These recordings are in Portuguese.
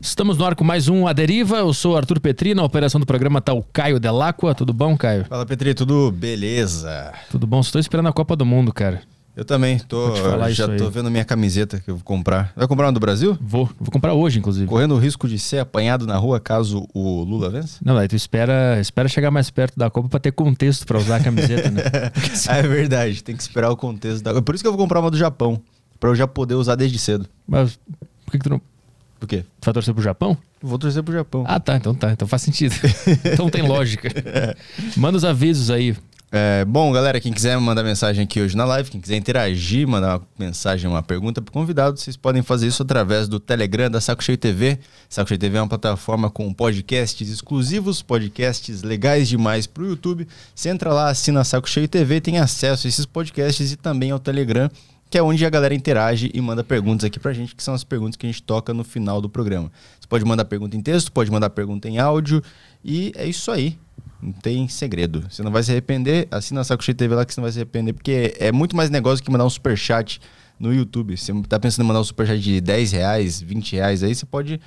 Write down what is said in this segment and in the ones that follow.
Estamos no ar com mais um A Deriva. Eu sou o Arthur Petri. Na operação do programa está o Caio Delacqua. Tudo bom, Caio? Fala, Petri. Tudo beleza? Tudo bom? Estou esperando a Copa do Mundo, cara. Eu também. Tô, já tô vendo minha camiseta que eu vou comprar. Vai comprar uma do Brasil? Vou. Vou comprar hoje, inclusive. Correndo o risco de ser apanhado na rua caso o Lula vença? Não, daí tu espera, espera chegar mais perto da Copa para ter contexto para usar a camiseta, né? é verdade. Tem que esperar o contexto da Por isso que eu vou comprar uma do Japão. Para eu já poder usar desde cedo. Mas por que, que tu não por quê? Tu vai torcer pro Japão? Vou torcer pro Japão. Ah, tá. Então tá. Então faz sentido. então tem lógica. Manda os avisos aí. É, bom, galera, quem quiser mandar mensagem aqui hoje na live, quem quiser interagir, mandar uma mensagem, uma pergunta pro convidado, vocês podem fazer isso através do Telegram da Saco Cheio TV. Saco Cheio TV é uma plataforma com podcasts exclusivos, podcasts legais demais pro YouTube. Você entra lá, assina Saco Cheio TV, tem acesso a esses podcasts e também ao Telegram que é onde a galera interage e manda perguntas aqui pra gente, que são as perguntas que a gente toca no final do programa. Você pode mandar pergunta em texto, pode mandar pergunta em áudio, e é isso aí. Não tem segredo. Você não vai se arrepender. Assina a Saco Cheio TV lá que você não vai se arrepender, porque é muito mais negócio que mandar um super chat no YouTube. Você tá pensando em mandar um super chat de 10 reais, 20 reais aí, você pode.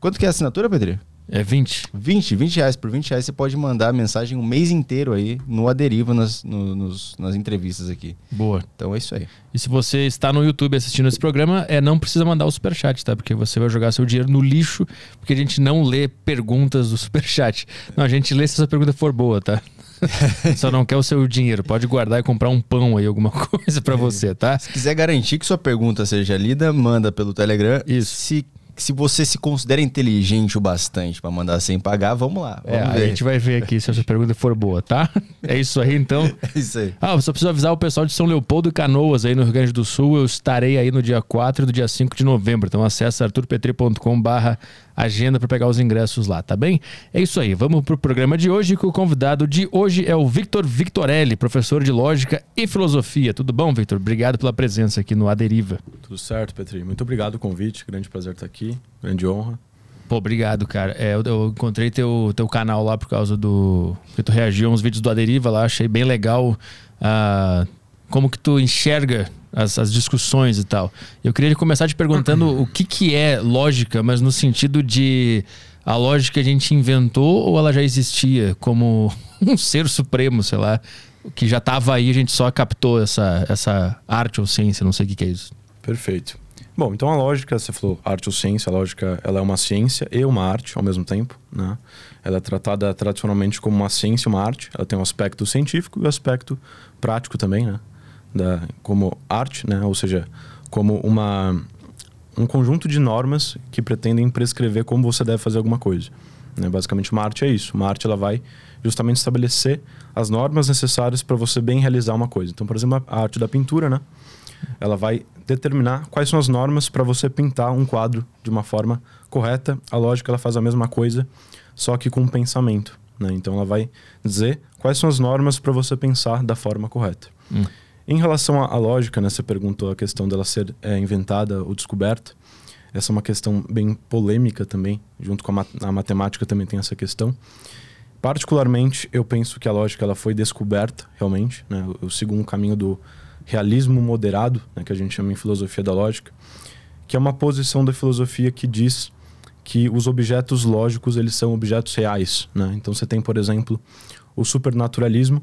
Quanto que é a assinatura, Pedro? É 20. 20, 20 reais. Por 20 reais você pode mandar mensagem um mês inteiro aí no Aderiva nas, no, nos, nas entrevistas aqui. Boa. Então é isso aí. E se você está no YouTube assistindo esse programa, é não precisa mandar o superchat, tá? Porque você vai jogar seu dinheiro no lixo, porque a gente não lê perguntas do superchat. Não, a gente lê se essa pergunta for boa, tá? Só não quer o seu dinheiro. Pode guardar e comprar um pão aí, alguma coisa para você, tá? Se quiser garantir que sua pergunta seja lida, manda pelo Telegram. Isso. Se se você se considera inteligente o bastante para mandar sem pagar, vamos lá. É, vamos é, a gente vai ver aqui se a sua pergunta for boa, tá? É isso aí, então. É isso aí. Ah, eu só preciso avisar o pessoal de São Leopoldo e Canoas aí no Rio Grande do Sul. Eu estarei aí no dia 4 e no dia 5 de novembro. Então acessa arturpetri.com barra agenda para pegar os ingressos lá, tá bem? É isso aí, vamos pro programa de hoje, que o convidado de hoje é o Victor Victorelli, professor de Lógica e Filosofia. Tudo bom, Victor? Obrigado pela presença aqui no Aderiva. Tudo certo, Petri. Muito obrigado pelo convite, grande prazer estar aqui, grande honra. Pô, obrigado, cara. É, eu, eu, encontrei teu, teu canal lá por causa do. Porque tu reagiu a uns vídeos do Aderiva lá, achei bem legal. Uh, como que tu enxerga as, as, discussões e tal. Eu queria começar te perguntando o que, que é lógica, mas no sentido de a lógica a gente inventou ou ela já existia como um ser supremo, sei lá, que já estava aí, a gente só captou essa, essa arte ou ciência, não sei o que, que é isso. Perfeito. Bom, então a lógica, você falou arte ou ciência, a lógica ela é uma ciência e uma arte ao mesmo tempo, né? Ela é tratada tradicionalmente como uma ciência e uma arte, ela tem um aspecto científico e um aspecto prático também, né? da, como arte, né? ou seja, como uma, um conjunto de normas que pretendem prescrever como você deve fazer alguma coisa. Né? Basicamente, uma arte é isso. Uma arte ela vai justamente estabelecer as normas necessárias para você bem realizar uma coisa. Então, por exemplo, a arte da pintura, né? ela vai determinar quais são as normas para você pintar um quadro de uma forma correta. A lógica ela faz a mesma coisa, só que com pensamento. Né? Então, ela vai dizer quais são as normas para você pensar da forma correta. Hum. Em relação à, lógica, né, você perguntou a questão dela ser é, inventada ou descoberta. Essa é uma questão bem polêmica também, junto com a, a matemática também tem essa questão. Particularmente, eu penso que a lógica ela foi descoberta, realmente. Né? Eu sigo um caminho do realismo moderado, né, que a gente chama em filosofia da lógica, que é uma posição da filosofia que diz que os objetos lógicos eles são objetos reais. Né? Então, você tem, por exemplo, o supernaturalismo,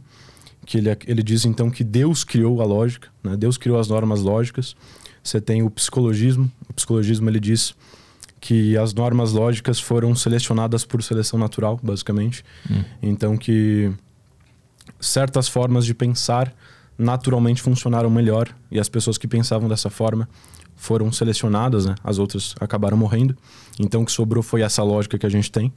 que ele, ele diz então que Deus criou a lógica, né? Deus criou as normas lógicas. Você tem o psicologismo. O psicologismo ele diz que as normas lógicas foram selecionadas por seleção natural, basicamente. Hum. Então que certas formas de pensar naturalmente funcionaram melhor e as pessoas que pensavam dessa forma foram selecionadas, né? As outras acabaram morrendo. Então o que sobrou foi essa lógica que a gente tem.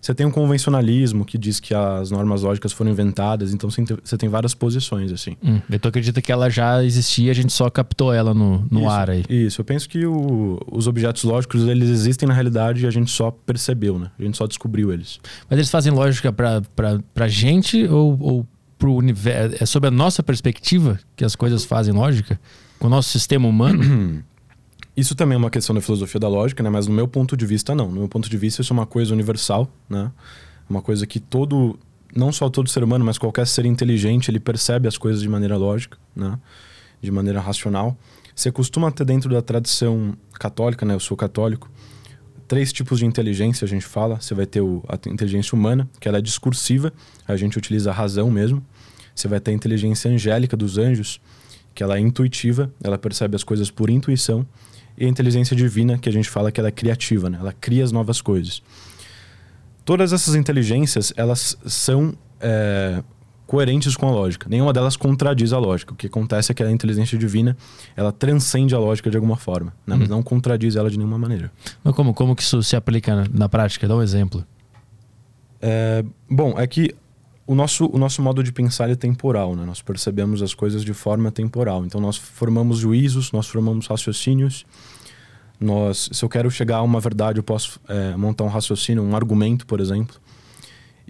Você tem um convencionalismo que diz que as normas lógicas foram inventadas, então você tem várias posições, assim. Hum, tu acredita que ela já existia, a gente só captou ela no, no isso, ar aí. Isso, eu penso que o, os objetos lógicos, eles existem na realidade e a gente só percebeu, né? A gente só descobriu eles. Mas eles fazem lógica pra, pra, pra gente ou, ou pro universo? É sobre a nossa perspectiva que as coisas fazem lógica? Com o nosso sistema humano? Isso também é uma questão da filosofia da lógica, né? Mas no meu ponto de vista, não. No meu ponto de vista, isso é uma coisa universal, né? Uma coisa que todo, não só todo ser humano, mas qualquer ser inteligente, ele percebe as coisas de maneira lógica, né? De maneira racional. Você costuma ter dentro da tradição católica, né? Eu sou católico. Três tipos de inteligência a gente fala. Você vai ter o, a inteligência humana, que ela é discursiva, a gente utiliza a razão mesmo. Você vai ter a inteligência angélica dos anjos, que ela é intuitiva, ela percebe as coisas por intuição. E a inteligência divina, que a gente fala que ela é criativa, né? ela cria as novas coisas. Todas essas inteligências, elas são é, coerentes com a lógica. Nenhuma delas contradiz a lógica. O que acontece é que a inteligência divina, ela transcende a lógica de alguma forma, né? mas uhum. não contradiz ela de nenhuma maneira. Mas como, como que isso se aplica na, na prática? Dá um exemplo. É, bom, é que o nosso, o nosso modo de pensar é temporal, né? Nós percebemos as coisas de forma temporal. Então nós formamos juízos, nós formamos raciocínios. Nós, se eu quero chegar a uma verdade, eu posso é, montar um raciocínio, um argumento, por exemplo.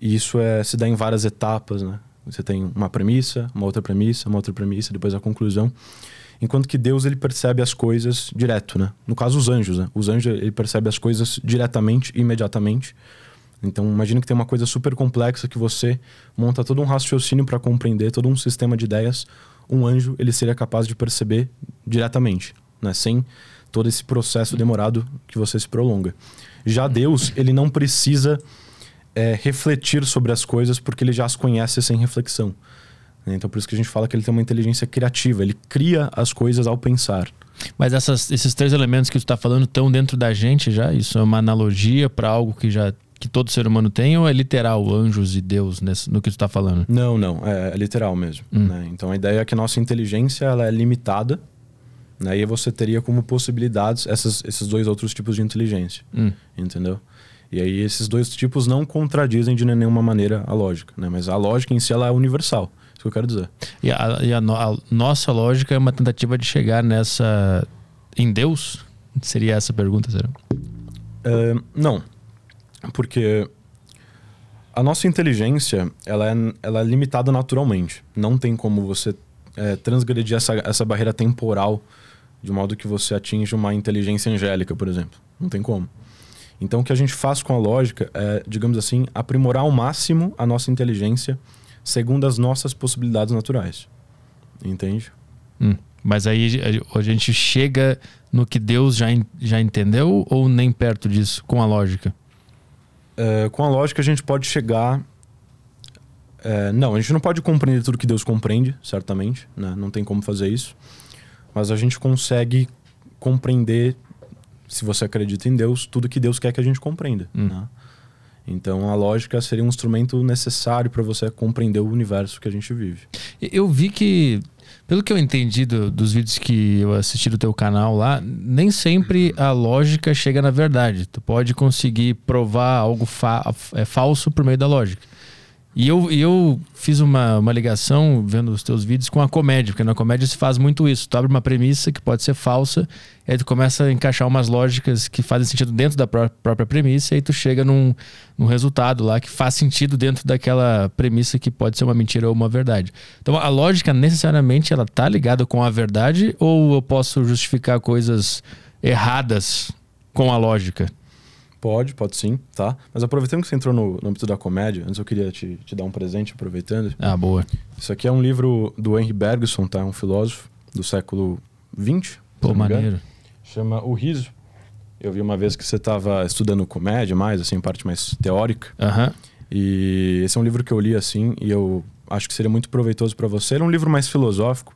E isso é, se dá em várias etapas, né? Você tem uma premissa, uma outra premissa, uma outra premissa, depois a conclusão. Enquanto que Deus ele percebe as coisas direto, né? No caso os anjos, né? Os anjos ele percebe as coisas diretamente, imediatamente. Então imagina que tem uma coisa super complexa que você monta todo um raciocínio para compreender, todo um sistema de ideias. Um anjo ele seria capaz de perceber diretamente, né? Sem todo esse processo demorado que você se prolonga. Já Deus ele não precisa é, refletir sobre as coisas porque ele já as conhece sem reflexão. Então por isso que a gente fala que ele tem uma inteligência criativa, ele cria as coisas ao pensar. Mas essas, esses três elementos que tu está falando estão dentro da gente já? Isso é uma analogia para algo que já que todo ser humano tem ou é literal anjos e Deus nesse, no que tu está falando? Não, não, é, é literal mesmo. Hum. Né? Então a ideia é que a nossa inteligência ela é limitada, né? e você teria como possibilidades essas, esses dois outros tipos de inteligência, hum. entendeu? E aí esses dois tipos não contradizem de nenhuma maneira a lógica, né? Mas a lógica em si ela é universal. Isso que eu quero dizer. E a, e a, no, a nossa lógica é uma tentativa de chegar nessa em Deus? Seria essa a pergunta, será? Uh, não, porque a nossa inteligência ela é, ela é limitada naturalmente. Não tem como você é, transgredir essa, essa barreira temporal de modo que você atinja uma inteligência angélica, por exemplo. Não tem como. Então, o que a gente faz com a lógica é, digamos assim, aprimorar ao máximo a nossa inteligência segundo as nossas possibilidades naturais. Entende? Hum, mas aí a gente chega no que Deus já, já entendeu ou nem perto disso com a lógica? É, com a lógica a gente pode chegar. É, não, a gente não pode compreender tudo que Deus compreende, certamente, né? não tem como fazer isso. Mas a gente consegue compreender se você acredita em Deus, tudo que Deus quer que a gente compreenda. Hum. Né? Então a lógica seria um instrumento necessário para você compreender o universo que a gente vive. Eu vi que, pelo que eu entendi do, dos vídeos que eu assisti do teu canal lá, nem sempre a lógica chega na verdade. Tu pode conseguir provar algo fa é falso por meio da lógica. E eu, eu fiz uma, uma ligação vendo os teus vídeos com a comédia, porque na comédia se faz muito isso. Tu abre uma premissa que pode ser falsa, e aí tu começa a encaixar umas lógicas que fazem sentido dentro da pró própria premissa, e aí tu chega num, num resultado lá que faz sentido dentro daquela premissa que pode ser uma mentira ou uma verdade. Então a lógica necessariamente ela tá ligada com a verdade, ou eu posso justificar coisas erradas com a lógica? Pode, pode sim, tá? Mas aproveitando que você entrou no, no âmbito da comédia, antes eu queria te, te dar um presente, aproveitando. Ah, boa. Isso aqui é um livro do Henry Bergson, tá? Um filósofo do século XX. Pô, maneiro. Chama O Riso. Eu vi uma vez que você estava estudando comédia mais, assim, parte mais teórica. Aham. E esse é um livro que eu li, assim, e eu acho que seria muito proveitoso para você. Ele é um livro mais filosófico,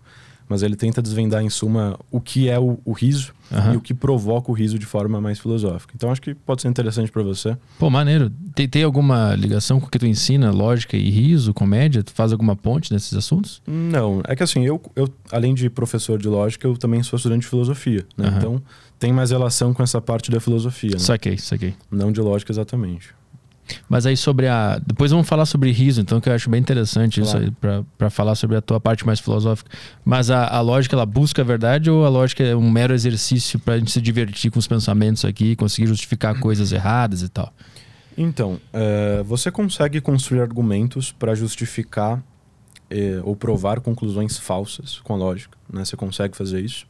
mas ele tenta desvendar, em suma, o que é o, o riso uhum. e o que provoca o riso de forma mais filosófica. Então, acho que pode ser interessante para você. Pô, maneiro. Tem, tem alguma ligação com o que tu ensina, lógica e riso, comédia? Tu faz alguma ponte nesses assuntos? Não. É que assim, eu, eu além de professor de lógica, eu também sou estudante de filosofia. Né? Uhum. Então, tem mais relação com essa parte da filosofia. Né? Saquei, saquei. Não de lógica exatamente. Mas aí sobre a. Depois vamos falar sobre riso, então, que eu acho bem interessante claro. isso aí, para falar sobre a tua parte mais filosófica. Mas a, a lógica, ela busca a verdade ou a lógica é um mero exercício para a gente se divertir com os pensamentos aqui, conseguir justificar coisas erradas e tal? Então, é, você consegue construir argumentos para justificar é, ou provar conclusões falsas com a lógica. Né? Você consegue fazer isso.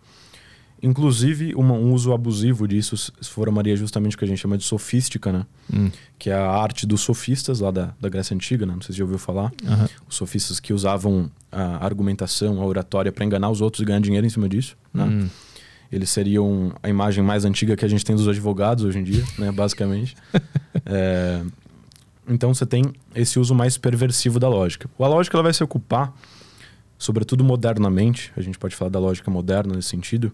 Inclusive, uma, um uso abusivo disso formaria justamente o que a gente chama de sofística, né? Hum. Que é a arte dos sofistas lá da, da Grécia Antiga, né? Não sei se já ouviu falar. Uhum. Os sofistas que usavam a argumentação, a oratória para enganar os outros e ganhar dinheiro em cima disso, né? Hum. eles seriam a imagem mais antiga que a gente tem dos advogados hoje em dia, né, basicamente. é, então você tem esse uso mais perversivo da lógica. A lógica ela vai se ocupar, sobretudo modernamente, a gente pode falar da lógica moderna nesse sentido,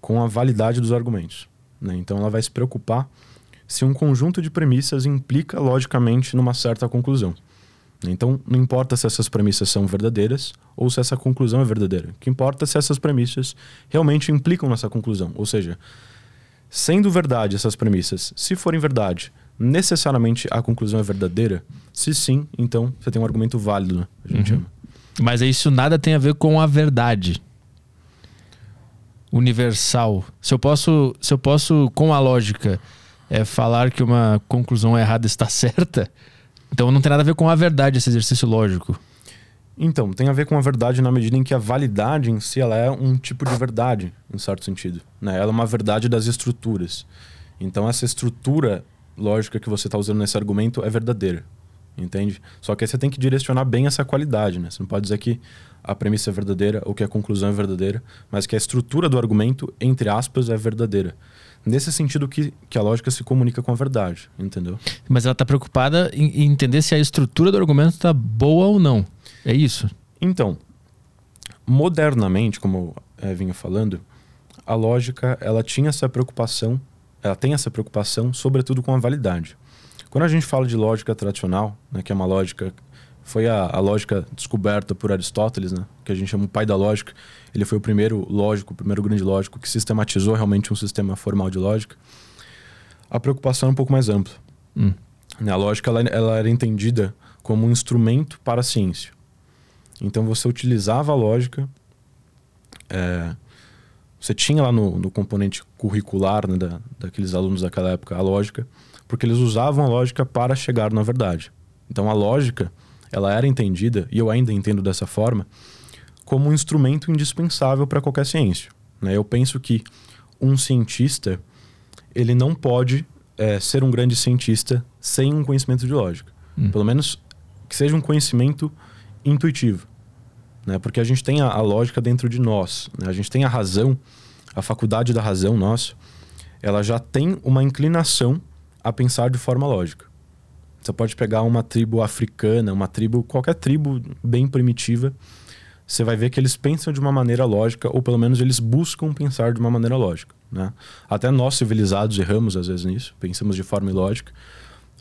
com a validade dos argumentos. Né? Então ela vai se preocupar se um conjunto de premissas implica logicamente numa certa conclusão. Então, não importa se essas premissas são verdadeiras ou se essa conclusão é verdadeira. O que importa é se essas premissas realmente implicam nessa conclusão. Ou seja, sendo verdade essas premissas, se forem verdade, necessariamente a conclusão é verdadeira? Se sim, então você tem um argumento válido, né? a gente uhum. chama. Mas isso nada tem a ver com a verdade universal. Se eu posso, se eu posso com a lógica, é, falar que uma conclusão errada está certa, então não tem nada a ver com a verdade esse exercício lógico. Então, tem a ver com a verdade na medida em que a validade em si ela é um tipo de verdade, em certo sentido. Né? Ela é uma verdade das estruturas. Então, essa estrutura lógica que você está usando nesse argumento é verdadeira. Entende? Só que aí você tem que direcionar bem essa qualidade. Né? Você não pode dizer que a premissa é verdadeira ou que a conclusão é verdadeira, mas que a estrutura do argumento, entre aspas, é verdadeira nesse sentido que, que a lógica se comunica com a verdade, entendeu? Mas ela está preocupada em, entender se a estrutura do argumento está boa ou não. É isso? Então, modernamente, como é, vinha falando, a lógica ela tinha essa preocupação, ela tem essa preocupação, sobretudo com a validade. Quando a gente fala de lógica tradicional, né, que é uma lógica foi a, a, lógica descoberta por Aristóteles, né? que a gente chama o pai da lógica. Ele foi o primeiro lógico, o primeiro grande lógico que sistematizou realmente um sistema formal de lógica. A preocupação é um pouco mais ampla. Hum. A lógica ela, ela, era entendida como um instrumento para a ciência. Então você utilizava a lógica, é, você tinha lá no, no componente curricular né, da, daqueles alunos daquela época a lógica, porque eles usavam a lógica para chegar na verdade. Então a lógica ela era entendida, e eu ainda entendo dessa forma, como um instrumento indispensável para qualquer ciência. Né? Eu penso que um cientista ele não pode é, ser um grande cientista sem um conhecimento de lógica. Hum. Pelo menos que seja um conhecimento intuitivo. Né? Porque a gente tem a, a lógica dentro de nós. Né? A gente tem a razão, a faculdade da razão nossa, ela já tem uma inclinação a pensar de forma lógica. Você pode pegar uma tribo africana, uma tribo, qualquer tribo bem primitiva, você vai ver que eles pensam de uma maneira lógica, ou pelo menos eles buscam pensar de uma maneira lógica. Né? Até nós civilizados erramos às vezes nisso, pensamos de forma ilógica,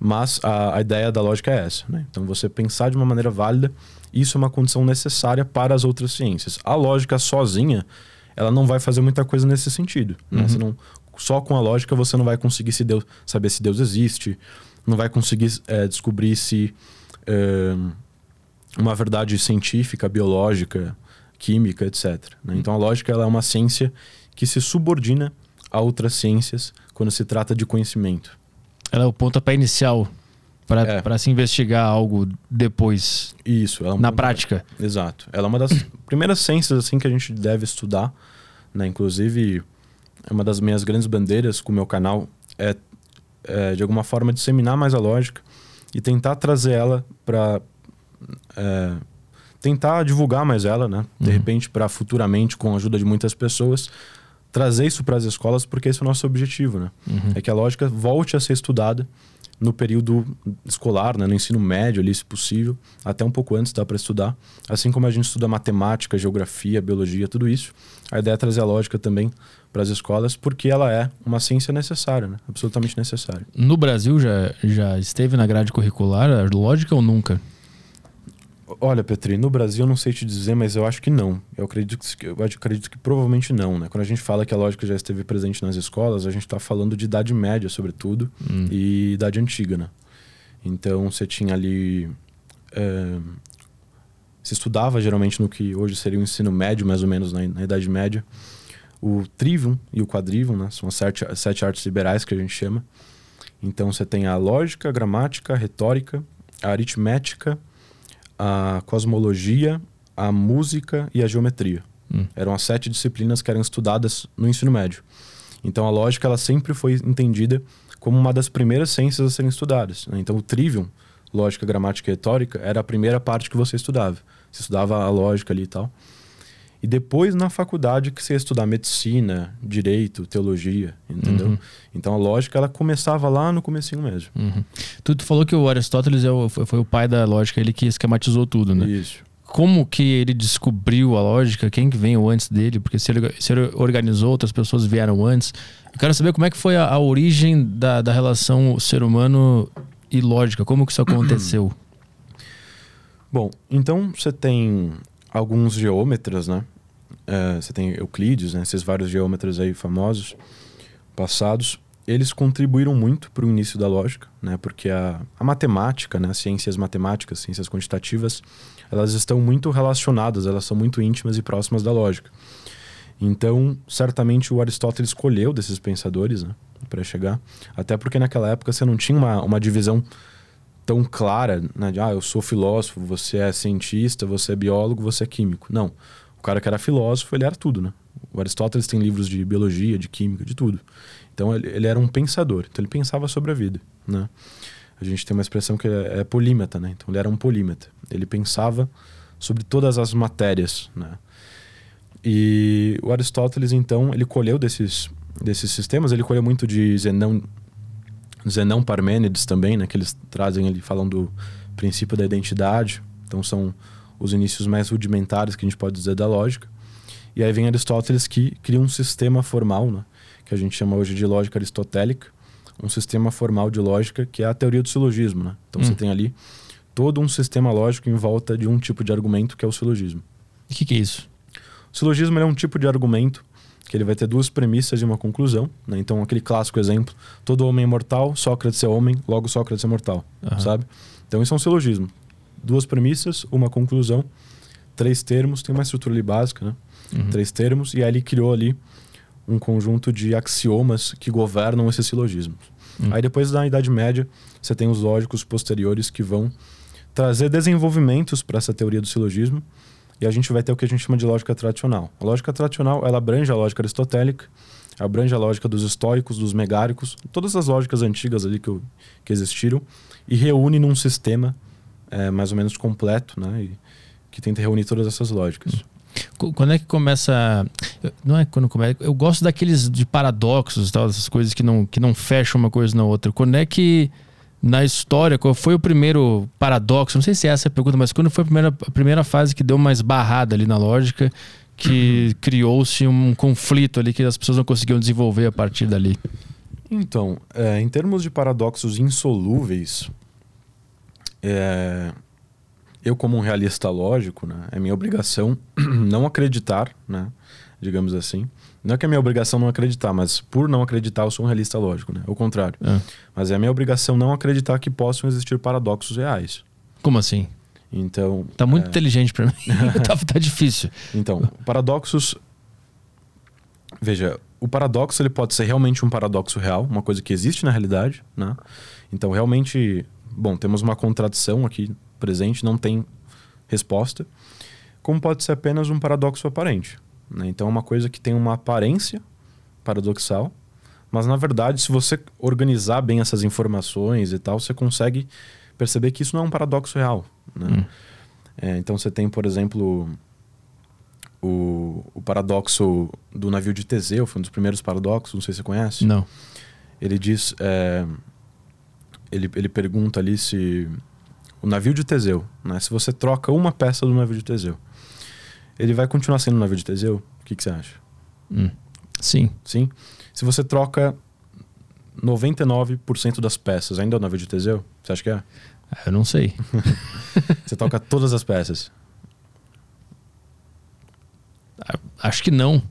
mas a, a ideia da lógica é essa. Né? Então você pensar de uma maneira válida, isso é uma condição necessária para as outras ciências. A lógica sozinha, ela não vai fazer muita coisa nesse sentido. Né? Uhum. Não, só com a lógica você não vai conseguir se Deus, saber se Deus existe, não vai conseguir é, descobrir se é, uma verdade científica, biológica, química, etc. Né? Então a lógica ela é uma ciência que se subordina a outras ciências quando se trata de conhecimento. Ela é o pontapé inicial para é. se investigar algo depois. Isso. É na prática. Exato. Ela é uma das primeiras ciências assim que a gente deve estudar. Né? Inclusive, é uma das minhas grandes bandeiras com o meu canal é é, de alguma forma, disseminar mais a lógica e tentar trazer ela para. É, tentar divulgar mais ela, né? De uhum. repente, para futuramente, com a ajuda de muitas pessoas, trazer isso para as escolas, porque esse é o nosso objetivo, né? Uhum. É que a lógica volte a ser estudada no período escolar, né? no ensino médio ali, se possível, até um pouco antes dá para estudar. Assim como a gente estuda matemática, geografia, biologia, tudo isso, a ideia é trazer a lógica também para as escolas, porque ela é uma ciência necessária, né? absolutamente necessária. No Brasil já, já esteve na grade curricular a lógica ou nunca? Olha, Petri, no Brasil eu não sei te dizer, mas eu acho que não. Eu acredito que, eu acredito que provavelmente não, né? Quando a gente fala que a lógica já esteve presente nas escolas, a gente está falando de idade média, sobretudo, hum. e idade antiga, né? Então você tinha ali. É, se estudava geralmente no que hoje seria o ensino médio, mais ou menos na, na Idade Média, o trivium e o quadrivium, né? São as sete, sete artes liberais que a gente chama. Então você tem a lógica, a gramática, a retórica, a aritmética, a cosmologia, a música e a geometria. Hum. Eram as sete disciplinas que eram estudadas no ensino médio. Então a lógica ela sempre foi entendida como uma das primeiras ciências a serem estudadas. Né? Então o trivium, lógica, gramática e retórica, era a primeira parte que você estudava. Você estudava a lógica ali e tal. E depois na faculdade que você ia estudar medicina, direito, teologia, entendeu? Uhum. Então a lógica ela começava lá no comecinho mesmo. Uhum. Tu, tu falou que o Aristóteles é o, foi, foi o pai da lógica, ele que esquematizou tudo, né? Isso. Como que ele descobriu a lógica? Quem que veio antes dele? Porque se ele, se ele organizou, outras pessoas vieram antes. Eu quero saber como é que foi a, a origem da, da relação ser humano e lógica. Como que isso aconteceu? Bom, então você tem alguns geômetras, né? É, você tem Euclides, né? Esses vários geômetras aí famosos, passados. Eles contribuíram muito para o início da lógica, né? Porque a, a matemática, né? As ciências matemáticas, ciências quantitativas, elas estão muito relacionadas, elas são muito íntimas e próximas da lógica. Então, certamente o Aristóteles escolheu desses pensadores, né? Para chegar. Até porque naquela época você não tinha uma, uma divisão tão clara, né? De, ah, eu sou filósofo, você é cientista, você é biólogo, você é químico. Não. O cara que era filósofo, ele era tudo, né? O Aristóteles tem livros de biologia, de química, de tudo. Então ele, ele era um pensador. Então ele pensava sobre a vida, né? A gente tem uma expressão que é, é polímata, né? Então ele era um polímata. Ele pensava sobre todas as matérias, né? E o Aristóteles, então, ele colheu desses, desses sistemas, ele colheu muito de Zenão, Zenão Parmênides também, né, que eles trazem ali, falam do princípio da identidade. Então são os inícios mais rudimentares que a gente pode dizer da lógica. E aí vem Aristóteles que cria um sistema formal, né, que a gente chama hoje de lógica aristotélica, um sistema formal de lógica que é a teoria do silogismo. Né? Então hum. você tem ali todo um sistema lógico em volta de um tipo de argumento que é o silogismo. O que, que é isso? O silogismo é um tipo de argumento que ele vai ter duas premissas e uma conclusão. Né? Então, aquele clássico exemplo: todo homem é mortal, Sócrates é homem, logo Sócrates é mortal, uhum. sabe? Então, isso é um silogismo. Duas premissas, uma conclusão, três termos, tem uma estrutura ali básica, né? Uhum. Três termos, e aí ele criou ali um conjunto de axiomas que governam esses silogismos. Uhum. Aí, depois da Idade Média, você tem os lógicos posteriores que vão trazer desenvolvimentos para essa teoria do silogismo e a gente vai ter o que a gente chama de lógica tradicional. A lógica tradicional, ela abrange a lógica aristotélica, abrange a lógica dos estoicos, dos megáricos, todas as lógicas antigas ali que, que existiram e reúne num sistema é, mais ou menos completo, né? E, que tenta reunir todas essas lógicas. Quando é que começa. Não é quando começa. Eu gosto daqueles de paradoxos, tal, essas coisas que não, que não fecham uma coisa na outra. Quando é que na história, qual foi o primeiro paradoxo? Não sei se é essa a pergunta, mas quando foi a primeira, a primeira fase que deu mais barrada ali na lógica, que uhum. criou-se um conflito ali que as pessoas não conseguiam desenvolver a partir dali? Então, é, em termos de paradoxos insolúveis, é, eu como um realista lógico, né, é minha obrigação não acreditar, né, digamos assim, não é que é minha obrigação não acreditar, mas por não acreditar eu sou um realista lógico, né? O contrário. É. Mas é a minha obrigação não acreditar que possam existir paradoxos reais. Como assim? Então. Tá muito é... inteligente para mim. tá, tá difícil. Então, paradoxos. Veja, o paradoxo ele pode ser realmente um paradoxo real, uma coisa que existe na realidade, né? Então, realmente, bom, temos uma contradição aqui presente, não tem resposta. Como pode ser apenas um paradoxo aparente. Né? Então é uma coisa que tem uma aparência paradoxal, mas na verdade, se você organizar bem essas informações e tal, você consegue perceber que isso não é um paradoxo real. Né? Hum. É, então você tem, por exemplo, o, o paradoxo do navio de Teseu, foi um dos primeiros paradoxos, não sei se você conhece. Não. Ele diz. É, ele, ele pergunta ali se. O navio de Teseu, né? Se você troca uma peça do navio de Teseu, ele vai continuar sendo um navio de Teseu? O que, que você acha? Hum. Sim. Sim? Se você troca 99% das peças, ainda é o navio de Teseu? Você acha que é? Eu não sei. você troca todas as peças? Acho que não.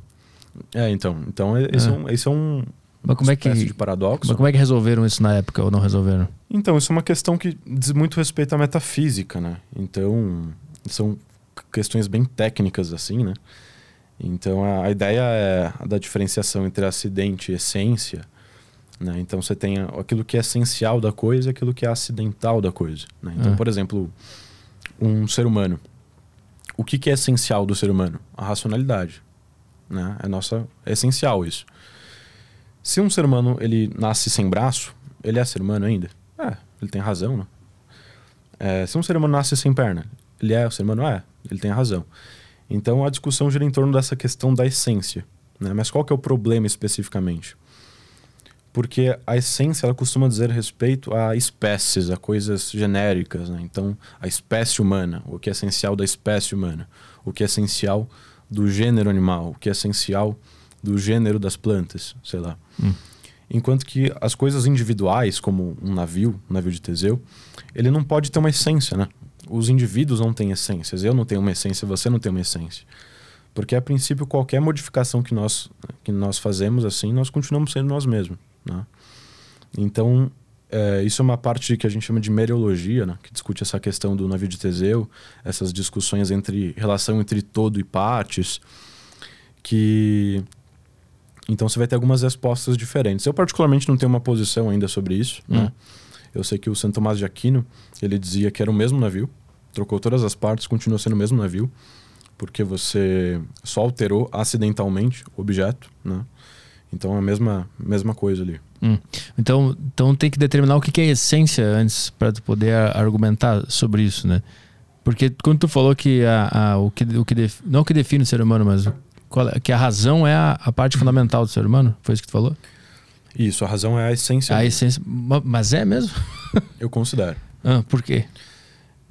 É, então. Então, esse é, é um, esse é um mas como é que, de paradoxo. Mas como é que resolveram isso na época ou não resolveram? Então, isso é uma questão que diz muito respeito à metafísica, né? Então, são questões bem técnicas assim, né? Então a, a ideia é a da diferenciação entre acidente e essência. Né? Então você tem aquilo que é essencial da coisa e aquilo que é acidental da coisa. Né? Então, é. por exemplo, um ser humano. O que, que é essencial do ser humano? A racionalidade. Né? É, nossa, é essencial isso. Se um ser humano ele nasce sem braço, ele é ser humano ainda? É, ele tem razão, né? É, se um ser humano nasce sem perna, ele é o ser humano? É, ele tem razão. Então a discussão gira em torno dessa questão da essência. Né? Mas qual que é o problema especificamente? Porque a essência ela costuma dizer respeito a espécies, a coisas genéricas. Né? Então, a espécie humana, o que é essencial da espécie humana, o que é essencial do gênero animal, o que é essencial do gênero das plantas, sei lá. Hum. Enquanto que as coisas individuais, como um navio, um navio de Teseu, ele não pode ter uma essência, né? Os indivíduos não têm essências. Eu não tenho uma essência, você não tem uma essência. Porque, a princípio, qualquer modificação que nós, que nós fazemos assim, nós continuamos sendo nós mesmos. Né? Então, é, isso é uma parte que a gente chama de meriologia, né? que discute essa questão do navio de Teseu, essas discussões entre relação entre todo e partes, que então você vai ter algumas respostas diferentes. Eu particularmente não tenho uma posição ainda sobre isso, hum. né? Eu sei que o Santo Tomás de Aquino, ele dizia que era o mesmo navio, trocou todas as partes, continua sendo o mesmo navio, porque você só alterou acidentalmente o objeto, né? Então é a mesma, mesma coisa ali. Hum. Então, então tem que determinar o que é essência antes para poder argumentar sobre isso, né? Porque quando tu falou que, a, a, o que, o que def, não o que define o ser humano, mas o, é, que a razão é a, a, parte fundamental do ser humano, foi isso que tu falou? Isso, a razão é a essência. A essência, mas é mesmo? Eu considero. Ah, por quê?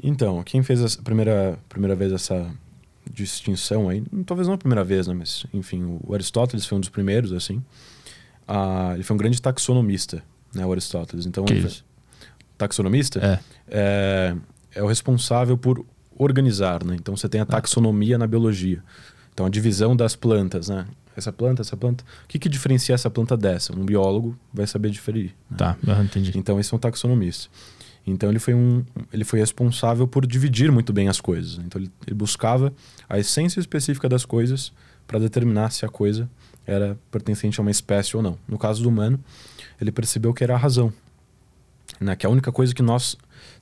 Então, quem fez a primeira, primeira vez essa distinção aí, talvez não a primeira vez, né, mas enfim, o Aristóteles foi um dos primeiros, assim. Ah, ele foi um grande taxonomista, né, o Aristóteles. Então, que isso? taxonomista é. é. É, o responsável por organizar, né? Então você tem a ah. taxonomia na biologia. Então a divisão das plantas, né? Essa planta, essa planta. O que, que diferencia essa planta dessa? Um biólogo vai saber diferir. Né? Tá, entendi. Então esse é um taxonomista. Então ele foi um, ele foi responsável por dividir muito bem as coisas. Então ele, ele buscava a essência específica das coisas para determinar se a coisa era pertencente a uma espécie ou não. No caso do humano, ele percebeu que era a razão, né? que é a única coisa que nós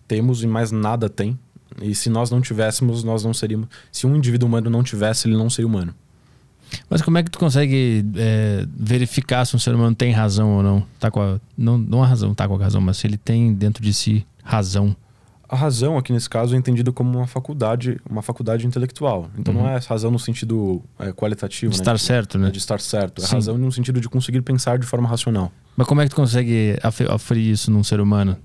temos e mais nada tem. E se nós não tivéssemos, nós não seríamos. Se um indivíduo humano não tivesse, ele não seria humano. Mas como é que tu consegue é, verificar se um ser humano tem razão ou não? Tá com a, não, não a razão, tá com a razão, mas se ele tem dentro de si razão. A razão aqui nesse caso é entendida como uma faculdade, uma faculdade intelectual. Então uhum. não é razão no sentido é, qualitativo, de né? estar certo, né? De estar certo. É Sim. razão no sentido de conseguir pensar de forma racional. Mas como é que tu consegue aferir isso num ser humano?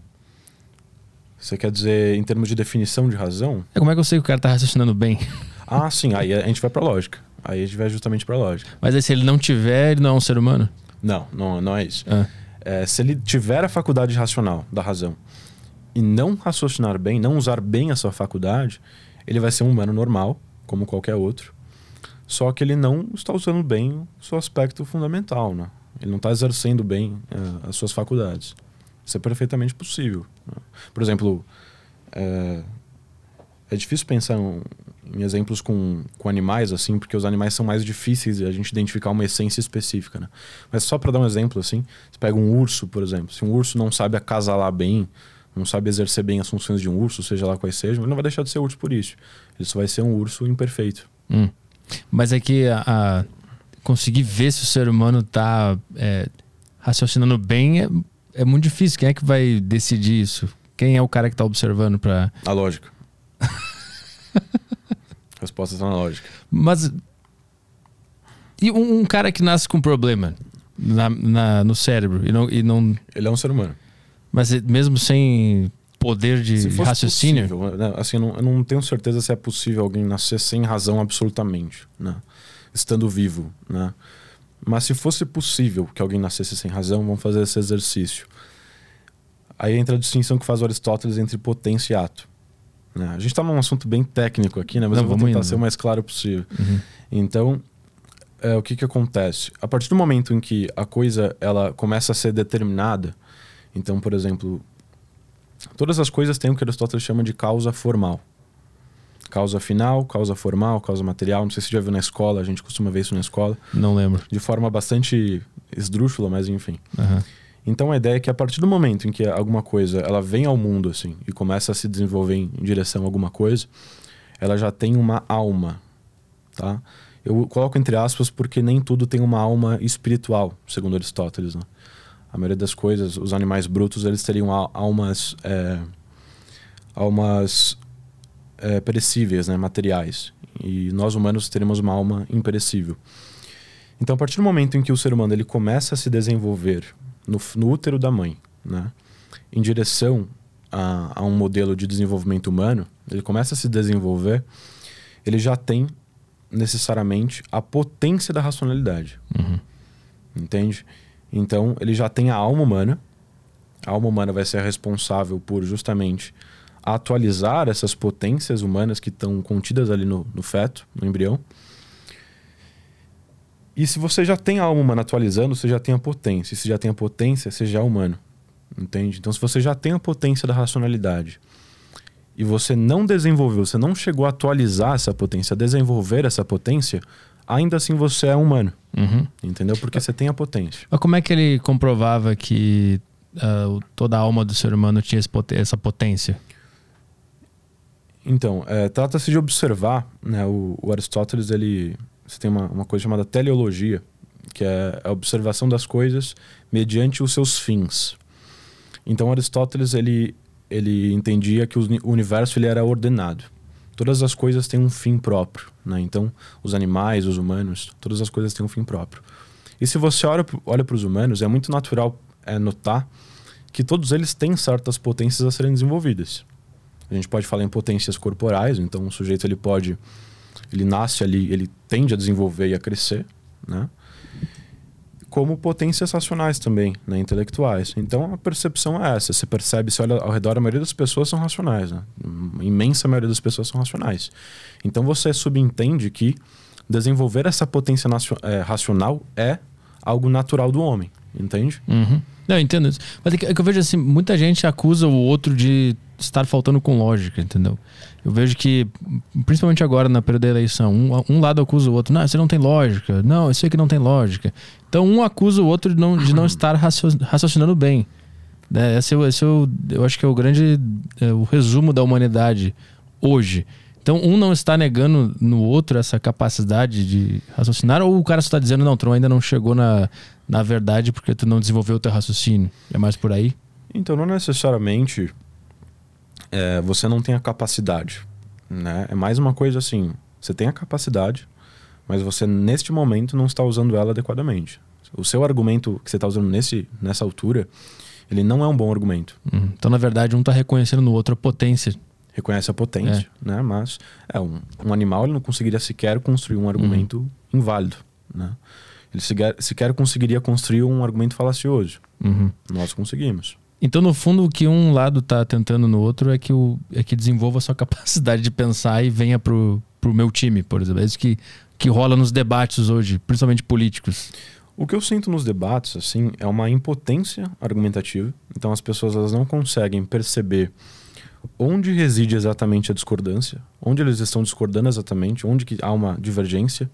Você quer dizer em termos de definição de razão? É, como é que eu sei que o cara está raciocinando bem? Ah, sim. Aí a gente vai para lógica. Aí a gente vai justamente para lógica. Mas aí, se ele não tiver, ele não é um ser humano? Não, não, não é isso. Ah. É, se ele tiver a faculdade racional da razão e não raciocinar bem, não usar bem a sua faculdade, ele vai ser um humano normal, como qualquer outro. Só que ele não está usando bem o seu aspecto fundamental, né? Ele não está exercendo bem uh, as suas faculdades. Isso é perfeitamente possível. Né? Por exemplo, é, é difícil pensar em, em, exemplos com, com animais, assim, porque os animais são mais difíceis de a gente identificar uma essência específica, né? Mas só para dar um exemplo, assim, você pega um urso, por exemplo. Se um urso não sabe acasalar bem, não sabe exercer bem as funções de um urso, seja lá quais sejam, ele não vai deixar de ser urso por isso. Ele só vai ser um urso imperfeito. Hum. Mas é que a, a, conseguir ver se o ser humano está é, raciocinando bem é, é, muito difícil. Quem é que vai decidir isso? Quem é o cara que está observando para. A lógica. Resposta está na lógica. Mas. E um, um, cara que nasce com um problema na, na, no cérebro e não, e não. Ele é um ser humano. Mas mesmo sem poder de raciocínio? Possível, né? assim, eu não, eu não, tenho certeza se é possível alguém nascer sem razão absolutamente, né? estando vivo. Né? Mas se fosse possível que alguém nascesse sem razão, vamos fazer esse exercício. Aí entra a distinção que faz Aristóteles entre potência e ato. Né? A gente está num assunto bem técnico aqui, né? mas não, eu vou tentar indo. ser o mais claro possível. Uhum. Então, é, o que, que acontece? A partir do momento em que a coisa ela começa a ser determinada, então, por exemplo, todas as coisas têm o que Aristóteles chama de causa formal. Causa final, causa formal, causa material. Não sei se você já viu na escola, a gente costuma ver isso na escola. Não lembro. De forma bastante esdrúxula, mas enfim. Uhum. Então a ideia é que a partir do momento em que alguma coisa ela vem ao mundo assim e começa a se desenvolver em, direção a alguma coisa, ela já tem uma alma, tá? Eu coloco entre aspas porque nem tudo tem uma alma espiritual, segundo Aristóteles, né? a maioria das coisas, os animais brutos, eles teriam almas, é, almas é, perecíveis, né, materiais. E nós humanos teremos uma alma imperecível. Então, a partir do momento em que o ser humano ele começa a se desenvolver no, no útero da mãe, né, em direção a, a, um modelo de desenvolvimento humano, ele começa a se desenvolver, ele já tem necessariamente a potência da racionalidade. Uhum. Entende? Então, ele já tem a alma humana. A alma humana vai ser responsável por justamente atualizar essas potências humanas que estão contidas ali no, no feto, no embrião. E se você já tem a alma humana atualizando, você já tem a potência. E se já tem a potência, você já é humano. Entende? Então, se você já tem a potência da racionalidade e você não desenvolveu, você não chegou a atualizar essa potência, a desenvolver essa potência, ainda assim você é humano. Uhum. Entendeu? Porque você tem a potência. Mas como é que ele comprovava que uh, toda a alma do ser humano tinha essa potência? Então, é, trata-se de observar, né, o, o, Aristóteles, ele, você tem uma, uma coisa chamada teleologia, que é a observação das coisas mediante os seus fins. Então, Aristóteles, ele, ele entendia que o universo ele era ordenado. Todas as coisas têm um fim próprio, né? Então, os animais, os humanos, todas as coisas têm um fim próprio. E se você olha, olha para os humanos, é muito natural é, notar que todos eles têm certas potências a serem desenvolvidas. A gente pode falar em potências corporais, então o sujeito ele pode, ele nasce ali, ele tende a desenvolver e a crescer, né? Como potências racionais também, né? intelectuais. Então a percepção é essa. Você percebe, você olha ao redor, a maioria das pessoas são racionais, né? A imensa maioria das pessoas são racionais. Então você subentende que desenvolver essa potência é, racional é algo natural do homem, entende? Uhum. Não, entendo isso. Mas é que, é que eu vejo assim, muita gente acusa o outro de estar faltando com lógica, entendeu? Eu vejo que, principalmente agora na período da eleição, um, um lado acusa o outro, não, você não tem lógica, não, isso aqui não tem lógica. Então um acusa o outro de não, de não estar raciocinando bem. É, esse, é, esse é o, eu acho que é o grande é, o resumo da humanidade hoje. Então, um não está negando no outro essa capacidade de raciocinar, ou o cara só está dizendo, não, tu ainda não chegou na, na verdade porque tu não desenvolveu o teu raciocínio. É mais por aí? Então, não necessariamente é, você não tem a capacidade. Né? É mais uma coisa assim: você tem a capacidade, mas você neste momento não está usando ela adequadamente. O seu argumento que você está usando nesse, nessa altura, ele não é um bom argumento. Uhum. Então, na verdade, um está reconhecendo no outro a potência. Reconhece a potência, é. né? Mas é um, um animal ele não conseguiria sequer construir um argumento uhum. inválido, né? Ele sequer, sequer conseguiria construir um argumento falacioso. Uhum. Nós conseguimos. Então, no fundo, o que um lado está tentando no outro é que, o, é que desenvolva a sua capacidade de pensar e venha pro, pro meu time, por exemplo. É isso que, que rola nos debates hoje, principalmente políticos. O que eu sinto nos debates, assim, é uma impotência argumentativa. Então, as pessoas elas não conseguem perceber onde reside exatamente a discordância, onde eles estão discordando exatamente, onde que há uma divergência.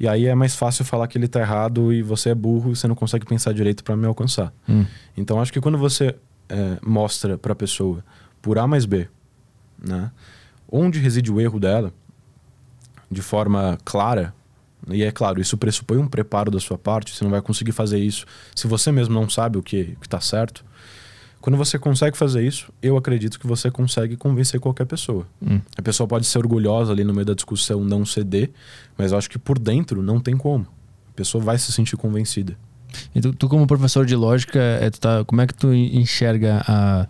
E aí é mais fácil falar que ele está errado e você é burro e você não consegue pensar direito para me alcançar. Hum. Então acho que quando você é, mostra para a pessoa por A mais B, né, onde reside o erro dela, de forma clara, e é claro, isso pressupõe um preparo da sua parte, você não vai conseguir fazer isso se você mesmo não sabe o que está certo. Quando você consegue fazer isso, eu acredito que você consegue convencer qualquer pessoa. Hum. A pessoa pode ser orgulhosa ali no meio da discussão, não ceder, mas eu acho que por dentro não tem como. A pessoa vai se sentir convencida. E tu, tu como professor de lógica, é, tá, como é que tu enxerga a,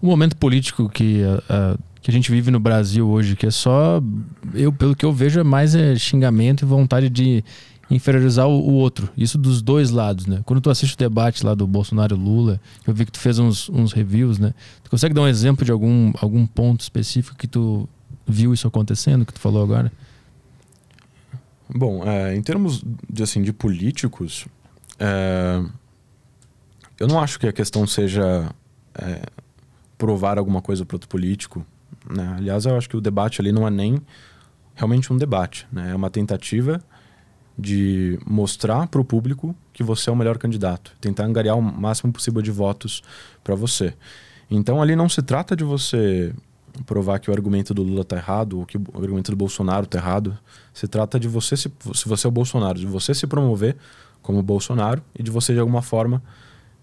o momento político que a, a, que a gente vive no Brasil hoje, que é só, eu pelo que eu vejo, é mais é xingamento e vontade de inferiorizar o, o, outro. Isso dos dois lados, né? Quando tu assiste o debate lá do Bolsonaro Lula, eu vi que tu fez uns, uns reviews, né? Tu consegue dar um exemplo de algum, algum ponto específico que tu viu isso acontecendo, que tu falou agora? Bom, é, em termos de, assim, de políticos, é, eu não acho que a questão seja é, provar alguma coisa para outro político. Né? Aliás, eu acho que o debate ali não é nem realmente um debate, né? é uma tentativa de mostrar para o público que você é o melhor candidato, tentar angariar o máximo possível de votos para você. Então ali não se trata de você provar que o argumento do Lula está errado ou que o argumento do Bolsonaro está errado. Se trata de você, se, se você é o Bolsonaro, de você se promover como Bolsonaro e de você de alguma forma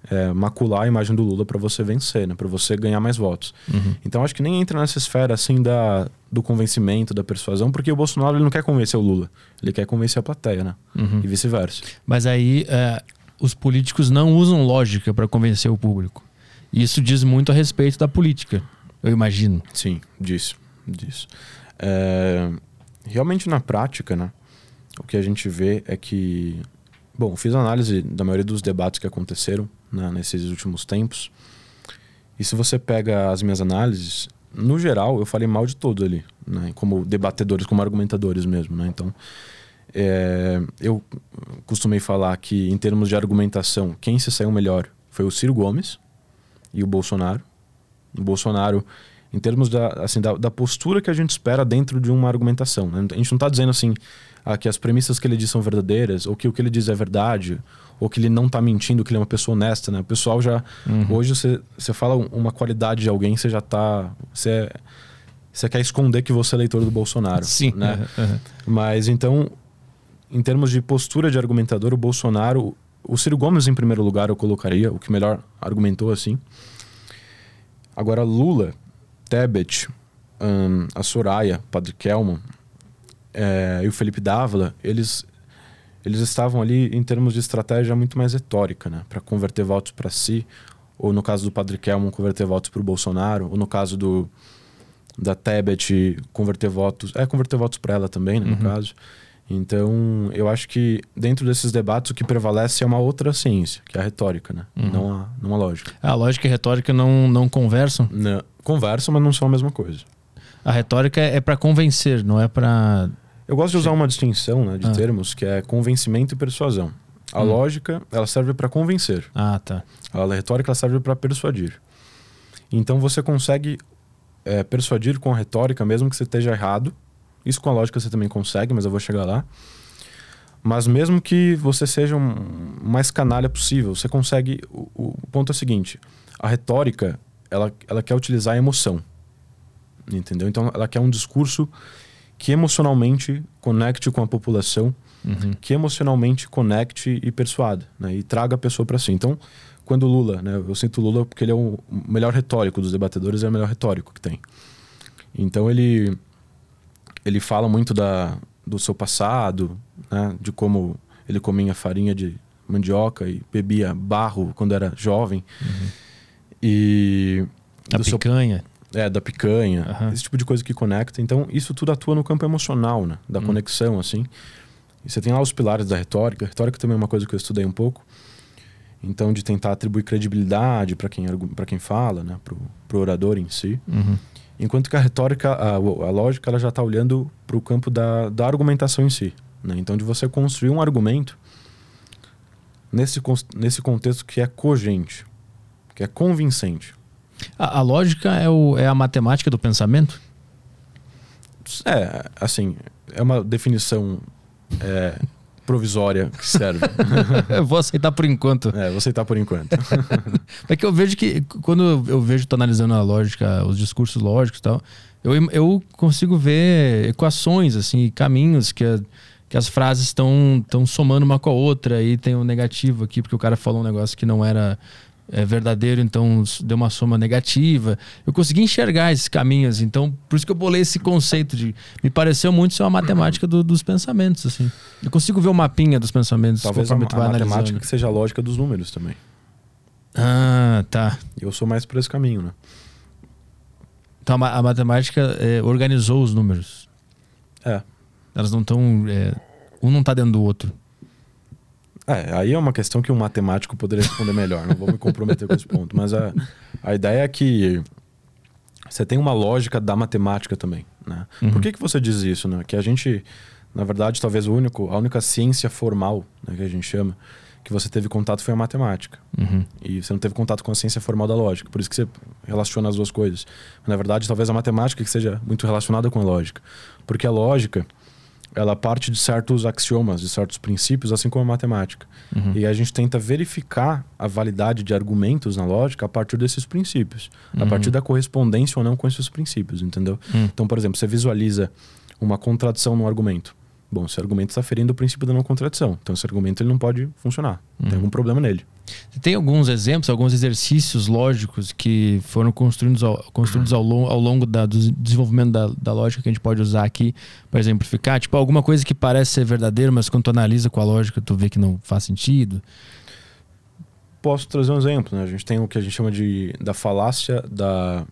é, macular a imagem do Lula para você vencer, né? Para você ganhar mais votos. Uhum. Então acho que nem entra nessa esfera assim da, do convencimento, da persuasão, porque o Bolsonaro ele não quer convencer o Lula, ele quer convencer a plateia, né? Uhum. E vice-versa. Mas aí é, os políticos não usam lógica para convencer o público. E isso diz muito a respeito da política, eu imagino. Sim, disso, disso. É, realmente na prática, né? O que a gente vê é que, bom, fiz análise da maioria dos debates que aconteceram né, nesses últimos tempos. E se você pega as minhas análises, no geral, eu falei mal de todos ali, né? Como debatedores, como argumentadores mesmo, né? Então, é, eu costumei falar que, em termos de argumentação, quem se saiu melhor foi o Ciro Gomes e o Bolsonaro. O Bolsonaro, em termos da, assim, da, da postura que a gente espera dentro de uma argumentação. Né? A gente não está dizendo assim ah, que as premissas que ele diz são verdadeiras, ou que o que ele diz é verdade, ou que ele não está mentindo, que ele é uma pessoa honesta. Né? O pessoal já. Uhum. Hoje você, você fala uma qualidade de alguém, você já está. Você, você quer esconder que você é leitor do Bolsonaro. Sim. Né? Uhum. Mas então, em termos de postura de argumentador, o Bolsonaro, o Ciro Gomes em primeiro lugar eu colocaria, o que melhor argumentou assim. Agora Lula, Tebet, hum, a Soraya, Padre Kelman é, e o Felipe Dávila, eles eles estavam ali em termos de estratégia muito mais retórica, né, para converter votos para si, ou no caso do Padre Kelman converter votos para o Bolsonaro, ou no caso do da Tebet converter votos, é converter votos para ela também, né, no Uhum. caso. Então, eu acho que dentro desses debates o que prevalece é uma outra ciência, que é a retórica, né? Uhum. Não, a, não a lógica. A lógica e a retórica não, não conversam. Não, conversam, mas não são a mesma coisa. A retórica é para convencer, não é para. Eu gosto de usar uma distinção né, de Ah. termos que é convencimento e persuasão. A Hum. lógica, ela serve para convencer. Ah, tá. A retórica, ela serve para persuadir. Então, você consegue é, persuadir com a retórica, mesmo que você esteja errado. Isso com a lógica você também consegue, mas eu vou chegar lá. Mas mesmo que você seja um o mais canalha possível, você consegue. O, o ponto é o seguinte: a retórica, ela, ela quer utilizar a emoção. Entendeu? Então, ela quer um discurso que emocionalmente conecte com a população, Uhum. que emocionalmente conecte e persuada, né? E traga a pessoa para si. Então, quando Lula, né? Eu sinto Lula porque ele é o melhor retórico dos debatedores, é o melhor retórico que tem. Então ele ele fala muito da, do seu passado, né? De como ele comia farinha de mandioca e bebia barro quando era jovem. E A do seu picanha. É, da picanha, Aham. esse tipo de coisa que conecta. Então, isso tudo atua no campo emocional, né? Da Hum. conexão, assim. E você tem lá os pilares da retórica. A retórica também é uma coisa que eu estudei um pouco. Então, de tentar atribuir credibilidade para quem, quem fala, né? Pro, pro orador em si. Uhum. Enquanto que a retórica, a, a lógica, ela já está olhando para o campo da, da argumentação em si. Né? Então, de você construir um argumento nesse, nesse contexto que é cogente, que é convincente. A, a lógica é, o, é a matemática do pensamento? É, assim, é uma definição é, provisória que serve. Eu vou aceitar por enquanto. é, vou aceitar por enquanto. É que eu vejo que quando eu vejo, tô analisando a lógica, os discursos lógicos e tal, eu, eu consigo ver equações, assim, caminhos que, a- que as frases estão estão somando uma com a outra e tem um negativo aqui, porque o cara falou um negócio que não era é, verdadeiro, então deu uma soma negativa. Eu consegui enxergar esses caminhos, então por isso que eu bolei esse conceito de. Me pareceu muito ser uma matemática do- dos pensamentos, assim. Eu consigo ver o mapinha dos pensamentos Talvez a, a matemática analisando. que seja a lógica dos números também. Ah, tá. Eu sou mais por esse caminho, né? Então a, ma- a matemática é, organizou os números. É. Elas não estão. um não tá dentro do outro. É, aí é uma questão que um matemático poderia responder melhor. Não vou me comprometer com esse ponto. Mas a, a ideia é que você tem uma lógica da matemática também. Né? Uhum. Por que, que você diz isso? Né? Que a gente, na verdade, talvez o único, a única ciência formal né, que a gente chama, que você teve contato foi a matemática. Uhum. E você não teve contato com a ciência formal da lógica. Por isso que você relaciona as duas coisas. Na verdade, talvez a matemática que seja muito relacionada com a lógica. Porque a lógica, ela parte de certos axiomas, de certos princípios, assim como a matemática. Uhum. E a gente tenta verificar a validade de argumentos na lógica a partir desses princípios. A Uhum. partir da correspondência ou não com esses princípios, entendeu? Hum. Então, por exemplo, você visualiza uma contradição no argumento. Bom, esse argumento está ferindo o princípio da não contradição. Então, esse argumento ele não pode funcionar. Tem Uhum. algum problema nele. Tem alguns exemplos, alguns exercícios lógicos que foram construídos ao, construídos ao, lon- ao longo da- do desenvolvimento da, da lógica que a gente pode usar aqui para exemplificar? Tipo, alguma coisa que parece ser verdadeira, mas quando tu analisa com a lógica, tu vê que não faz sentido. Posso trazer um exemplo, né? A gente tem o que a gente chama de da falácia da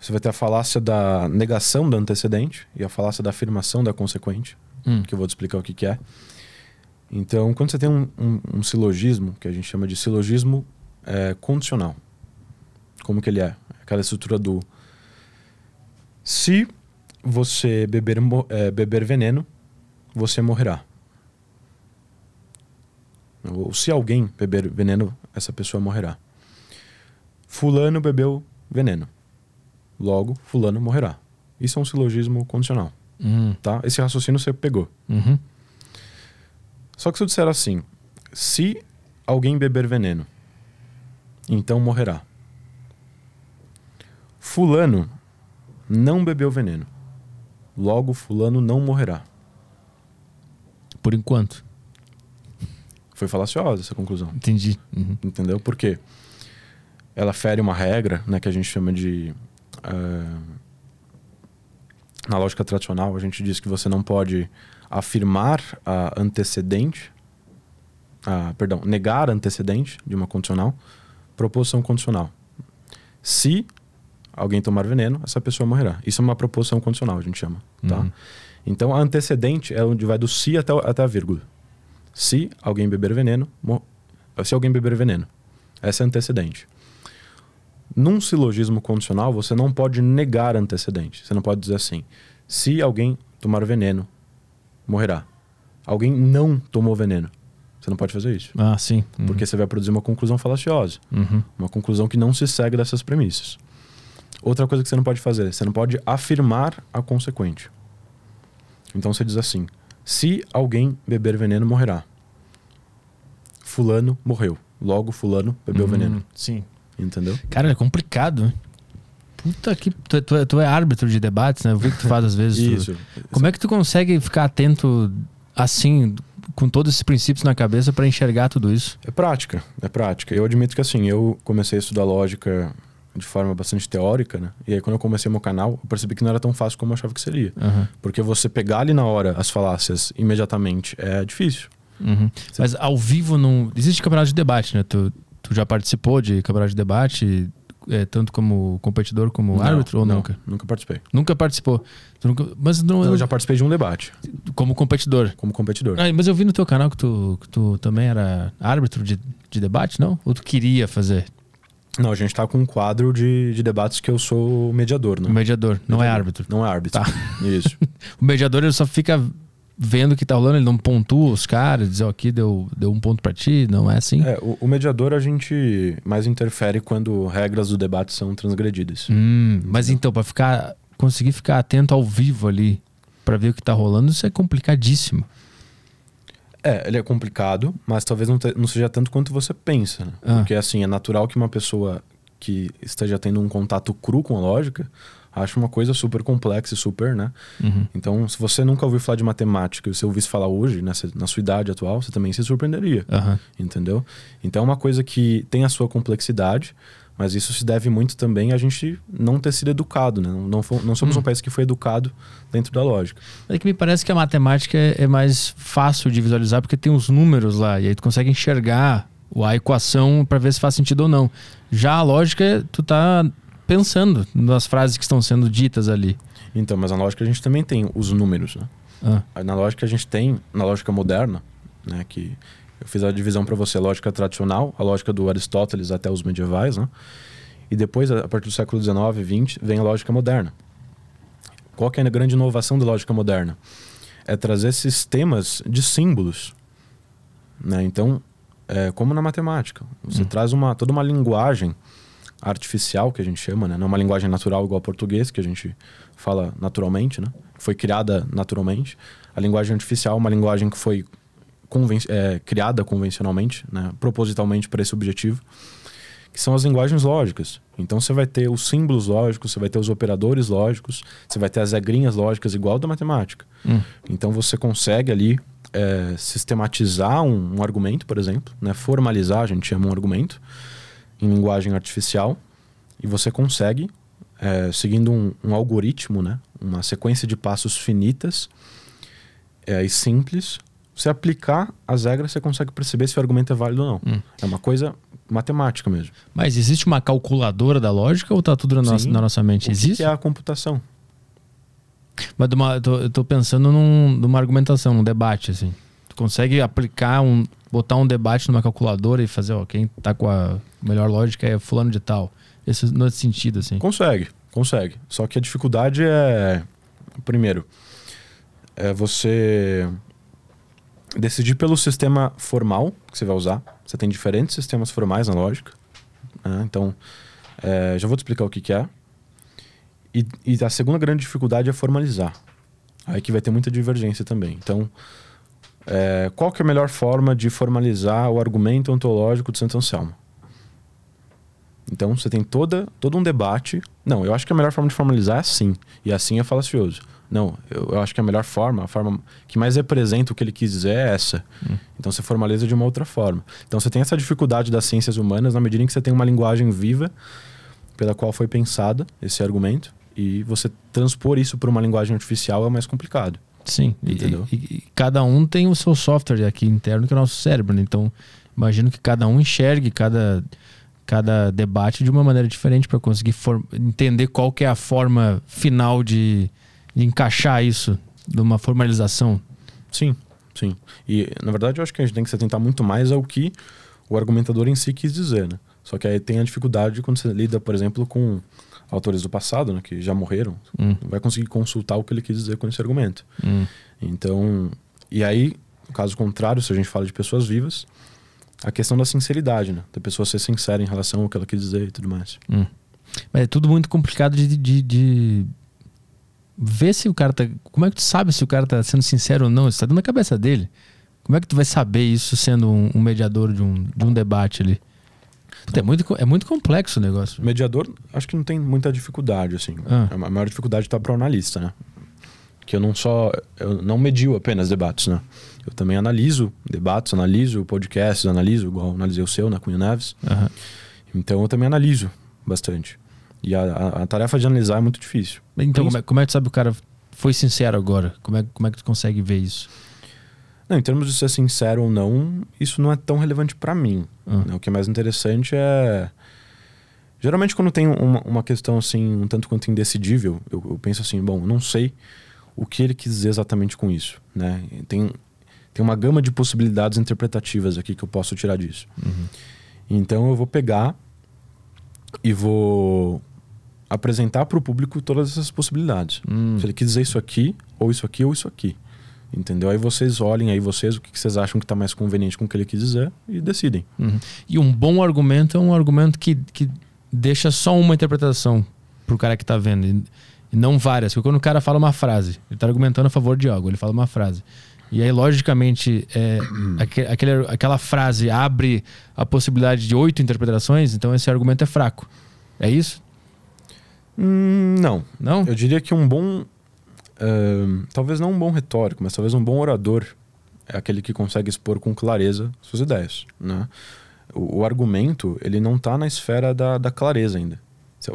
você vai ter a falácia da negação do antecedente e a falácia da afirmação da consequente, Hum. que eu vou te explicar o que, que é. Então, quando você tem um, um- um silogismo, que a gente chama de silogismo é, condicional, como que ele é? Aquela estrutura do se você beber, é, beber veneno, você morrerá. Ou se alguém beber veneno, essa pessoa morrerá. Fulano bebeu veneno. Logo, fulano morrerá. Isso é um silogismo condicional, Hum. tá? Esse raciocínio você pegou. Uhum. Só que se eu disser assim, se alguém beber veneno, então morrerá. Fulano não bebeu veneno. Logo, fulano não morrerá. Por enquanto. Foi falaciosa essa conclusão. Entendi. Uhum. Entendeu? Porque ela fere uma regra, né, que a gente chama de. Ah, na lógica tradicional, a gente diz que você não pode afirmar a antecedente, ah, perdão, negar antecedente de uma condicional, proposição condicional. Se alguém tomar veneno, essa pessoa morrerá. Isso é uma proposição condicional, a gente chama. Tá? Uhum. Então, a antecedente é onde vai do se até, até a vírgula. Se alguém beber veneno, se alguém beber veneno. Essa é a antecedente. Num silogismo condicional, você não pode negar antecedente. Você não pode dizer assim: se alguém tomar veneno, morrerá. Alguém não tomou veneno. Você não pode fazer isso. Ah, sim. Uhum. Porque você vai produzir uma conclusão falaciosa. Uhum. Uma conclusão que não se segue dessas premissas. Outra coisa que você não pode fazer, você não pode afirmar a consequente. Então você diz assim: se alguém beber veneno, morrerá. Fulano morreu. Logo, Fulano bebeu Uhum. veneno. Sim. Entendeu? Cara, é complicado, né? Puta que. Tu, tu é- tu é árbitro de debates, né? Eu vi que tu faz às vezes. Isso. Como é que tu consegue ficar atento assim, com todos esses princípios na cabeça para enxergar tudo isso? É prática, é prática. Eu admito que assim, eu comecei a estudar lógica de forma bastante teórica, né? E aí quando eu comecei meu canal, eu percebi que não era tão fácil como eu achava que seria. Aham. Porque você pegar ali na hora as falácias imediatamente é difícil. Uhum. Mas ao vivo não. Existe campeonato de debate, né? Tu, tu já participou de campeonato de debate, é, tanto como competidor como Não, árbitro ou não, nunca? Nunca participei. Nunca participou. Nunca- mas não, Eu já participei de um debate como competidor. como competidor. Ah, mas eu vi no teu canal que tu, que tu também era árbitro de, de debate, não? Ou tu queria fazer? Não, a gente tá com um quadro de, de debates que eu sou mediador, né? Mediador, não é Mediador. árbitro. Não é árbitro. Tá. Isso. O mediador ele só fica vendo o que tá rolando, ele não pontua os caras, diz, ó, aqui deu, deu um ponto pra ti, não é assim? É, o, o mediador a gente mais interfere quando regras do debate são transgredidas. Hum, mas então, pra ficar, conseguir ficar atento ao vivo ali, pra ver o que tá rolando, isso é complicadíssimo. É, ele é complicado, mas talvez não, te- não seja tanto quanto você pensa, né? Ah. Porque assim, é natural que uma pessoa que esteja tendo um contato cru com a lógica ache uma coisa super complexa e super, né? Uhum. Então, se você nunca ouviu falar de matemática e você ouvisse falar hoje, nessa, na sua idade atual, você também se surpreenderia. Aham. entendeu? Então é uma coisa que tem a sua complexidade, mas isso se deve muito também a gente não ter sido educado, né? Não, não, não somos Hum. um país que foi educado dentro da lógica. É que me parece que a matemática é, é mais fácil de visualizar porque tem os números lá e aí tu consegue enxergar o- a equação pra ver se faz sentido ou não. Já a lógica, tu tá pensando nas frases que estão sendo ditas ali. Então, mas na lógica a gente também tem os números, né? Ah, Na lógica a gente tem, na lógica moderna, né, que eu fiz a divisão para você, a lógica tradicional, a lógica do Aristóteles até os medievais, né? E depois, a partir do século XIX, XX, vem a lógica moderna. Qual que é a grande inovação da lógica moderna? É trazer sistemas de símbolos, né? Então, é, como na matemática, você Hum. traz uma toda uma linguagem artificial que a gente chama, né? Não é uma linguagem natural igual ao português que a gente fala naturalmente, né? Foi criada naturalmente. A linguagem artificial é uma linguagem que foi conven é, criada convencionalmente, né? propositalmente para esse objetivo. que são as linguagens lógicas. Então você vai ter os símbolos lógicos, você vai ter os operadores lógicos, você vai ter as regrinhas lógicas igual da matemática. Hum. Então você consegue ali é, sistematizar um, um, argumento, por exemplo, né? formalizar, a gente chama um argumento, em linguagem artificial, e você consegue, é, seguindo um, um, algoritmo, né? uma sequência de passos finitas é, e simples, você aplicar as regras, você consegue perceber se o argumento é válido ou não. Hum. É uma coisa matemática mesmo. Mas existe uma calculadora da lógica ou está tudo na, Sim. nossa, na nossa mente? O existe? Que é a computação. Mas uma, eu, tô, eu tô pensando num, numa argumentação, num debate, assim. Tu consegue aplicar um. botar um debate numa calculadora e fazer, ó, quem tá com a melhor lógica é fulano de tal. Esse, nesse sentido, assim. Consegue, consegue. Só que a dificuldade é. Primeiro, é você decidir pelo sistema formal que você vai usar. Você tem diferentes sistemas formais na lógica. Né? Então, é, já vou te explicar o que, que é. E, e, a segunda grande dificuldade é formalizar. Aí que vai ter muita divergência também. Então, é, qual que é a melhor forma de formalizar o argumento ontológico de Santo Anselmo? Então, você tem toda, todo um debate. Não, eu acho que a melhor forma de formalizar é assim. E assim é falacioso. Não, eu, eu, acho que a melhor forma, a forma que mais representa o que ele quis dizer é essa. Hum. Então você formaliza de uma outra forma. Então você tem essa dificuldade das ciências humanas na medida em que você tem uma linguagem viva pela qual foi pensada esse argumento e você transpor isso para uma linguagem artificial é mais complicado. Sim, entendeu? E, e, e, cada um tem o seu software aqui interno que é o nosso cérebro. Né? Então imagino que cada um enxergue cada cada debate de uma maneira diferente para conseguir entender qual que é a forma final de de encaixar isso numa formalização. Sim, sim. E na verdade eu acho que a gente tem que se atentar muito mais ao que o argumentador em si quis dizer, né? Só que aí tem a dificuldade quando você lida, por exemplo, com autores do passado, né, que já morreram, hum. não vai conseguir consultar o que ele quis dizer com esse argumento. Hum. Então, e aí, caso contrário, se a gente fala de pessoas vivas, a questão da sinceridade, né? Da pessoa ser sincera em relação ao que ela quis dizer e tudo mais. Hum. Mas é tudo muito complicado de, de, de vê se o cara tá. Como é que tu sabe se o cara tá sendo sincero ou não? Isso tá dentro da cabeça dele. Como é que tu vai saber isso sendo um, um mediador de um, de um debate ali? Puta, é, muito, é muito complexo o negócio. Mediador, acho que não tem muita dificuldade, assim. Ah. A maior dificuldade está para o analista, né? Que eu não só. Eu não medio apenas debates, né? Eu também analiso debates, analiso podcasts, analiso, igual analisei o seu na Cunha Neves. Uhum. Então eu também analiso bastante. E a, a, a tarefa de analisar é muito difícil. Então, como é, como é que sabe o cara foi sincero agora? Como é, como é que tu consegue ver isso? Não, em termos de ser sincero ou não, isso não é tão relevante para mim. Ah. Né? O que é mais interessante é. Geralmente, quando tem uma, uma questão assim, um tanto quanto indecidível, eu, eu, penso assim: bom, não sei o que ele quis dizer exatamente com isso. Né? Tem, tem uma gama de possibilidades interpretativas aqui que eu posso tirar disso. Uhum. Então, eu vou pegar e vou apresentar para o público todas essas possibilidades. Hum. Se ele quiser isso aqui, ou isso aqui, ou isso aqui. Entendeu? Aí vocês olhem aí vocês o que vocês acham que está mais conveniente com o que ele quis dizer e decidem. Uhum. E um bom argumento é um argumento que, que deixa só uma interpretação pro cara que está vendo. Não várias. Porque quando o cara fala uma frase, ele está argumentando a favor de algo, ele fala uma frase. E aí, logicamente, é, aquele, aquela frase abre a possibilidade de oito interpretações, então esse argumento é fraco. É isso? Hum, não. Não? Eu diria que um bom. Uh, talvez não um bom retórico, mas talvez um bom orador é aquele que consegue expor com clareza suas ideias. Né? O, o argumento, ele não está na esfera da, da clareza ainda.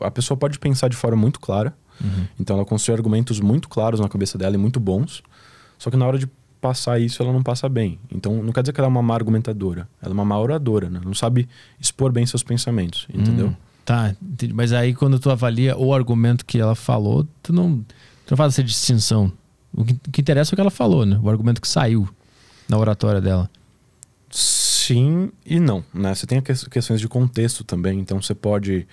A pessoa pode pensar de forma muito clara, uhum. então ela constrói argumentos muito claros na cabeça dela e muito bons, só que na hora de passar isso, ela não passa bem. Então, não quer dizer que ela é uma má argumentadora. Ela é uma má oradora, né? Não sabe expor bem seus pensamentos, entendeu? Hum, tá, mas aí quando tu avalia o argumento que ela falou, tu não, tu não faz essa distinção. O que, o que interessa é o que ela falou, né? O argumento que saiu na oratória dela. Sim e não, né? Você tem questões de contexto também, então você pode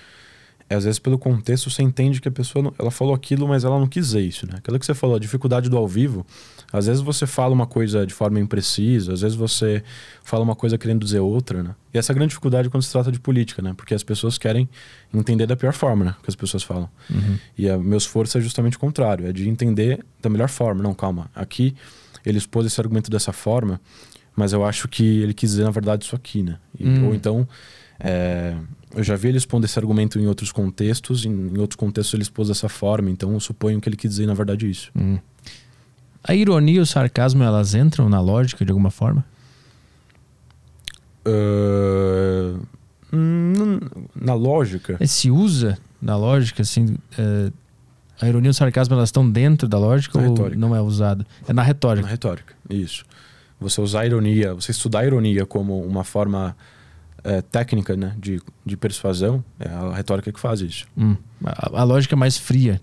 às vezes pelo contexto você entende que a pessoa não, ela falou aquilo, mas ela não quis dizer isso, né? Aquilo que você falou, a dificuldade do ao vivo, às vezes você fala uma coisa de forma imprecisa, às vezes você fala uma coisa querendo dizer outra, né? E essa é a grande dificuldade quando se trata de política, né? Porque as pessoas querem entender da pior forma, né? Que as pessoas falam. Uhum. E o meu esforço é justamente o contrário, é de entender da melhor forma. Não, calma, aqui ele expôs esse argumento dessa forma, mas eu acho que ele quis dizer na verdade isso aqui, né? E. Ou então é, eu já vi ele expondo esse argumento em outros contextos, em, em outros contextos ele expôs dessa forma, então eu suponho que ele quis dizer na verdade isso. Hum. A ironia e o sarcasmo, elas entram na lógica de alguma forma? Uh, na lógica. É, se usa na lógica, assim. É, a ironia e o sarcasmo elas estão dentro da lógica Na ou retórica. não é usado? É na retórica. Na retórica, isso. Você usar a ironia, você estudar a ironia como uma forma é, técnica né, de, de persuasão, é a retórica que faz isso. Hum. A, a lógica é mais fria.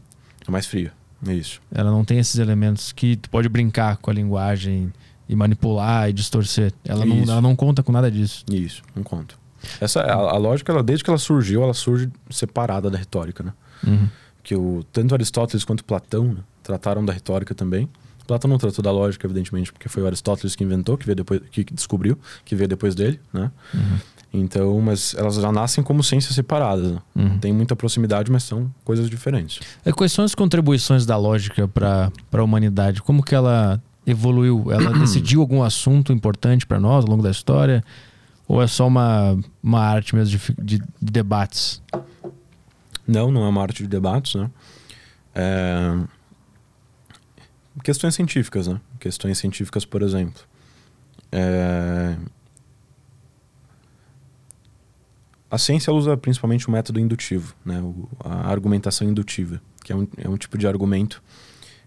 É mais fria. Isso. Ela não tem esses elementos que tu pode brincar com a linguagem e manipular e distorcer. Ela, não, ela não conta com nada disso. Isso, não conto. Essa, a, a lógica, ela, desde que ela surgiu, ela surge separada da retórica, né? Uhum. Que o, tanto Aristóteles quanto Platão né, trataram da retórica também. Platão não tratou da lógica, evidentemente, porque foi o Aristóteles que inventou, que veio depois, que descobriu, que veio depois dele, né? Uhum. Então, mas elas já nascem como ciências separadas. Né? Uhum. Tem muita proximidade, mas são coisas diferentes. E Quais são as contribuições da lógica para a humanidade? Como que ela evoluiu? Ela decidiu algum assunto importante para nós ao longo da história? Ou é só uma, uma arte mesmo de- de debates? Não, não é uma arte de debates, né? É... Questões científicas, né? Questões científicas, por exemplo. É... A ciência usa principalmente o método indutivo, né? O- a argumentação indutiva, que é um, é um tipo de argumento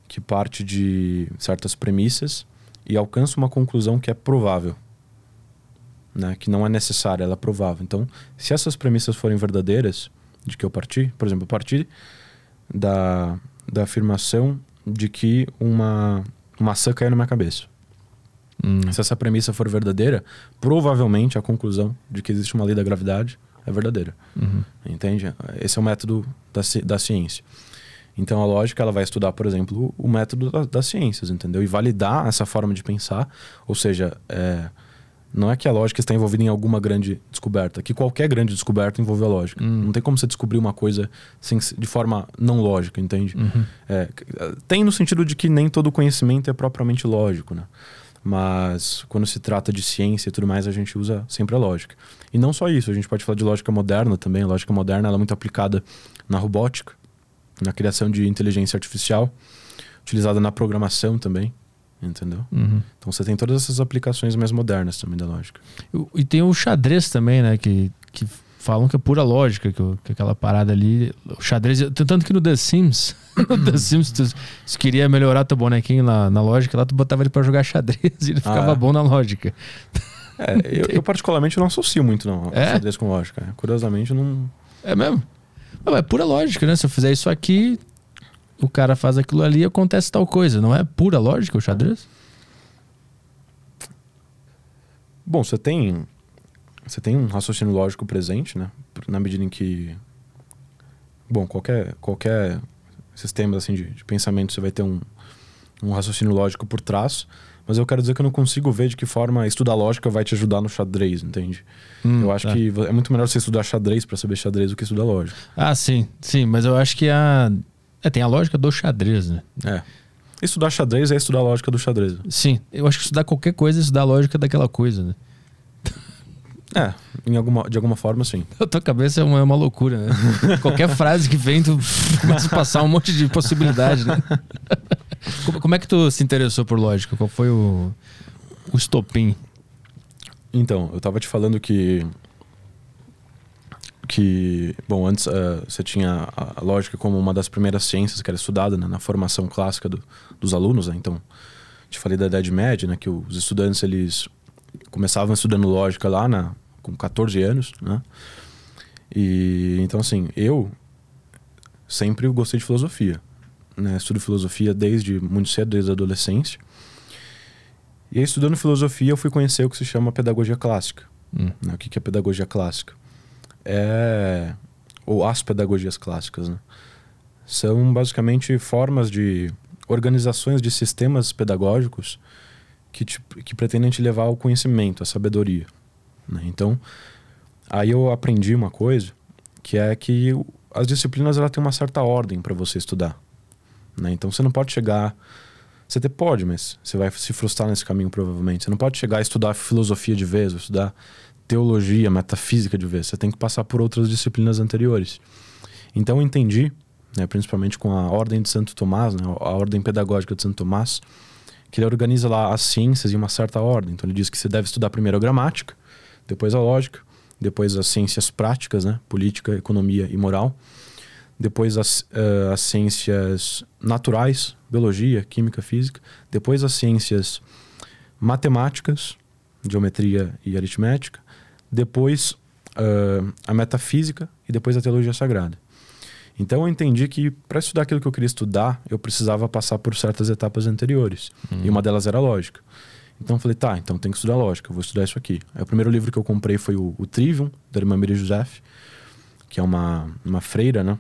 que parte de certas premissas e alcança uma conclusão que é provável, né? Que não é necessária, ela é provável. Então, se essas premissas forem verdadeiras, de que eu parti, por exemplo, eu parti da, da afirmação de que uma maçã caiu na minha cabeça. Hum. Se essa premissa for verdadeira, provavelmente a conclusão de que existe uma lei da gravidade é verdadeira. Uhum. Entende? Esse é o método da, da ciência. Então a lógica ela vai estudar, por exemplo, o método da- das ciências, entendeu? E validar essa forma de pensar. Ou seja, é, não é que a lógica está envolvida em alguma grande descoberta, que qualquer grande descoberta envolve a lógica. Hum. Não tem como você descobrir uma coisa sem, de forma não lógica, entende? Uhum. É, tem no sentido de que nem todo conhecimento é propriamente lógico, né? Mas quando se trata de ciência e tudo mais, a gente usa sempre a lógica. E não só isso, a gente pode falar de lógica moderna também. A lógica moderna ela é muito aplicada na robótica, na criação de inteligência artificial, utilizada na programação também, entendeu? Uhum. Então você tem todas essas aplicações mais modernas também da lógica. E tem o xadrez também, né? Que, que falam que é pura lógica, que, que aquela parada ali. O xadrez. Tanto que no The Sims, no The Sims, tu, se queria melhorar teu bonequinho na, na lógica, lá tu botava ele pra jogar xadrez e ele Ah, ficava é? bom na lógica. É, eu, eu particularmente não associo muito não, É? xadrez com lógica. Curiosamente, não... É mesmo? Não, é pura lógica, né? Se eu fizer isso aqui, o cara faz aquilo ali acontece tal coisa. Não é pura lógica o xadrez? Bom, você tem você tem um raciocínio lógico presente, né? Na medida em que bom, qualquer qualquer sistema assim de, de pensamento você vai ter um, um raciocínio lógico por trás, mas eu quero dizer que eu não consigo ver de que forma estudar lógica vai te ajudar no xadrez, entende? Hum, eu acho tá. que é muito melhor você estudar xadrez para saber xadrez do que estudar lógica. Ah, sim, sim, mas eu acho que a. É, tem a lógica do xadrez, né? É. Estudar xadrez é estudar a lógica do xadrez. Sim, eu acho que estudar qualquer coisa é estudar a lógica daquela coisa, né? É, em alguma, de alguma forma, sim. A tua cabeça é uma, é uma loucura, né? Qualquer frase que vem, tu começa a passar um monte de possibilidade, né? Como, como é que tu se interessou por lógica? Qual foi o, o estopim? Então, eu tava te falando que. Que, bom, antes eh, você tinha a, a lógica como uma das primeiras ciências que era estudada né, na formação clássica do- dos alunos, né? Então, te falei da Idade Média, né? Que os estudantes, eles começavam estudando lógica lá na, com 14 anos, né? E, então, assim, eu sempre gostei de filosofia, né? Estudo filosofia desde muito cedo, desde a adolescência. E aí, estudando filosofia, eu fui conhecer o que se chama pedagogia clássica. Hum. né? O que que é pedagogia clássica? É... Ou as pedagogias clássicas, né? São basicamente formas de organizações de sistemas pedagógicos que, te, que pretendem te levar ao conhecimento, à sabedoria. né? Então, aí eu aprendi uma coisa, que é que as disciplinas ela tem uma certa ordem para você estudar. né? Então, você não pode chegar... Você até pode, mas você vai se frustrar nesse caminho provavelmente. Você não pode chegar a estudar filosofia de vez, ou estudar teologia, metafísica de vez. Você tem que passar por outras disciplinas anteriores. Então eu entendi, né, principalmente com a Ordem de Santo Tomás, né, a Ordem Pedagógica de Santo Tomás, que ele organiza lá as ciências em uma certa ordem. Então ele diz que você deve estudar primeiro a gramática, depois a lógica, depois as ciências práticas, né, política, economia e moral, depois as, uh, as ciências naturais, biologia, química, física, depois as ciências matemáticas, geometria e aritmética, depois uh, a metafísica e depois a teologia sagrada. Então eu entendi que para estudar aquilo que eu queria estudar, eu precisava passar por certas etapas anteriores. Uhum. E uma delas era lógica. Então eu falei, tá, então tem que estudar lógica, eu vou estudar isso aqui. Aí, o primeiro livro que eu comprei foi o, o Trivium, da irmã Maria Joseph, que é uma, uma freira, né?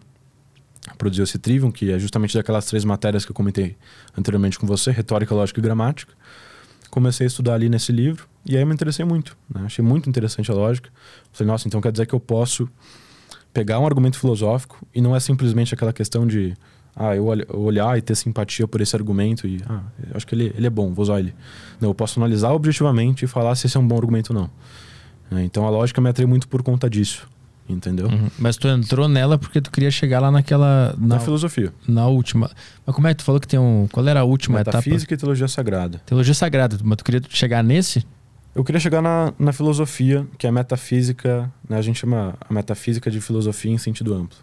Produziu esse Trivium, que é justamente daquelas três matérias que eu comentei anteriormente com você, retórica, lógica e gramática. Comecei a estudar ali nesse livro, e aí eu me interessei muito. Né? Achei muito interessante a lógica. Falei, nossa, então quer dizer que eu posso pegar um argumento filosófico e não é simplesmente aquela questão de ah, eu olhar e ter simpatia por esse argumento e ah, acho que ele, ele é bom, vou usar ele. Não, eu posso analisar objetivamente e falar se esse é um bom argumento ou não. É, então a lógica me atrai muito por conta disso, entendeu? Uhum. Mas tu entrou nela porque tu queria chegar lá naquela na, na filosofia. Na última. Mas como é que tu falou que tem um, qual era a última Metafísica etapa? Metafísica e teologia sagrada. Teologia sagrada, mas tu queria chegar nesse? Eu queria chegar na, na filosofia, que é a metafísica, né? a gente chama a metafísica de filosofia em sentido amplo.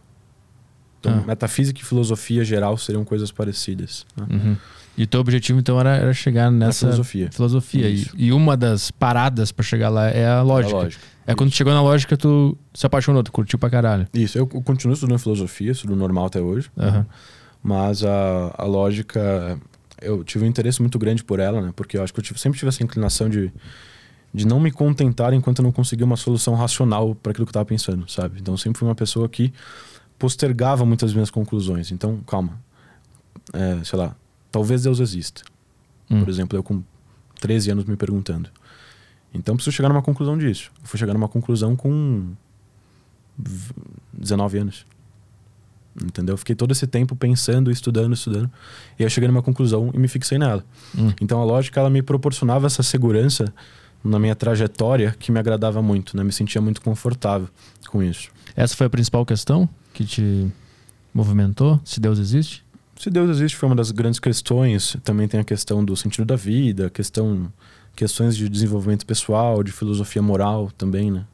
Então, ah. metafísica e filosofia geral seriam coisas parecidas. Né? Uhum. E o teu objetivo, então, era, era chegar nessa na filosofia. filosofia. E, e, uma das paradas para chegar lá é a lógica. É, a lógica. é Isso. quando chegou na lógica, tu se apaixonou, tu curtiu pra caralho. Isso, eu continuo estudando filosofia, estudo normal até hoje. Uhum. Né? Mas a, a lógica, eu tive um interesse muito grande por ela, né? Porque eu acho que eu tive, sempre tive essa inclinação de de não me contentar enquanto eu não conseguia uma solução racional para aquilo que eu estava pensando, sabe? Então eu sempre fui uma pessoa que postergava muitas minhas conclusões. Então, calma. É, sei lá, talvez Deus exista. Hum. Por exemplo, eu com 13 anos me perguntando. Então preciso chegar numa conclusão disso. Eu fui chegar numa conclusão com 19 anos. Entendeu? Eu fiquei todo esse tempo pensando, estudando, estudando. E eu cheguei numa conclusão e me fixei nela. Hum. Então a lógica ela me proporcionava essa segurança na minha trajetória que me agradava muito, né? Me sentia muito confortável com isso. Essa foi a principal questão que te movimentou? Se Deus existe? Se Deus existe foi uma das grandes questões. Também tem a questão do sentido da vida, questão questões de desenvolvimento pessoal, de filosofia moral também, né?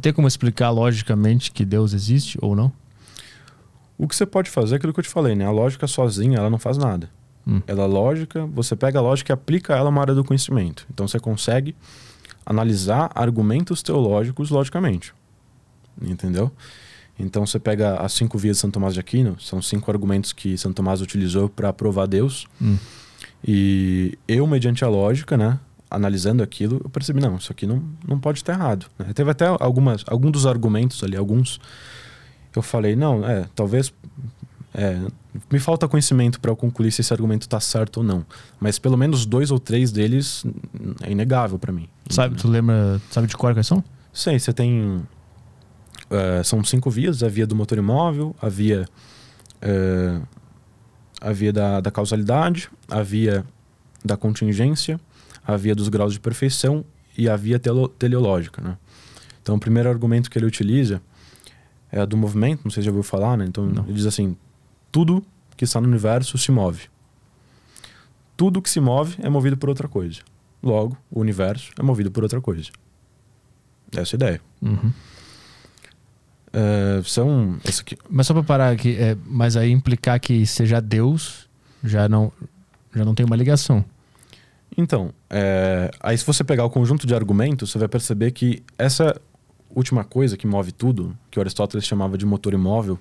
Tem como explicar logicamente que Deus existe ou não? O que você pode fazer é aquilo que eu te falei, né? A lógica sozinha, ela não faz nada. Hum. Ela é lógica, você pega a lógica e aplica ela uma área do conhecimento. Então você consegue analisar argumentos teológicos logicamente. Entendeu? Então você pega as cinco vias de Santo Tomás de Aquino, são cinco argumentos que Santo Tomás utilizou para provar Deus. Hum. E eu, mediante a lógica, né, analisando aquilo, eu percebi, não, isso aqui não, não pode estar errado. Né? Teve até algumas, alguns dos argumentos ali, alguns, eu falei, não, é, talvez é, me falta conhecimento para eu concluir se esse argumento está certo ou não. Mas pelo menos dois ou três deles é inegável para mim. Sabe, tu lembra, sabe de qual quais são? Sei, você tem. Uh, são cinco vias: a via do motor imóvel, a via. Uh, a via da, da causalidade, a via da contingência, a via dos graus de perfeição e a via teleológica. Né? Então, o primeiro argumento que ele utiliza é a do movimento, não sei se já ouviu falar, né? Então, não. ele diz assim: tudo que está no universo se move. Tudo que se move é movido por outra coisa. Logo, o universo é movido por outra coisa. Essa é a ideia. Uhum. É, são. Aqui... Mas só para parar aqui, é, mas aí implicar que seja Deus já não, já não tem uma ligação. Então, é, aí se você pegar o conjunto de argumentos, você vai perceber que essa última coisa que move tudo, que Aristóteles chamava de motor imóvel,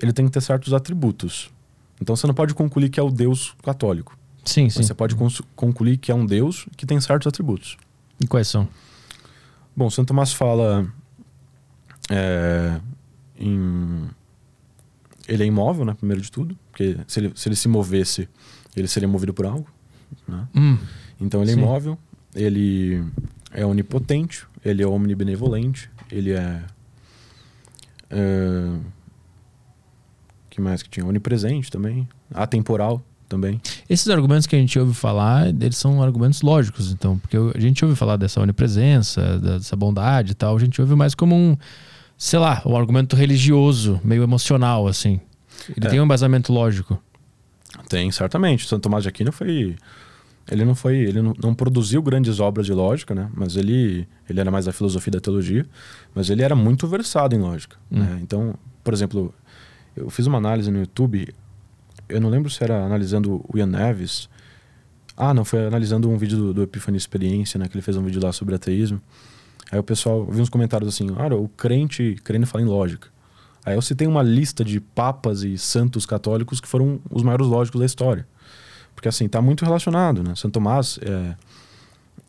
ele tem que ter certos atributos. Então você não pode concluir que é o Deus católico. Sim, sim. Você pode concluir que é um Deus que tem certos atributos. E quais são? Bom, Santo Tomás fala é, em... Ele é imóvel, né? Primeiro de tudo. Porque se ele se, ele se movesse, ele seria movido por algo. Né? Hum, então ele é sim. imóvel, ele é onipotente, ele é omnibenevolente, ele é... é que mais que tinha? Onipresente também. Atemporal. também. Esses argumentos que a gente ouve falar, eles são argumentos lógicos, então, porque a gente ouve falar dessa onipresença, dessa bondade e tal, a gente ouve mais como um, sei lá, um argumento religioso, meio emocional, assim. Ele É. tem um embasamento lógico. Tem, certamente. Santo Tomás de Aquino foi. Ele não foi. Ele não, não produziu grandes obras de lógica, né? Mas ele, ele era mais da filosofia e da teologia. Mas ele era muito versado em lógica. né? Então, por exemplo, eu fiz uma análise no YouTube. Eu não lembro se era analisando o Ian Neves. Ah, não, foi analisando um vídeo do, do Epifania Experiência, né? Que ele fez um vídeo lá sobre ateísmo. Aí o pessoal, eu vi uns comentários assim: olha, o crente crente fala em lógica. Aí eu citei uma lista de papas e santos católicos que foram os maiores lógicos da história. Porque assim, tá muito relacionado, né? Santo Tomás, é,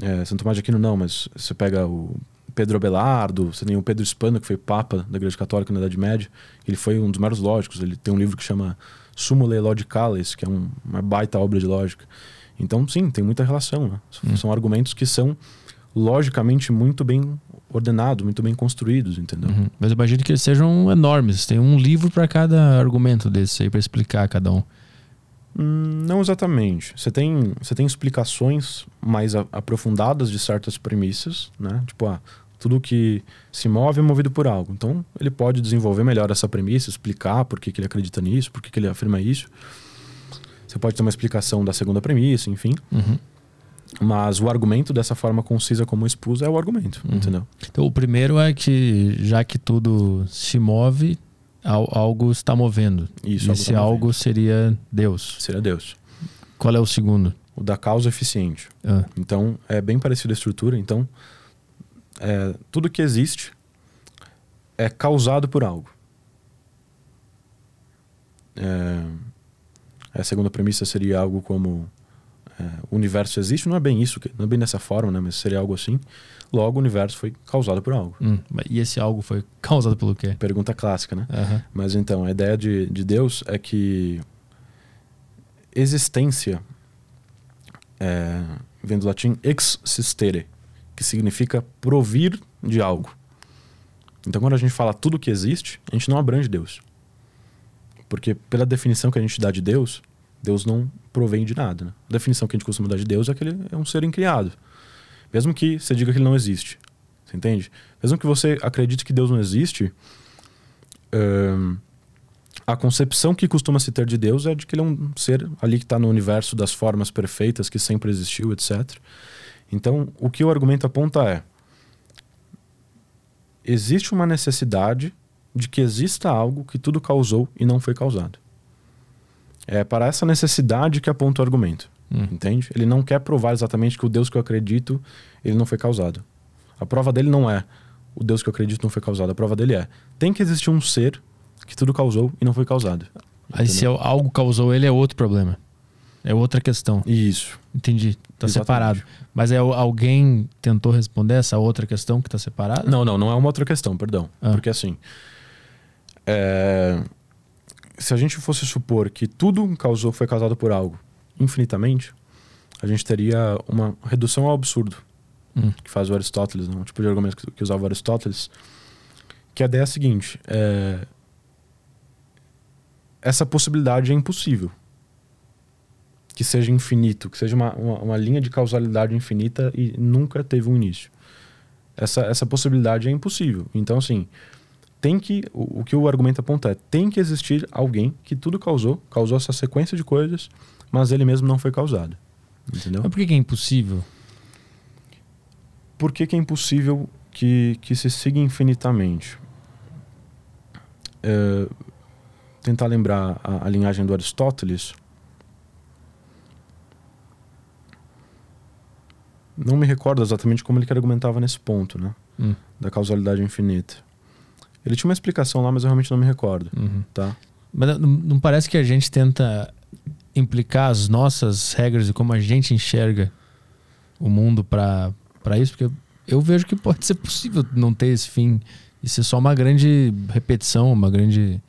é, Santo Tomás de Aquino não, mas você pega o Pedro Abelardo, você tem o Pedro Hispano, que foi papa da Igreja Católica na Idade Média. Ele foi um dos maiores lógicos. Ele tem um livro que chama Sumulae Logicalis, que é um- uma baita obra de lógica. Então, sim, tem muita relação, né? Hum. São argumentos que são logicamente muito bem ordenados, muito bem construídos, entendeu? Uhum. Mas eu imagino que eles sejam enormes. Tem um livro para cada argumento desse aí, para explicar cada um. Hum, Não exatamente. Você tem, você tem explicações mais a- aprofundadas de certas premissas, né? Tipo, ah, tudo que se move é movido por algo. Então, ele pode desenvolver melhor essa premissa, explicar por que, que ele acredita nisso, por que, que ele afirma isso. Você pode ter uma explicação da segunda premissa, enfim. Uhum. Mas o argumento dessa forma concisa como expus é o argumento, Uhum. entendeu? Então, o primeiro é que, já que tudo se move, al- algo está movendo. Isso, e algo esse tá algo seria Deus. Seria Deus. Qual é o segundo? O da causa eficiente. Ah, Então, é bem parecida a estrutura. Então, é, tudo que existe é causado por algo. É, a segunda premissa seria algo como é, o universo existe. Não é bem isso, não é bem dessa forma, né? mas seria algo assim. Logo, o universo foi causado por algo. hum. E esse algo foi causado pelo quê? Pergunta clássica, né? Aham. Mas então, a ideia de, de Deus é que existência é, vem do latim ex sistere, que significa provir de algo. Então, quando a gente fala tudo que existe, a gente não abrange Deus. Porque, pela definição que a gente dá de Deus, Deus não provém de nada. Né? A definição que a gente costuma dar de Deus é que ele é um ser incriado. Mesmo que você diga que ele não existe. Você entende? Mesmo que você acredite que Deus não existe, a concepção que costuma se ter de Deus é de que ele é um ser ali que está no universo das formas perfeitas, que sempre existiu, etc. Então, o que o argumento aponta é: existe uma necessidade de que exista algo que tudo causou e não foi causado. É para essa necessidade que aponta o argumento, Hum. entende? Ele não quer provar exatamente que o Deus que eu acredito ele não foi causado. A prova dele não é o Deus que eu acredito não foi causado. A prova dele é tem que existir um ser que tudo causou e não foi causado. Aí se algo causou ele é outro problema. É outra questão. Isso. Entendi. Tá Exatamente. separado. Mas é alguém tentou responder essa outra questão que tá separada? Não, não, não é uma outra questão, perdão. Ah. Porque assim. é, Se a gente fosse supor que tudo causou, foi causado por algo infinitamente, a gente teria uma redução ao absurdo Hum. que faz o Aristóteles, né? um tipo de argumento que, que usava o Aristóteles, que a ideia é a seguinte: é, essa possibilidade é impossível. Que seja infinito, que seja uma, uma, uma linha de causalidade infinita e nunca teve um início. Essa, essa possibilidade é impossível. Então, assim, tem que. O, o que o argumento aponta é: tem que existir alguém que tudo causou, causou essa sequência de coisas, mas ele mesmo não foi causado. Entendeu? Mas por que, que é impossível? Por que, que é impossível que, que se siga infinitamente? É, tentar lembrar a, a linhagem do Aristóteles. Não me recordo exatamente como ele que argumentava nesse ponto, né? Hum. Da causalidade infinita. Ele tinha uma explicação lá, mas eu realmente não me recordo, Uhum. tá? Mas não, não parece que a gente tenta implicar as nossas regras e como a gente enxerga o mundo para isso? Porque eu vejo que pode ser possível não ter esse fim e ser só uma grande repetição, uma grande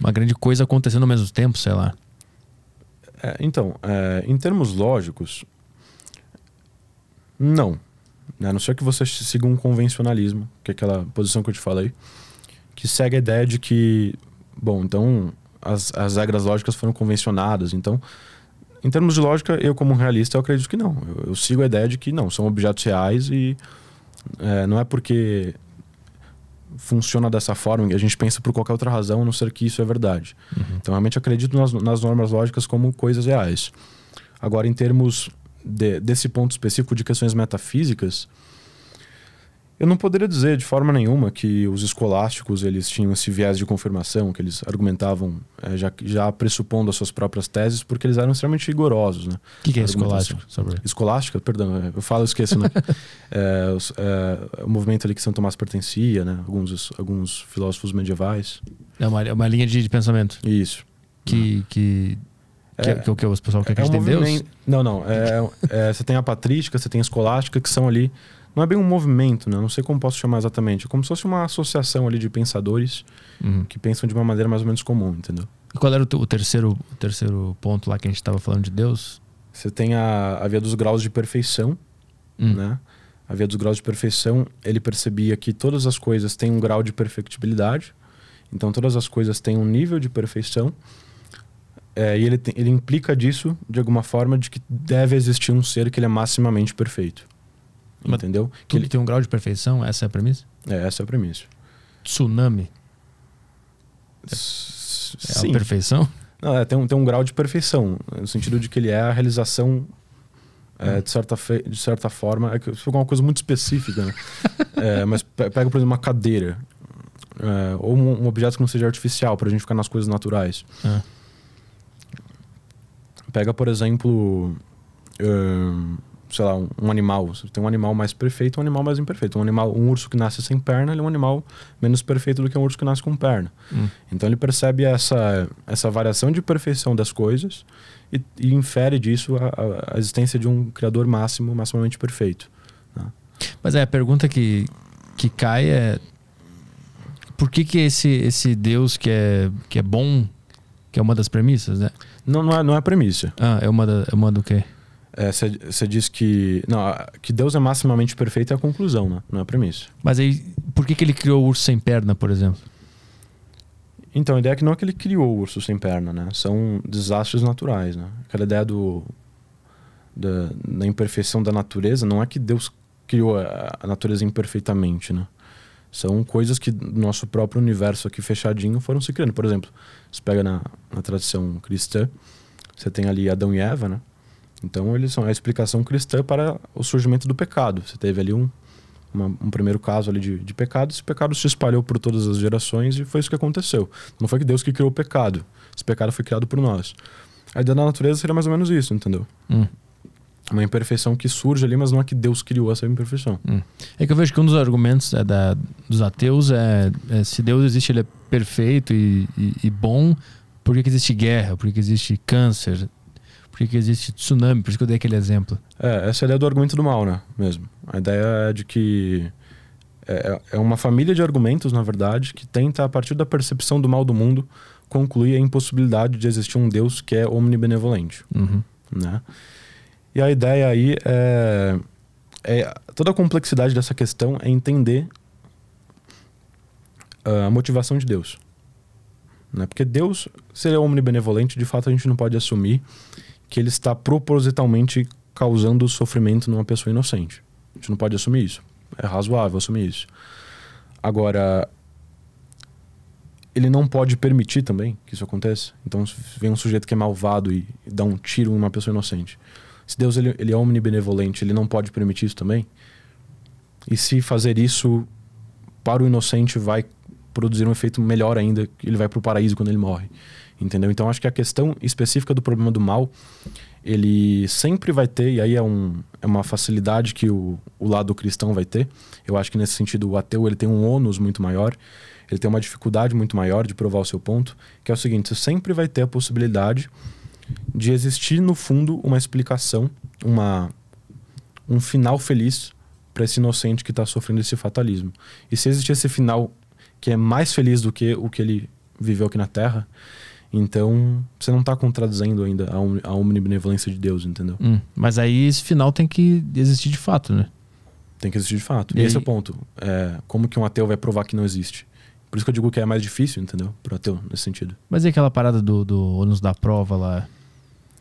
uma grande coisa acontecendo ao mesmo tempo, sei lá. É, então, é, em termos lógicos, não. A não ser que você siga um convencionalismo, que é aquela posição que eu te falei, que segue a ideia de que, bom, então as, as regras lógicas foram convencionadas. Então, em termos de lógica, eu como um realista, eu acredito que não. Eu, eu sigo a ideia de que não, são objetos reais e é, não é porque funciona dessa forma e a gente pensa por qualquer outra razão, a não ser que isso é verdade. Uhum. Então, realmente acredito nas, nas normas lógicas como coisas reais. Agora, em termos de, desse ponto específico de questões metafísicas, eu não poderia dizer de forma nenhuma que os escolásticos eles tinham esse viés de confirmação, que eles argumentavam é, já, já pressupondo as suas próprias teses, porque eles eram extremamente rigorosos. Né? O que, que é escolástico? Sobre... Escolástica, perdão, eu falo, esqueço, né? é, é, o movimento ali que São Tomás pertencia, né? alguns, alguns filósofos medievais. É uma, é uma linha de, de pensamento. Isso. Que, que que é, que, é que, o pessoal quer acreditar é um em Deus? Não, não. É, é, você tem a patrística, você tem a escolástica, que são ali não é bem um movimento, né? Não sei como posso chamar exatamente. É como se fosse uma associação ali de pensadores uhum. que pensam de uma maneira mais ou menos comum, entendeu? E qual era o, o terceiro, o terceiro ponto lá que a gente estava falando de Deus? Você tem a, a via dos graus de perfeição, uhum. né? A via dos graus de perfeição, ele percebia que todas as coisas têm um grau de perfectibilidade. Então, todas as coisas têm um nível de perfeição. É, e ele, tem, ele implica disso, de alguma forma, de que deve existir um ser que ele é maximamente perfeito. Mas entendeu? Que ele tem um grau de perfeição, essa é a premissa? É, essa é a premissa. Tsunami. É, é a perfeição? Não, é, tem, um, tem um grau de perfeição, no sentido de que ele é a realização é, de, certa fe... de certa forma. É que foi uma coisa muito específica, né? é, mas pega, por exemplo, uma cadeira. É, ou um, um, objeto que não seja artificial, para a gente ficar nas coisas naturais. É. Pega, por exemplo. Um, sei lá, um, um, animal. Você tem um animal mais perfeito e um animal mais imperfeito. Um animal, um urso que nasce sem perna, ele é um animal menos perfeito do que um urso que nasce com perna. Hum. Então ele percebe essa, essa variação de perfeição das coisas e, e infere disso a, a, existência de um criador máximo, maximamente perfeito. Né? Mas é, a pergunta que, que cai é por que, que esse, esse Deus que é, que é bom, que é uma das premissas, né? Não, não é, não é a premissa. Ah, é uma, da, é uma do quê? Você é, diz que. Não, que Deus é maximamente perfeito é a conclusão, né? não é a premissa. Mas aí, por que, que ele criou o urso sem perna, por exemplo? Então, a ideia é que não é que ele criou o urso sem perna, né? São desastres naturais, né? Aquela ideia do, da, da imperfeição da natureza não é que Deus criou a, a natureza imperfeitamente, né? São coisas que no nosso próprio universo aqui fechadinho foram se criando. Por exemplo, você pega na, na tradição cristã, você tem ali Adão e Eva, né? Então, eles são a explicação cristã para o surgimento do pecado. Você teve ali um, uma, um primeiro caso ali de, de pecado, esse pecado se espalhou por todas as gerações e foi isso que aconteceu. Não foi que Deus que criou o pecado, esse pecado foi criado por nós. A ideia da natureza seria mais ou menos isso, entendeu? Hum. Uma imperfeição que surge ali, mas não é que Deus criou essa imperfeição. Hum. É que eu vejo que um dos argumentos é da, dos ateus é, é, se Deus existe, ele é perfeito e, e, e bom, por que, que existe guerra? Por que, que existe câncer? Por que, que existe tsunami? Por isso que eu dei aquele exemplo. É, essa é a ideia do argumento do mal, né? Mesmo. A ideia é de que é, é uma família de argumentos, na verdade, que tenta, a partir da percepção do mal do mundo, concluir a impossibilidade de existir um Deus que é omnibenevolente. Uhum. Né? E a ideia aí é, é. Toda a complexidade dessa questão é entender a motivação de Deus. Né? Porque Deus seria omnibenevolente, de fato a gente não pode assumir que ele está propositalmente causando sofrimento numa pessoa inocente. A gente não pode assumir isso. É razoável assumir isso. Agora, ele não pode permitir também que isso aconteça. Então, se vem um sujeito que é malvado e dá um tiro em uma pessoa inocente. Se Deus ele, ele é omnibenevolente, ele não pode permitir isso também? E se fazer isso para o inocente vai produzir um efeito melhor ainda, ele vai para o paraíso quando ele morre entendeu? Então acho que a questão específica do problema do mal, ele sempre vai ter, e aí é, um, é uma facilidade que o, o lado cristão vai ter. Eu acho que nesse sentido o ateu ele tem um ônus muito maior, ele tem uma dificuldade muito maior de provar o seu ponto, que é o seguinte, você sempre vai ter a possibilidade de existir no fundo uma explicação, uma, um final feliz para esse inocente que está sofrendo esse fatalismo. E se existir esse final que é mais feliz do que o que ele viveu aqui na Terra, então, você não está contradizendo ainda a, a omnibenevolência de Deus, entendeu? Hum, mas aí esse final tem que existir de fato, né? Tem que existir de fato. E, e esse é o ponto. É, como que um ateu vai provar que não existe? Por isso que eu digo que é mais difícil, entendeu? Para ateu, nesse sentido. Mas e aquela parada do, do ônus da prova lá?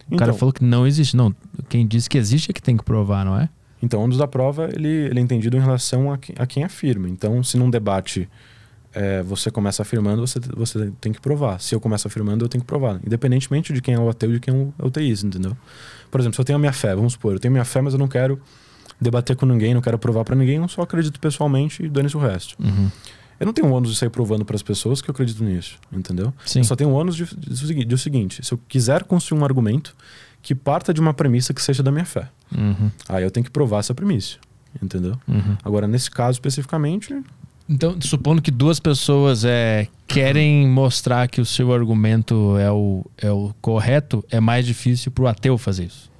O cara Então- falou que não existe. Não, quem diz que existe é que tem que provar, não é? Então, o ônus da prova, ele, ele é entendido em relação a, que- a quem afirma. Então, se num debate é, você começa afirmando, você, você tem que provar. Se eu começo afirmando, eu tenho que provar. Independentemente de quem é o ateu e de quem é o teísta, entendeu? Por exemplo, se eu tenho a minha fé, vamos supor, eu tenho minha fé, mas eu não quero debater com ninguém, não quero provar pra ninguém, eu só acredito pessoalmente e dane-se o resto. Uhum. Eu não tenho o ônus de sair provando para as pessoas que eu acredito nisso, entendeu? Sim. Eu só tenho o ônus de, de, de, o seguinte: se eu quiser construir um argumento que parta de uma premissa que seja da minha fé, Uhum. aí eu tenho que provar essa premissa, entendeu? Uhum. Agora, nesse caso especificamente, Então, supondo que duas pessoas é, querem mostrar que o seu argumento é o, é o correto, é mais difícil pro ateu fazer isso.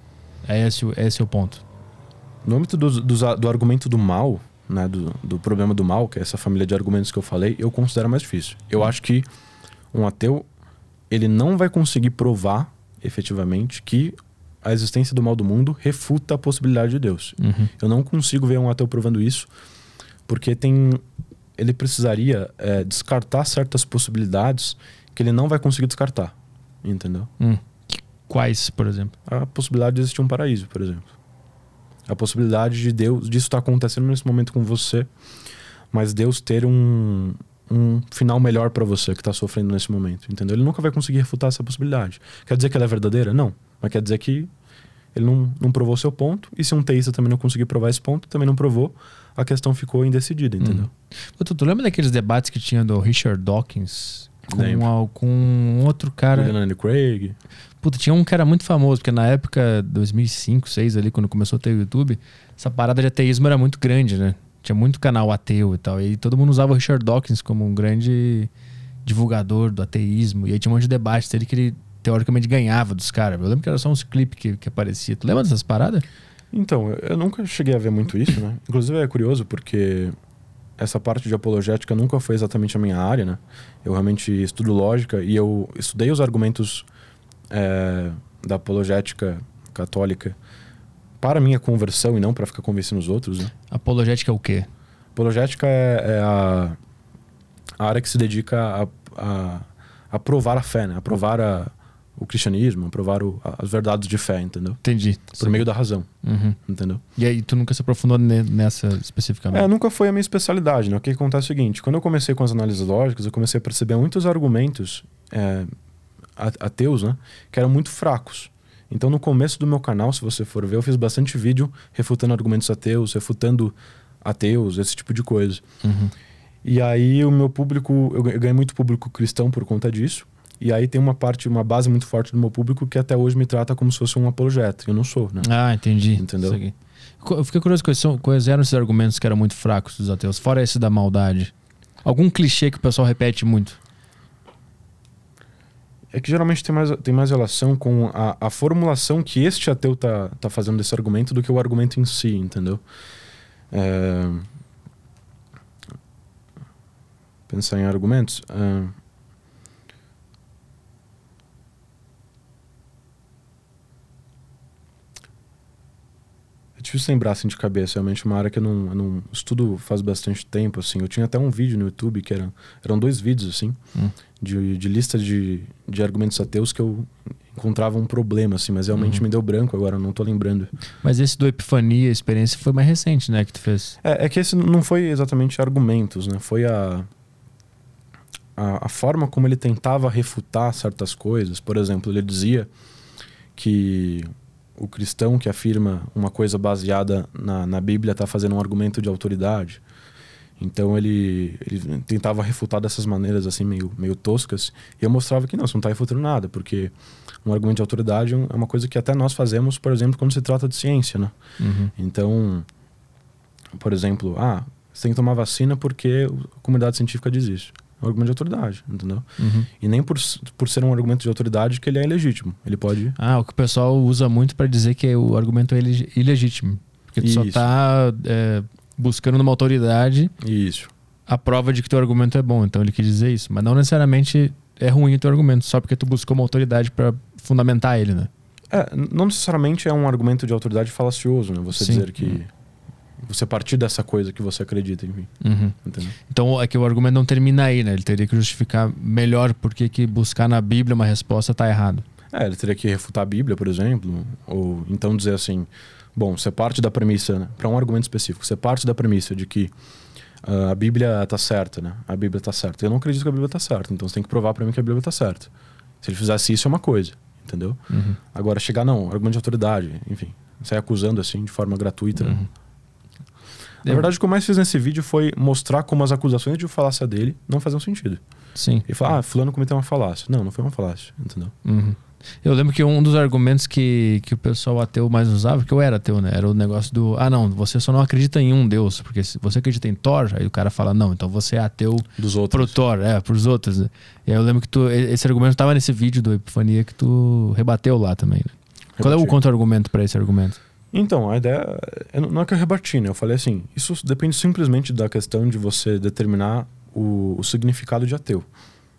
É esse, o- esse é o ponto. no âmbito do, do, do argumento do mal, né, do, do problema do mal, que é essa família de argumentos que eu falei, eu considero mais difícil. Eu acho que um ateu ele não vai conseguir provar efetivamente que a existência do mal do mundo refuta a possibilidade de Deus. Uhum. Eu não consigo ver um ateu provando isso, porque tem ele precisaria é, descartar certas possibilidades que ele não vai conseguir descartar, entendeu? Hum. Quais, por exemplo? A possibilidade de existir um paraíso, por exemplo. A possibilidade de Deus disso estar acontecendo nesse momento com você, mas Deus ter um, um final melhor para você que está sofrendo nesse momento, entendeu? Ele nunca vai conseguir refutar essa possibilidade. Quer dizer que ela é verdadeira? Não. Mas quer dizer que ele não, não provou seu ponto, e se um teísta também não conseguir provar esse ponto, também não provou, a questão ficou indecidida, entendeu? Pô, Tu, tu lembra daqueles debates que tinha do Richard Dawkins com, Lembro. a- com outro cara? William Lane Craig. Puta, tinha um que era muito famoso, porque na época, 2005, 2006 ali, quando começou a ter o YouTube, essa parada de ateísmo era muito grande, né? Tinha muito canal ateu e tal. E todo mundo usava o Richard Dawkins como um grande divulgador do ateísmo. E aí tinha um monte de debate dele que ele teoricamente ganhava dos caras. Eu lembro que era só uns clipes que, que aparecia. Tu lembra dessas paradas? Então, eu nunca cheguei a ver muito isso, né? Inclusive é curioso porque essa parte de apologética nunca foi exatamente a minha área, né? Eu realmente estudo lógica e eu estudei os argumentos é, da apologética católica para a minha conversão e não para ficar convencendo os outros, né? Apologética é o quê? Apologética é, é a, a área que se dedica a, a, a provar a fé, né? A provar a, o cristianismo, a provar o- as verdades de fé, entendeu? Entendi. Por meio da razão, Uhum. entendeu? E aí tu nunca se aprofundou ne- nessa especificamente? É, nunca foi a minha especialidade, né? O que acontece é o seguinte, quando eu comecei com as análises lógicas, eu comecei a perceber muitos argumentos é, ateus, né? Que eram muito fracos. Então, no começo do meu canal, se você for ver, eu fiz bastante vídeo refutando argumentos ateus, refutando ateus, esse tipo de coisa. Uhum. E aí o meu público, eu ga- eu ganhei muito público cristão por conta disso. E aí tem uma parte, uma base muito forte do meu público que até hoje me trata como se fosse um apologeta. Eu não sou, né? Ah, entendi. Entendeu? Eu fiquei curioso quais, são, quais eram esses argumentos que eram muito fracos dos ateus, fora esse da maldade. Algum clichê que o pessoal repete muito. É que geralmente tem mais, tem mais relação com a, a formulação que este ateu tá, tá fazendo desse argumento do que o argumento em si, entendeu? É... Pensar em argumentos. é, difícil lembrar assim de cabeça, realmente uma área que eu não, eu não estudo faz bastante tempo, assim. Eu tinha até um vídeo no YouTube que era, eram dois vídeos, assim, Hum. de, de lista de, de argumentos ateus que eu encontrava um problema, assim, mas realmente Uhum. me deu branco agora, não tô lembrando. Mas esse do Epifania, a experiência, foi mais recente, né? Que tu fez. É, é que esse não foi exatamente argumentos, né? Foi a, a, a forma como ele tentava refutar certas coisas. Por exemplo, ele dizia que o cristão que afirma uma coisa baseada na, na Bíblia está fazendo um argumento de autoridade. Então ele, ele tentava refutar dessas maneiras assim meio, meio toscas e eu mostrava que não, você não está refutando nada, porque um argumento de autoridade é uma coisa que até nós fazemos, por exemplo, quando se trata de ciência, né? Uhum. Então, por exemplo, ah, você tem que tomar vacina porque a comunidade científica diz isso. Um argumento de autoridade, entendeu? Uhum. E nem por, por ser um argumento de autoridade que ele é ilegítimo. Ele pode. Ah, o que o pessoal usa muito pra dizer que o argumento é ilegítimo. Porque tu só Isso. tá é, buscando numa autoridade Isso. a prova de que teu argumento é bom. Então ele quis dizer isso. Mas não necessariamente é ruim o teu argumento, só porque tu buscou uma autoridade pra fundamentar ele, né? É, não necessariamente é um argumento de autoridade falacioso, né? Você Sim. dizer que, Você partir dessa coisa que você acredita, enfim. Uhum. Então é que o argumento não termina aí, né? Ele teria que justificar melhor por que que buscar na Bíblia uma resposta tá errado. É, ele teria que refutar a Bíblia, por exemplo, ou então dizer assim: bom, você parte da premissa, né, para um argumento específico, você parte da premissa de que uh, a Bíblia está certa, né? A Bíblia está certa. Eu não acredito que a Bíblia está certa, então você tem que provar para mim que a Bíblia está certa. Se ele fizesse isso, é uma coisa, entendeu? Uhum. Agora, chegar, não, argumento de autoridade, enfim, sair acusando assim de forma gratuita. Uhum. Na verdade, o que eu mais fiz nesse vídeo foi mostrar como as acusações de falácia dele não faziam sentido. Sim. E falar, ah, fulano cometeu uma falácia. Não, não foi uma falácia, entendeu? Uhum. Eu lembro que um dos argumentos que, que o pessoal ateu mais usava, que eu era ateu, né? Era o negócio do, ah, não, você só não acredita em um Deus, porque se você acredita em Thor, aí o cara fala, não, então você é ateu Dos pro outros. Thor, é, pros outros. né? E aí eu lembro que tu, esse argumento estava nesse vídeo do Epifania que tu rebateu lá também, né? Qual é o contra-argumento para esse argumento? Então, a ideia é- não é que eu rebati, né? Eu falei assim, isso depende simplesmente da questão de você determinar o, o significado de ateu.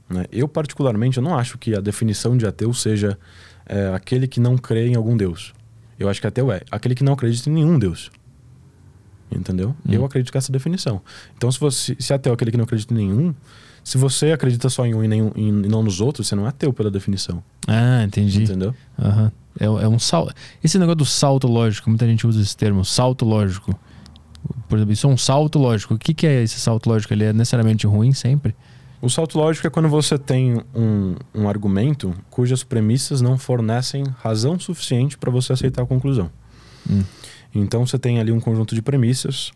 Né? Eu, particularmente, eu não acho que a definição de ateu seja é, aquele que não crê em algum Deus. Eu acho que ateu é aquele que não acredita em nenhum Deus. Entendeu? Hum. Eu acredito que é essa definição. Então, se, você, se ateu é aquele que não acredita em nenhum, se você acredita só em um e, nenhum, e não nos outros, você não é ateu pela definição. Ah, entendi. Entendeu? Aham. É, é um salto. Esse negócio do salto lógico, muita gente usa esse termo, salto lógico. Por exemplo, isso é um salto lógico. O que, que é esse salto lógico? Ele é necessariamente ruim sempre? O salto lógico é quando você tem um, um argumento cujas premissas não fornecem razão suficiente para você aceitar a conclusão. Hum. Então você tem ali um conjunto de premissas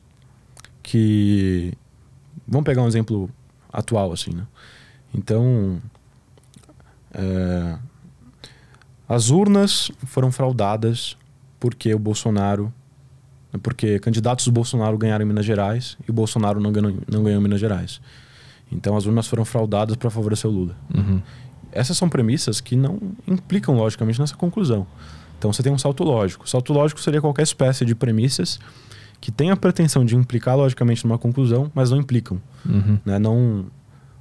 que. Vamos pegar um exemplo atual, assim, né? Então. é, As urnas foram fraudadas porque o Bolsonaro. Porque candidatos do Bolsonaro ganharam em Minas Gerais e o Bolsonaro não ganhou, não ganhou em Minas Gerais. Então as urnas foram fraudadas para favorecer o Lula. Uhum. Essas são premissas que não implicam logicamente nessa conclusão. Então você tem um salto lógico. Salto lógico seria qualquer espécie de premissas que tem a pretensão de implicar logicamente numa conclusão, mas não implicam. Uhum. Né? Não,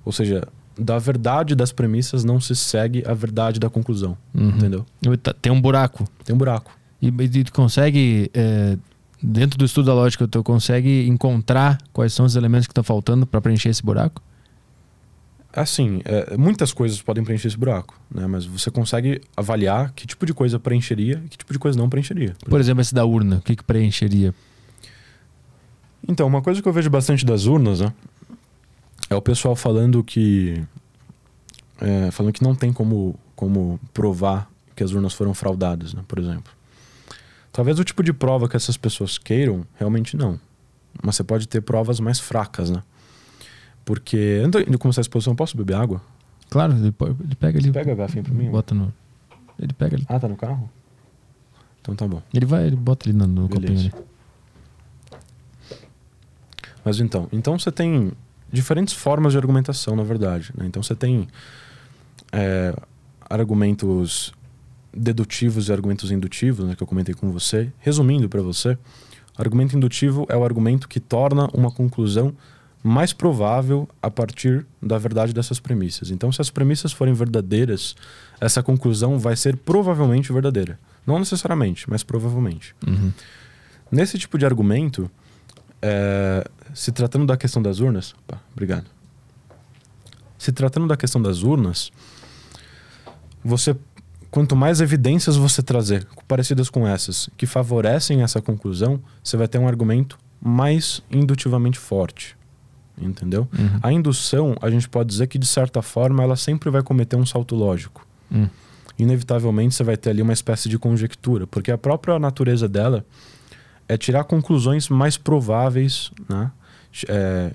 ou seja, da verdade das premissas não se segue a verdade da conclusão. Uhum. Entendeu? Tá- Tem um buraco. Tem um buraco. E, e tu consegue, é, dentro do estudo da lógica, tu consegue encontrar quais são os elementos que estão faltando para preencher esse buraco? Assim, é, muitas coisas podem preencher esse buraco, né? mas você consegue avaliar que tipo de coisa preencheria e que tipo de coisa não preencheria. Por exemplo, esse da urna, o que, que preencheria? Então, uma coisa que eu vejo bastante das urnas, né? É o pessoal falando que. é, falando que não tem como, como provar que as urnas foram fraudadas, né? Por exemplo. Talvez o tipo de prova que essas pessoas queiram, realmente não. Mas você pode ter provas mais fracas, né? Porque. Antes de começar a exposição, posso beber água? Claro, ele, ele pega ali. Pega a garrafinha pra mim. Bota no. Ele pega ali. Ah, tá no carro? Então tá bom. Ele vai, ele bota ali no, no Beleza. copinho ali. Mas então, então você tem diferentes formas de argumentação, na verdade. né? Então você tem é, argumentos dedutivos e argumentos indutivos, né, que eu comentei com você. Resumindo para você, argumento indutivo é o argumento que torna uma conclusão mais provável a partir da verdade dessas premissas. Então, se as premissas forem verdadeiras, essa conclusão vai ser provavelmente verdadeira. Não necessariamente, mas provavelmente. Uhum. Nesse tipo de argumento, é, se tratando da questão das urnas. Opa, obrigado. Se tratando da questão das urnas, você. Quanto mais evidências você trazer parecidas com essas que favorecem essa conclusão, você vai ter um argumento mais indutivamente forte. Entendeu? Uhum. A indução, a gente pode dizer que de certa forma ela sempre vai cometer um salto lógico Hum. inevitavelmente você vai ter ali uma espécie de conjectura, porque a própria natureza dela é tirar conclusões mais prováveis, né? É,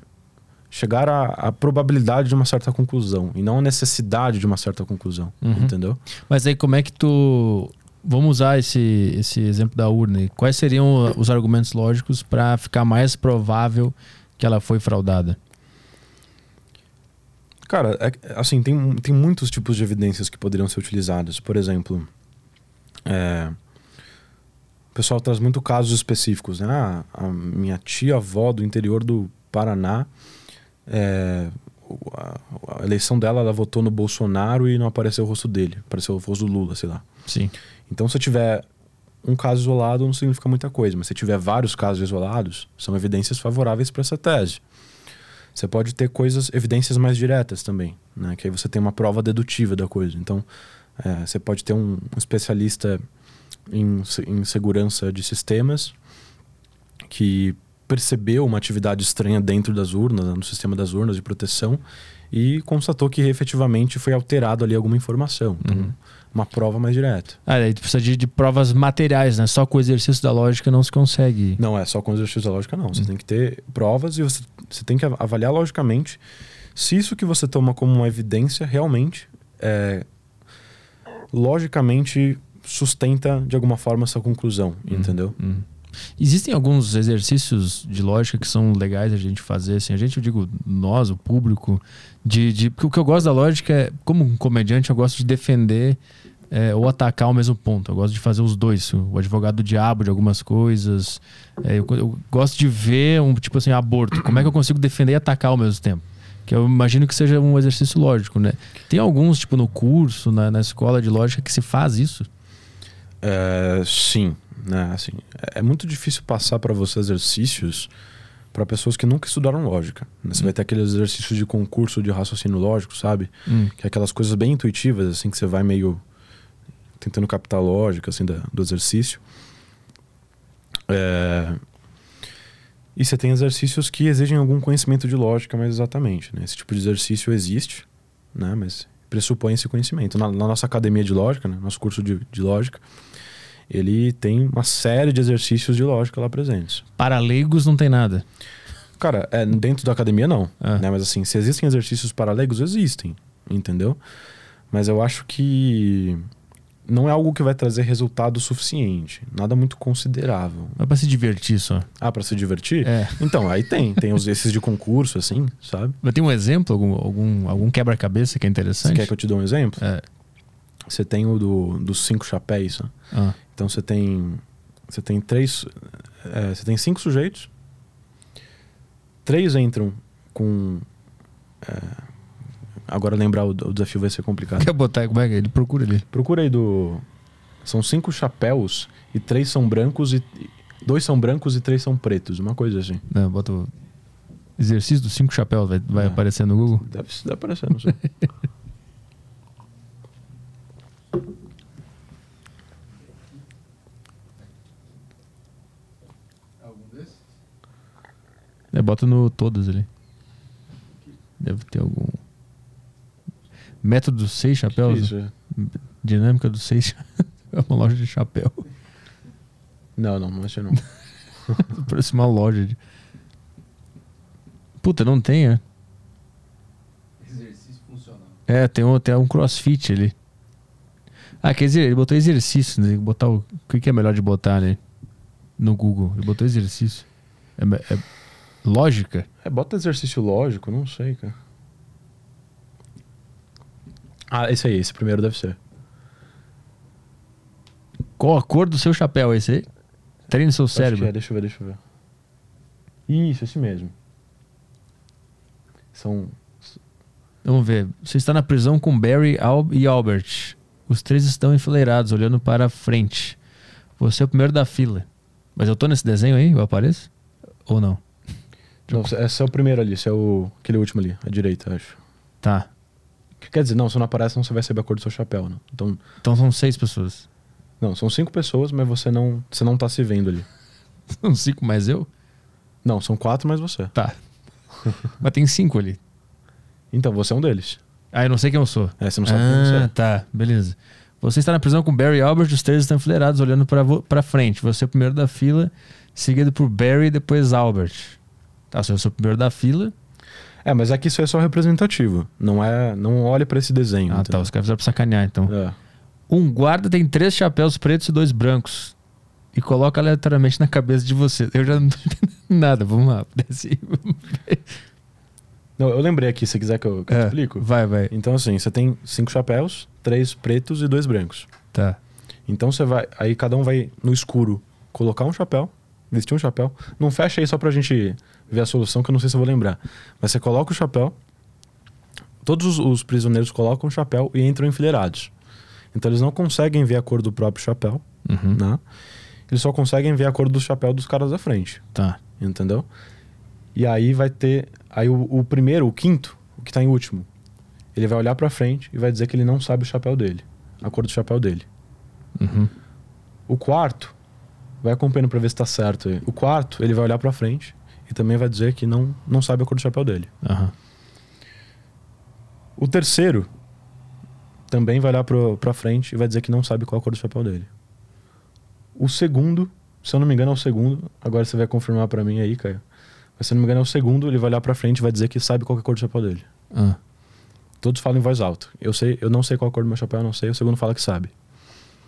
chegar à, probabilidade de uma certa conclusão e não a necessidade de uma certa conclusão, Uhum. entendeu? Mas aí como é que tu. Vamos usar esse, esse exemplo da urna. Quais seriam os argumentos lógicos para ficar mais provável que ela foi fraudada? Cara, é- assim, tem, tem muitos tipos de evidências que poderiam ser utilizadas. Por exemplo, é, o pessoal traz muito casos específicos. Né? Ah, a minha tia-avó do interior do Paraná, é, a, a eleição dela, ela votou no Bolsonaro e não apareceu o rosto dele. Apareceu o rosto do Lula, sei lá. Sim. Então, se tiver um caso isolado não significa muita coisa, mas se tiver vários casos isolados, são evidências favoráveis para essa tese. Você pode ter coisas, evidências mais diretas também, né? Que aí você tem uma prova dedutiva da coisa. Então, é, você pode ter um, um especialista em, em segurança de sistemas que percebeu uma atividade estranha dentro das urnas, né, no sistema das urnas de proteção, e constatou que efetivamente foi alterado ali alguma informação. Então, uhum. uma prova mais direta. Ah, aí tu precisa de, de, provas materiais, né? Só com o exercício da lógica não se consegue. Não, é só com o exercício da lógica, não. Você uhum. tem que ter provas e você, você tem que avaliar logicamente se isso que você toma como uma evidência realmente é, logicamente sustenta de alguma forma essa conclusão, uhum. entendeu? Uhum. Existem alguns exercícios de lógica que são legais a gente fazer, assim, a gente, eu digo, nós, o público, de, de porque o que eu gosto da lógica é, como um comediante, eu gosto de defender é, ou atacar ao mesmo ponto. Eu gosto de fazer os dois, o advogado do diabo de algumas coisas. É, eu, eu, gosto de ver um tipo assim, aborto. Como é que eu consigo defender e atacar ao mesmo tempo? Que eu imagino que seja um exercício lógico, né? Tem alguns, tipo, no curso, na, na escola de lógica, que se faz isso? É, sim, né? Assim, é muito difícil passar para você exercícios para pessoas que nunca estudaram lógica. Né? Você hum. vai ter aqueles exercícios de concurso de raciocínio lógico, sabe? Hum. Que é aquelas coisas bem intuitivas, assim, que você vai meio tentando captar lógica, assim, da, do exercício. É... E você tem exercícios que exigem algum conhecimento de lógica mais exatamente, né? Esse tipo de exercício existe, né? Mas pressupõe esse conhecimento. Na, na nossa academia de lógica, né? nosso curso de, de lógica, ele tem uma série de exercícios de lógica lá presentes. Para leigos não tem nada. Cara, é, dentro da academia não. Ah. Né? Mas assim, se existem exercícios para leigos, existem. Entendeu? Mas eu acho que não é algo que vai trazer resultado suficiente. Nada muito considerável. É pra se divertir só. Ah, pra se divertir? É. Então, aí tem. Tem os, esses de concurso, assim, sabe? Mas tem um exemplo, algum, algum, algum quebra-cabeça que é interessante? Você quer que eu te dê um exemplo? É. Você tem o do, dos cinco chapéus. Né? Ah. Então você tem. Você tem três. É, você tem cinco sujeitos. Três entram com. É, agora lembrar o, o, desafio vai ser complicado. Quer botar como é que é? ele procura ali? Procura aí do. São cinco chapéus e três são brancos e. Dois são brancos e três são pretos, uma coisa assim. Não, bota o exercício dos cinco chapéus, vai, vai é. aparecer no Google? Deve, deve aparecer, não sei. É, bota no todos ali. Deve ter algum. Método dos seis chapéus? Que isso, é? Dinâmica dos seis. é uma loja de chapéu. Não, não, não achei não. Parece uma loja de. Puta, não tem, é? Exercício funcional. É, tem um, tem um crossfit ali. Ah, quer dizer, ele botou exercício, né? Botar o, o que é melhor de botar, né? No Google. Ele botou exercício. É, é lógica? É, bota exercício lógico, não sei, cara. Ah, esse aí, esse primeiro deve ser. Qual a cor do seu chapéu, esse aí? Treine seu cérebro. É, deixa eu ver, deixa eu ver. Isso, esse mesmo. São. Vamos ver. Você está na prisão com Barry Al e Albert. Os três estão enfileirados, olhando para frente. Você é o primeiro da fila. Mas eu tô nesse desenho aí? Eu apareço? Ou não? Não, esse é o primeiro ali, esse é o, aquele último ali, à direita, acho. Tá. Quer dizer, não, se não aparece, não você vai saber a cor do seu chapéu, né? Então, então são seis pessoas. Não, são cinco pessoas, mas você não, você não tá se vendo ali. São cinco mais eu? Não, são quatro mais você. Tá. mas tem cinco ali. Então, você é um deles. Ah, eu não sei quem eu sou. É, você não sabe ah, quem você é. tá. Beleza. Você está na prisão com Barry Albert, os três estão enfileirados, olhando para frente. Você é o primeiro da fila, seguido por Barry e depois Albert. Tá, se eu sou o primeiro da fila. É, mas aqui isso é só representativo. Não é. Não olhe para esse desenho. Ah, tá, entendeu? tá. Os caras fizeram pra sacanear, então. É. Um guarda tem três chapéus pretos e dois brancos. E coloca aleatoriamente na cabeça de você. Eu já não tô entendendo nada. Vamos lá. Desce. Não, eu lembrei aqui, se quiser que eu, que é, eu explico. Vai, vai. Então, assim, você tem cinco chapéus, três pretos e dois brancos. Tá. Então você vai. Aí cada um vai no escuro colocar um chapéu, vestir um chapéu. Não fecha aí só pra gente ver a solução, que eu não sei se eu vou lembrar. Mas você coloca o chapéu, todos os, os prisioneiros colocam o chapéu e entram enfileirados. Então eles não conseguem ver a cor do próprio chapéu, Uhum. né? Eles só conseguem ver a cor do chapéu dos caras da frente, Tá. entendeu? E aí vai ter. Aí o, o primeiro, o quinto, o que tá em último, ele vai olhar pra frente e vai dizer que ele não sabe o chapéu dele, a cor do chapéu dele. Uhum. O quarto vai acompanhando pra ver se tá certo. O quarto, ele vai olhar pra frente e também vai dizer que não, não sabe a cor do chapéu dele. Aham. O terceiro também vai olhar pro, pra frente e vai dizer que não sabe qual a cor do chapéu dele. O segundo, se eu não me engano, é o segundo. Agora você vai confirmar pra mim aí, Caio. Mas se eu não me engano, é o segundo. Ele vai olhar pra frente e vai dizer que sabe qual é a cor do chapéu dele. Ah. Todos falam em voz alta. Eu sei, eu não sei qual a cor do meu chapéu, eu não sei. O segundo fala que sabe.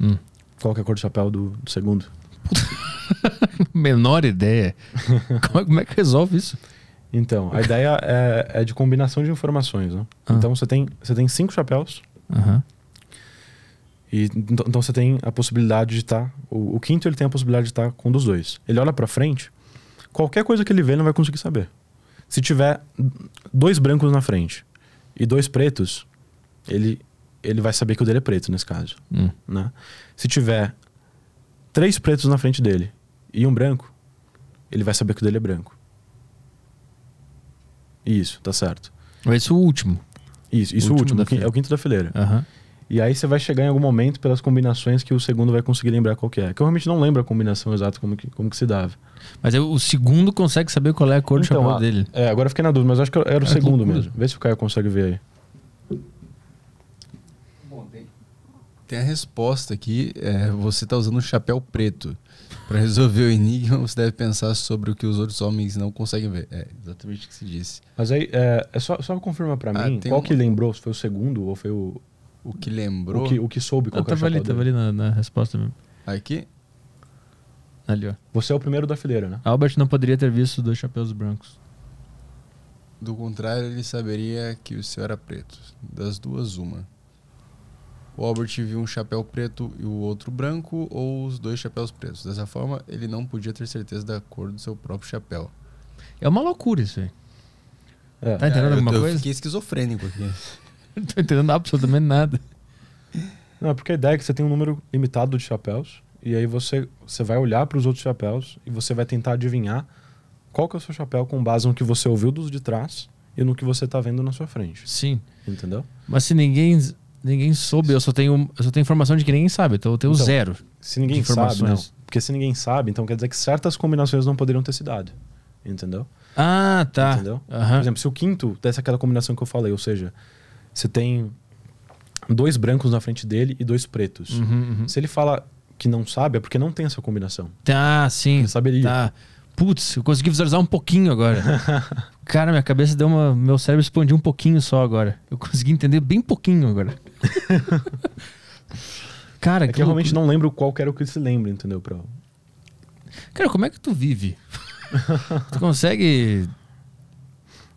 Hum. Qual que é a cor do chapéu do, do segundo? Menor ideia. como, é, como é que resolve isso? Então, a ideia é, é de combinação de informações, né? Ah. Então você tem, você tem cinco chapéus Aham. e então, então você tem a possibilidade de estar. o, o quinto ele tem a possibilidade de estar com um dos dois. Ele olha pra frente, qualquer coisa que ele vê ele não vai conseguir saber. Se tiver dois brancos na frente e dois pretos, ele ele vai saber que o dele é preto nesse caso, Hum. né? Se tiver três pretos na frente dele e um branco, ele vai saber que o dele é branco. Isso, tá certo. Esse é o último. Isso, isso O o último último, o quin- fileira. é o quinto da fileira. Aham. E aí você vai chegar em algum momento pelas combinações que o segundo vai conseguir lembrar qual que é. Que eu realmente não lembro a combinação exata como que, como que se dava. Mas aí o segundo consegue saber qual é a cor do chapéu dele. É, agora eu fiquei na dúvida, mas acho que era o Ah, segundo loucura. mesmo. Vê se o Caio consegue ver aí. Bom, tem, tem a resposta aqui. É, você está usando um chapéu preto. Para resolver o enigma, você deve pensar sobre o que os outros homens não conseguem ver. É exatamente o que se disse. Mas aí, é, é só, só confirma pra Ah, mim tem qual uma- que lembrou, se foi o segundo ou foi o, O que lembrou. o, que, o que soube qual Eu que o tava ali, chapéu tava ali na, na resposta mesmo. Aqui. Ali, ó. Você é o primeiro da fileira, né? Albert não poderia ter visto os dois chapéus brancos. Do contrário, ele saberia que o seu era preto. Das duas, uma. O Albert viu um chapéu preto e o outro branco, ou os dois chapéus pretos. Dessa forma, ele não podia ter certeza da cor do seu próprio chapéu. É uma loucura isso aí. É. Tá entendendo eu, alguma eu coisa? fiquei esquizofrênico aqui. Não tô entendendo absolutamente nada. Não, é porque a ideia é que você tem um número limitado de chapéus e aí você, você vai olhar para os outros chapéus e você vai tentar adivinhar qual que é o seu chapéu com base no que você ouviu dos de trás e no que você tá vendo na sua frente. Sim. Entendeu? Mas se ninguém, ninguém soube, eu só tenho, eu só tenho informação de que ninguém sabe. Então eu tenho Então, zero. Se ninguém informações. sabe, não. Porque se ninguém sabe, então quer dizer que certas combinações não poderiam ter se dado. Entendeu? Ah, tá. Entendeu? Aham. Por exemplo, se o quinto desse aquela combinação que eu falei, ou seja, você tem dois brancos na frente dele e dois pretos. Uhum, uhum. Se ele fala que não sabe, é porque não tem essa combinação. Tá, sim. Ele saberia. Tá. Putz, eu consegui visualizar um pouquinho agora. Cara, minha cabeça deu uma. Meu cérebro expandiu um pouquinho só agora. Eu consegui entender bem pouquinho agora. Cara, É que que eu realmente não lembro qual era o que se lembra, entendeu? Pra... Cara, como é que tu vive? tu consegue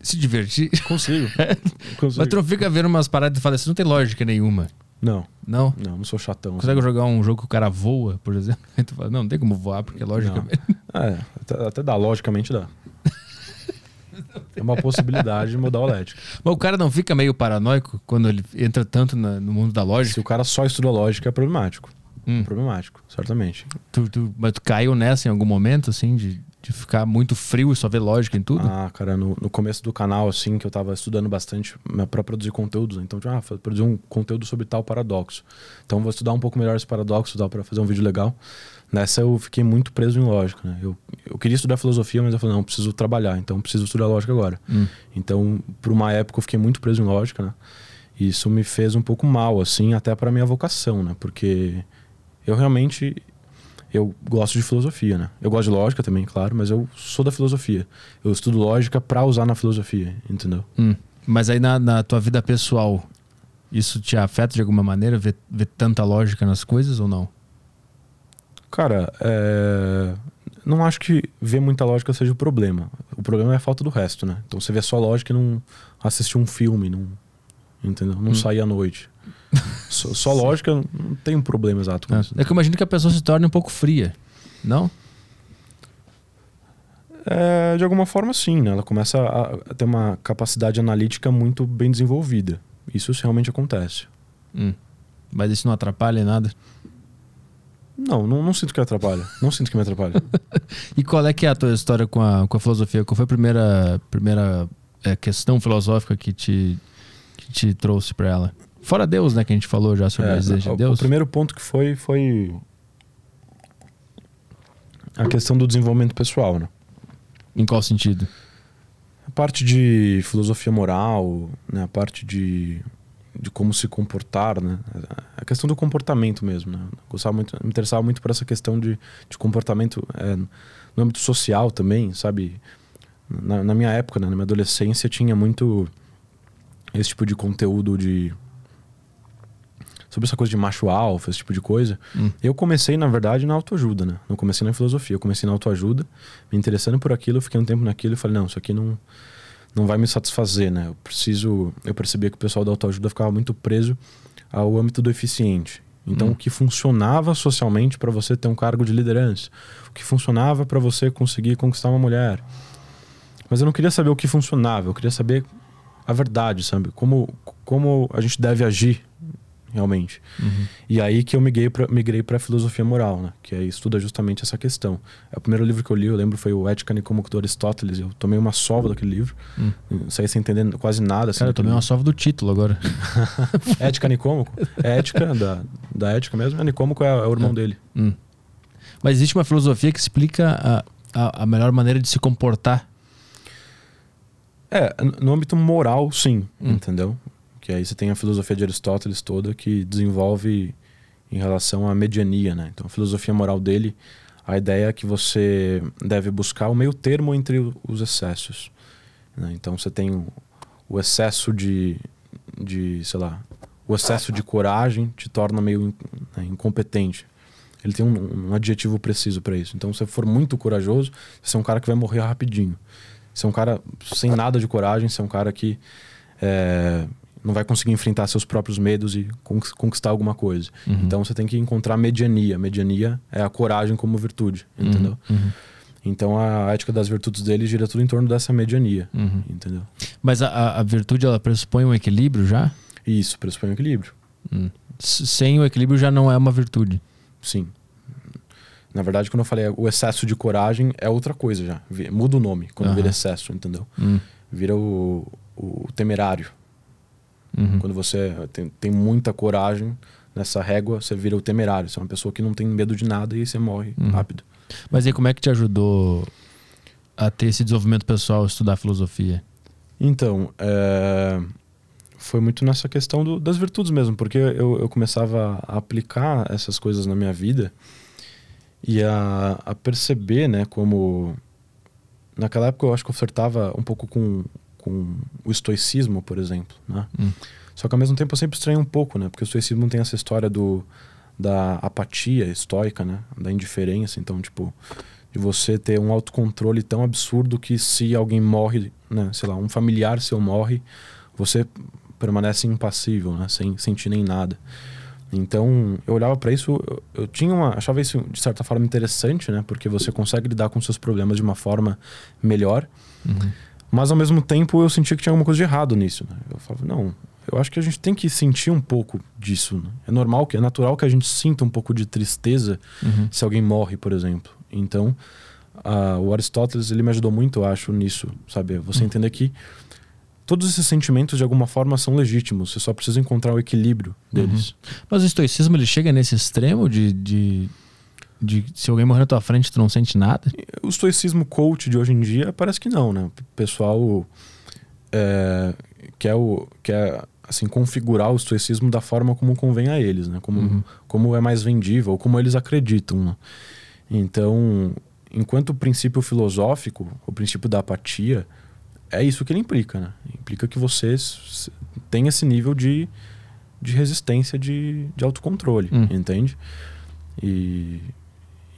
se divertir? Consigo. Consigo. Mas tu não fica vendo umas paradas e fala assim, não tem lógica nenhuma. Não, Não? não, não sou chatão. Consegue assim. jogar um jogo que o cara voa, por exemplo? Aí tu fala, não, não tem como voar, porque é lógica. Não. É, até, até dá, logicamente dá. É uma possibilidade de mudar o LED. Mas o cara não fica meio paranoico quando ele entra tanto na- no mundo da Se lógica? o cara só estuda lógica, é problemático. Hum. Problemático, certamente. Tu, tu- mas tu caiu nessa em algum momento, assim, de, de ficar muito frio e só ver lógica em tudo? Ah, cara, no, no começo do canal, assim, que eu tava estudando bastante pra produzir conteúdos. né? Então, tipo, ah, produzir um conteúdo sobre tal paradoxo. Então, vou estudar um pouco melhor esse paradoxo, dá pra fazer um vídeo legal. Nessa eu fiquei muito preso em lógica, né? Eu, eu queria estudar filosofia, mas eu falei, não, preciso trabalhar, então preciso estudar lógica agora. Hum. Então, por uma época eu fiquei muito preso em lógica, né? E isso me fez um pouco mal, assim, até pra minha vocação, né? Porque eu realmente eu gosto de filosofia, né? Eu gosto de lógica também, claro, mas eu sou da filosofia. Eu estudo lógica pra usar na filosofia, entendeu? Hum. Mas aí na, na tua vida pessoal, isso te afeta de alguma maneira, ver, ver tanta lógica nas coisas ou não? Cara, é... não acho que ver muita lógica seja o problema. O problema é a falta do resto, né? Então você vê só lógica e não assistir um filme, não, entendeu? Não Hum. sair à noite. só, só lógica não tem um problema exato com É. isso. É que eu imagino que a pessoa se torne um pouco fria, não? É, de alguma forma, sim, né? Ela começa a, a ter uma capacidade analítica muito bem desenvolvida. Isso realmente acontece. Hum. Mas isso não atrapalha em nada? Não, não, não sinto que atrapalha. Não sinto que me atrapalha. e qual é que é a tua história com a, com a filosofia? Qual foi a primeira, primeira é, questão filosófica que te, que te trouxe para ela? Fora Deus, né? Que a gente falou já sobre É, o, de Deus. o primeiro ponto que foi foi a questão do desenvolvimento pessoal, né? Em qual sentido? A parte de filosofia moral, né? A parte de, de como se comportar, né? A questão do comportamento mesmo, né? Gostava muito, me interessava muito por essa questão de, de comportamento é, no âmbito social também, sabe? Na, na minha época, né? na minha adolescência, tinha muito esse tipo de conteúdo de sobre essa coisa de macho alfa, esse tipo de coisa. Hum. Eu comecei, na verdade, na autoajuda, né? Não comecei na filosofia, eu comecei na autoajuda, me interessando por aquilo, fiquei um tempo naquilo e falei, não, isso aqui não não vai me satisfazer, né? Eu preciso, eu percebia que o pessoal da autoajuda ficava muito preso ao âmbito do eficiente. Então, Hum. o que funcionava socialmente para você ter um cargo de liderança, o que funcionava para você conseguir conquistar uma mulher. Mas eu não queria saber o que funcionava, eu queria saber a verdade, sabe? Como, como a gente deve agir realmente. Uhum. E aí que eu migrei pra, migrei para filosofia moral, né? Que aí estuda justamente essa questão. É o primeiro livro que eu li, eu lembro, foi o Ética Nicômaco do Aristóteles. Eu tomei uma sova daquele livro, Hum. saí sem entender quase nada. Assim, Cara, eu tomei uma sova do título agora. Ética Nicômaco? É ética da, da ética mesmo. A Nicômaco é, é o irmão dele. Hum. Mas existe uma filosofia que explica a, a, a melhor maneira de se comportar. É, no âmbito moral, sim, Hum. entendeu? Que aí você tem a filosofia de Aristóteles toda que desenvolve em relação à mediania, né? Então, a filosofia moral dele, a ideia é que você deve buscar o meio termo entre os excessos. né? Então, você tem o, excesso de, de, sei lá, o excesso de coragem te torna meio né, incompetente. Ele tem um, um adjetivo preciso para isso. Então, se você for muito corajoso, você é um cara que vai morrer rapidinho. Você é um cara sem nada de coragem, você é um cara que é, não vai conseguir enfrentar seus próprios medos e conquis- conquistar alguma coisa. Uhum. Então você tem que encontrar mediania. Mediania é a coragem como virtude, entendeu? Uhum. Então a ética das virtudes dele gira tudo em torno dessa mediania, Uhum. entendeu? Mas a- a, virtude, ela pressupõe um equilíbrio já? Isso pressupõe um equilíbrio, Hum. Sem o equilíbrio já não é uma virtude. sim. Na verdade, quando eu falei o excesso de coragem é outra coisa já. Muda o nome quando Aham. vira excesso, entendeu? Hum. Vira o, o temerário. Uhum. Quando você tem, tem muita coragem nessa régua, você vira o temerário. Você é uma pessoa que não tem medo de nada e você morre Uhum. rápido. Mas aí como é que te ajudou a ter esse desenvolvimento pessoal, estudar filosofia? Então, é, foi muito nessa questão do- das virtudes mesmo, porque eu, eu começava a aplicar essas coisas na minha vida e a, a perceber, né, como. Naquela época eu acho que eu flertava um pouco com, com o estoicismo, por exemplo, né? Hum. Só que ao mesmo tempo eu sempre estranho um pouco, né? Porque o estoicismo tem essa história do, da apatia estoica, né? Da indiferença. Então, tipo, de você ter um autocontrole tão absurdo que se alguém morre, né? Sei lá, um familiar seu morre, você permanece impassível, né? Sem sentir nem nada. Então, eu olhava para isso, eu, eu tinha uma, achava isso de certa forma interessante, né? Porque você consegue lidar com seus problemas de uma forma melhor. Uhum. Mas ao mesmo tempo eu sentia que tinha alguma coisa de errado nisso. Né? Eu falava, não, eu acho que a gente tem que sentir um pouco disso. né? É normal, que é natural que a gente sinta um pouco de tristeza Uhum. se alguém morre, por exemplo. Então, o Aristóteles ele me ajudou muito, eu acho, nisso, sabe? Você entender que todos esses sentimentos de alguma forma são legítimos. Você só precisa encontrar o equilíbrio deles. Mas o estoicismo ele chega nesse extremo de, de, de se alguém morrer na tua frente tu não sente nada? O estoicismo coach de hoje em dia parece que não, né? O pessoal é, quer, o, quer assim, configurar o estoicismo da forma como convém a eles, né? Como, Uhum. como é mais vendível, ou como eles acreditam. Né? Então, enquanto o princípio filosófico, o princípio da apatia, é isso que ele implica, né? Implica que você tem esse nível de, de resistência, de, de autocontrole, Hum. entende? E,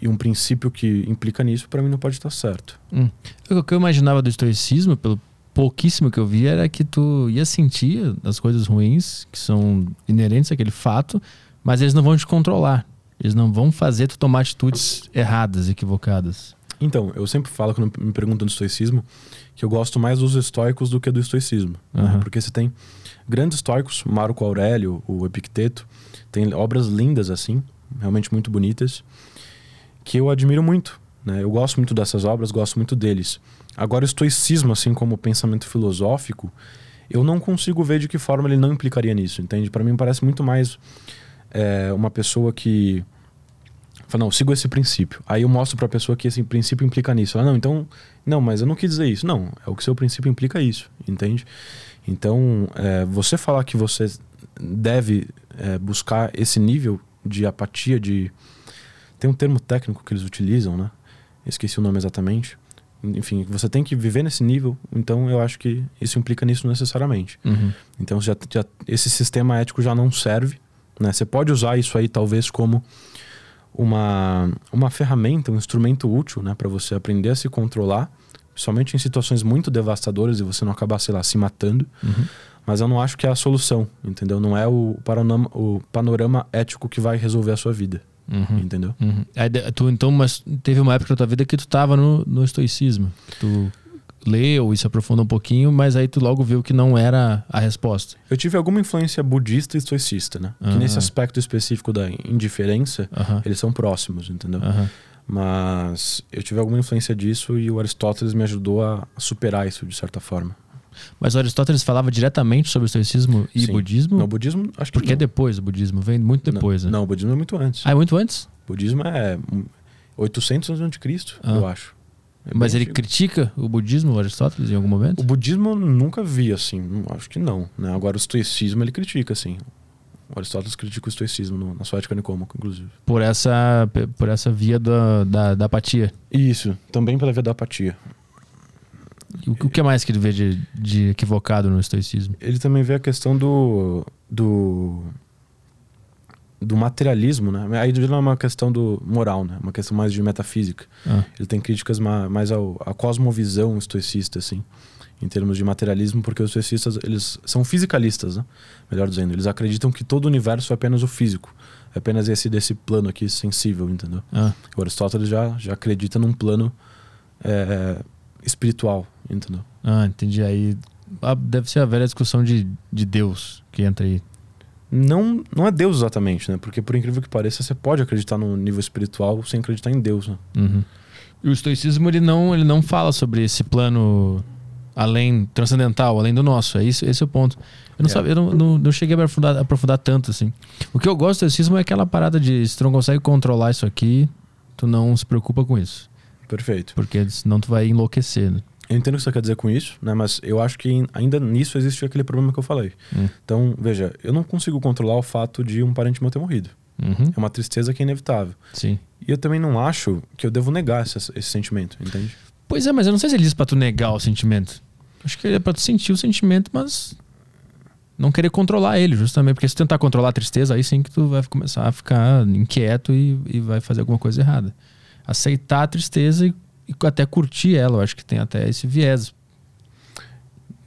e um princípio que implica nisso, para mim, não pode estar certo. Hum. O que eu imaginava do estoicismo, pelo pouquíssimo que eu vi, era que tu ia sentir as coisas ruins que são inerentes àquele fato, mas eles não vão te controlar. Eles não vão fazer tu tomar atitudes erradas, equivocadas. Então, eu sempre falo, quando me perguntam do estoicismo, que eu gosto mais dos estoicos do que do estoicismo. né? Aham. Porque você tem grandes estoicos, Marco Aurélio, o Epicteto, tem obras lindas assim, realmente muito bonitas, que eu admiro muito. Né? Eu gosto muito dessas obras, gosto muito deles. Agora, o estoicismo, assim como o pensamento filosófico, eu não consigo ver de que forma ele não implicaria nisso, entende? Para mim parece muito mais é, uma pessoa que fala, não, sigo esse princípio. Aí eu mostro para a pessoa que esse princípio implica nisso. Ela, não, então, não, mas eu não quis dizer isso. Não, é o que seu princípio implica isso, entende? Então, é, você falar que você deve é, buscar esse nível de apatia, de tem um termo técnico que eles utilizam, né? Esqueci o nome exatamente enfim, você tem que viver nesse nível, então eu acho que isso implica nisso necessariamente. Uhum. Então já, já, esse sistema ético já não serve, né? Você pode usar isso aí talvez como uma, uma ferramenta, um instrumento útil, né, para você aprender a se controlar, somente em situações muito devastadoras e você não acabar, sei lá, se matando. Uhum. Mas eu não acho que é a solução, entendeu? Não é o panorama, o panorama ético que vai resolver a sua vida. Uhum. Entendeu? Uhum. Aí, tu, então, mas teve uma época da tua vida que tu tava no, no estoicismo. Tu leu e se aprofundou um pouquinho, mas aí tu logo viu que não era a resposta. Eu tive alguma influência budista e estoicista, né? Uhum. Que nesse aspecto específico da indiferença, Uhum. eles são próximos, entendeu? Uhum. Mas eu tive alguma influência disso e o Aristóteles me ajudou a superar isso de certa forma. Mas o Aristóteles falava diretamente sobre o estoicismo e Sim. budismo? No budismo, acho que Porque é não. depois o budismo, vem muito depois, não, né? não, o budismo é muito antes. Ah, é muito antes? O budismo é hum, 800 anos antes de Cristo, Ah. eu acho. É Mas ele antigo. critica o budismo, o Aristóteles, em algum momento? O budismo eu nunca vi assim, não- acho que não. Né? Agora o estoicismo ele critica, assim. O Aristóteles critica o estoicismo no- na sua ética nicômaco, inclusive. Por essa, por essa via da, da, da apatia. Isso, também pela via da apatia. O, o que mais que ele vê de, de equivocado no estoicismo? Ele também vê a questão do. do. do materialismo, né? Aí não é uma questão do moral, né? Uma questão mais de metafísica. Ah, Ele tem críticas ma- mais ao, à cosmovisão estoicista, assim, em termos de materialismo, porque os estoicistas, eles são fisicalistas, né? Melhor dizendo, eles acreditam que todo o universo é apenas o físico. É apenas esse desse plano aqui sensível, entendeu? ah, O Aristóteles já, já acredita num plano é, espiritual, entendeu? ah, entendi. Aí ah, deve ser a velha discussão de, de Deus que entra aí. Não, não é Deus exatamente, né? Porque por incrível que pareça, você pode acreditar no nível espiritual sem acreditar em Deus, né? Uhum. E o estoicismo ele não, ele não fala sobre esse plano além transcendental, além do nosso. É isso, esse é o ponto. Eu não, É. sabia, eu não, não, não cheguei a aprofundar, aprofundar tanto assim. O que eu gosto do estoicismo é aquela parada de se tu não consegue controlar isso aqui, tu não se preocupa com isso, Perfeito. porque senão tu vai enlouquecer. Né? Eu entendo o que você quer dizer com isso, né? Mas eu acho que ainda nisso existe aquele problema que eu falei. Hum. Então, veja, eu não consigo controlar o fato de um parente meu ter morrido. Uhum. É uma tristeza que é inevitável. Sim. E eu também não acho que eu devo negar esse, esse sentimento, entende? Pois é, mas eu não sei se ele diz pra tu negar o sentimento. Acho que é pra tu sentir o sentimento, mas não querer controlar ele, justamente. Porque se tu tentar controlar a tristeza, aí sim que tu vai começar a ficar inquieto e, e vai fazer alguma coisa errada. Aceitar a tristeza e, e até curtir ela, eu acho que tem até esse viés.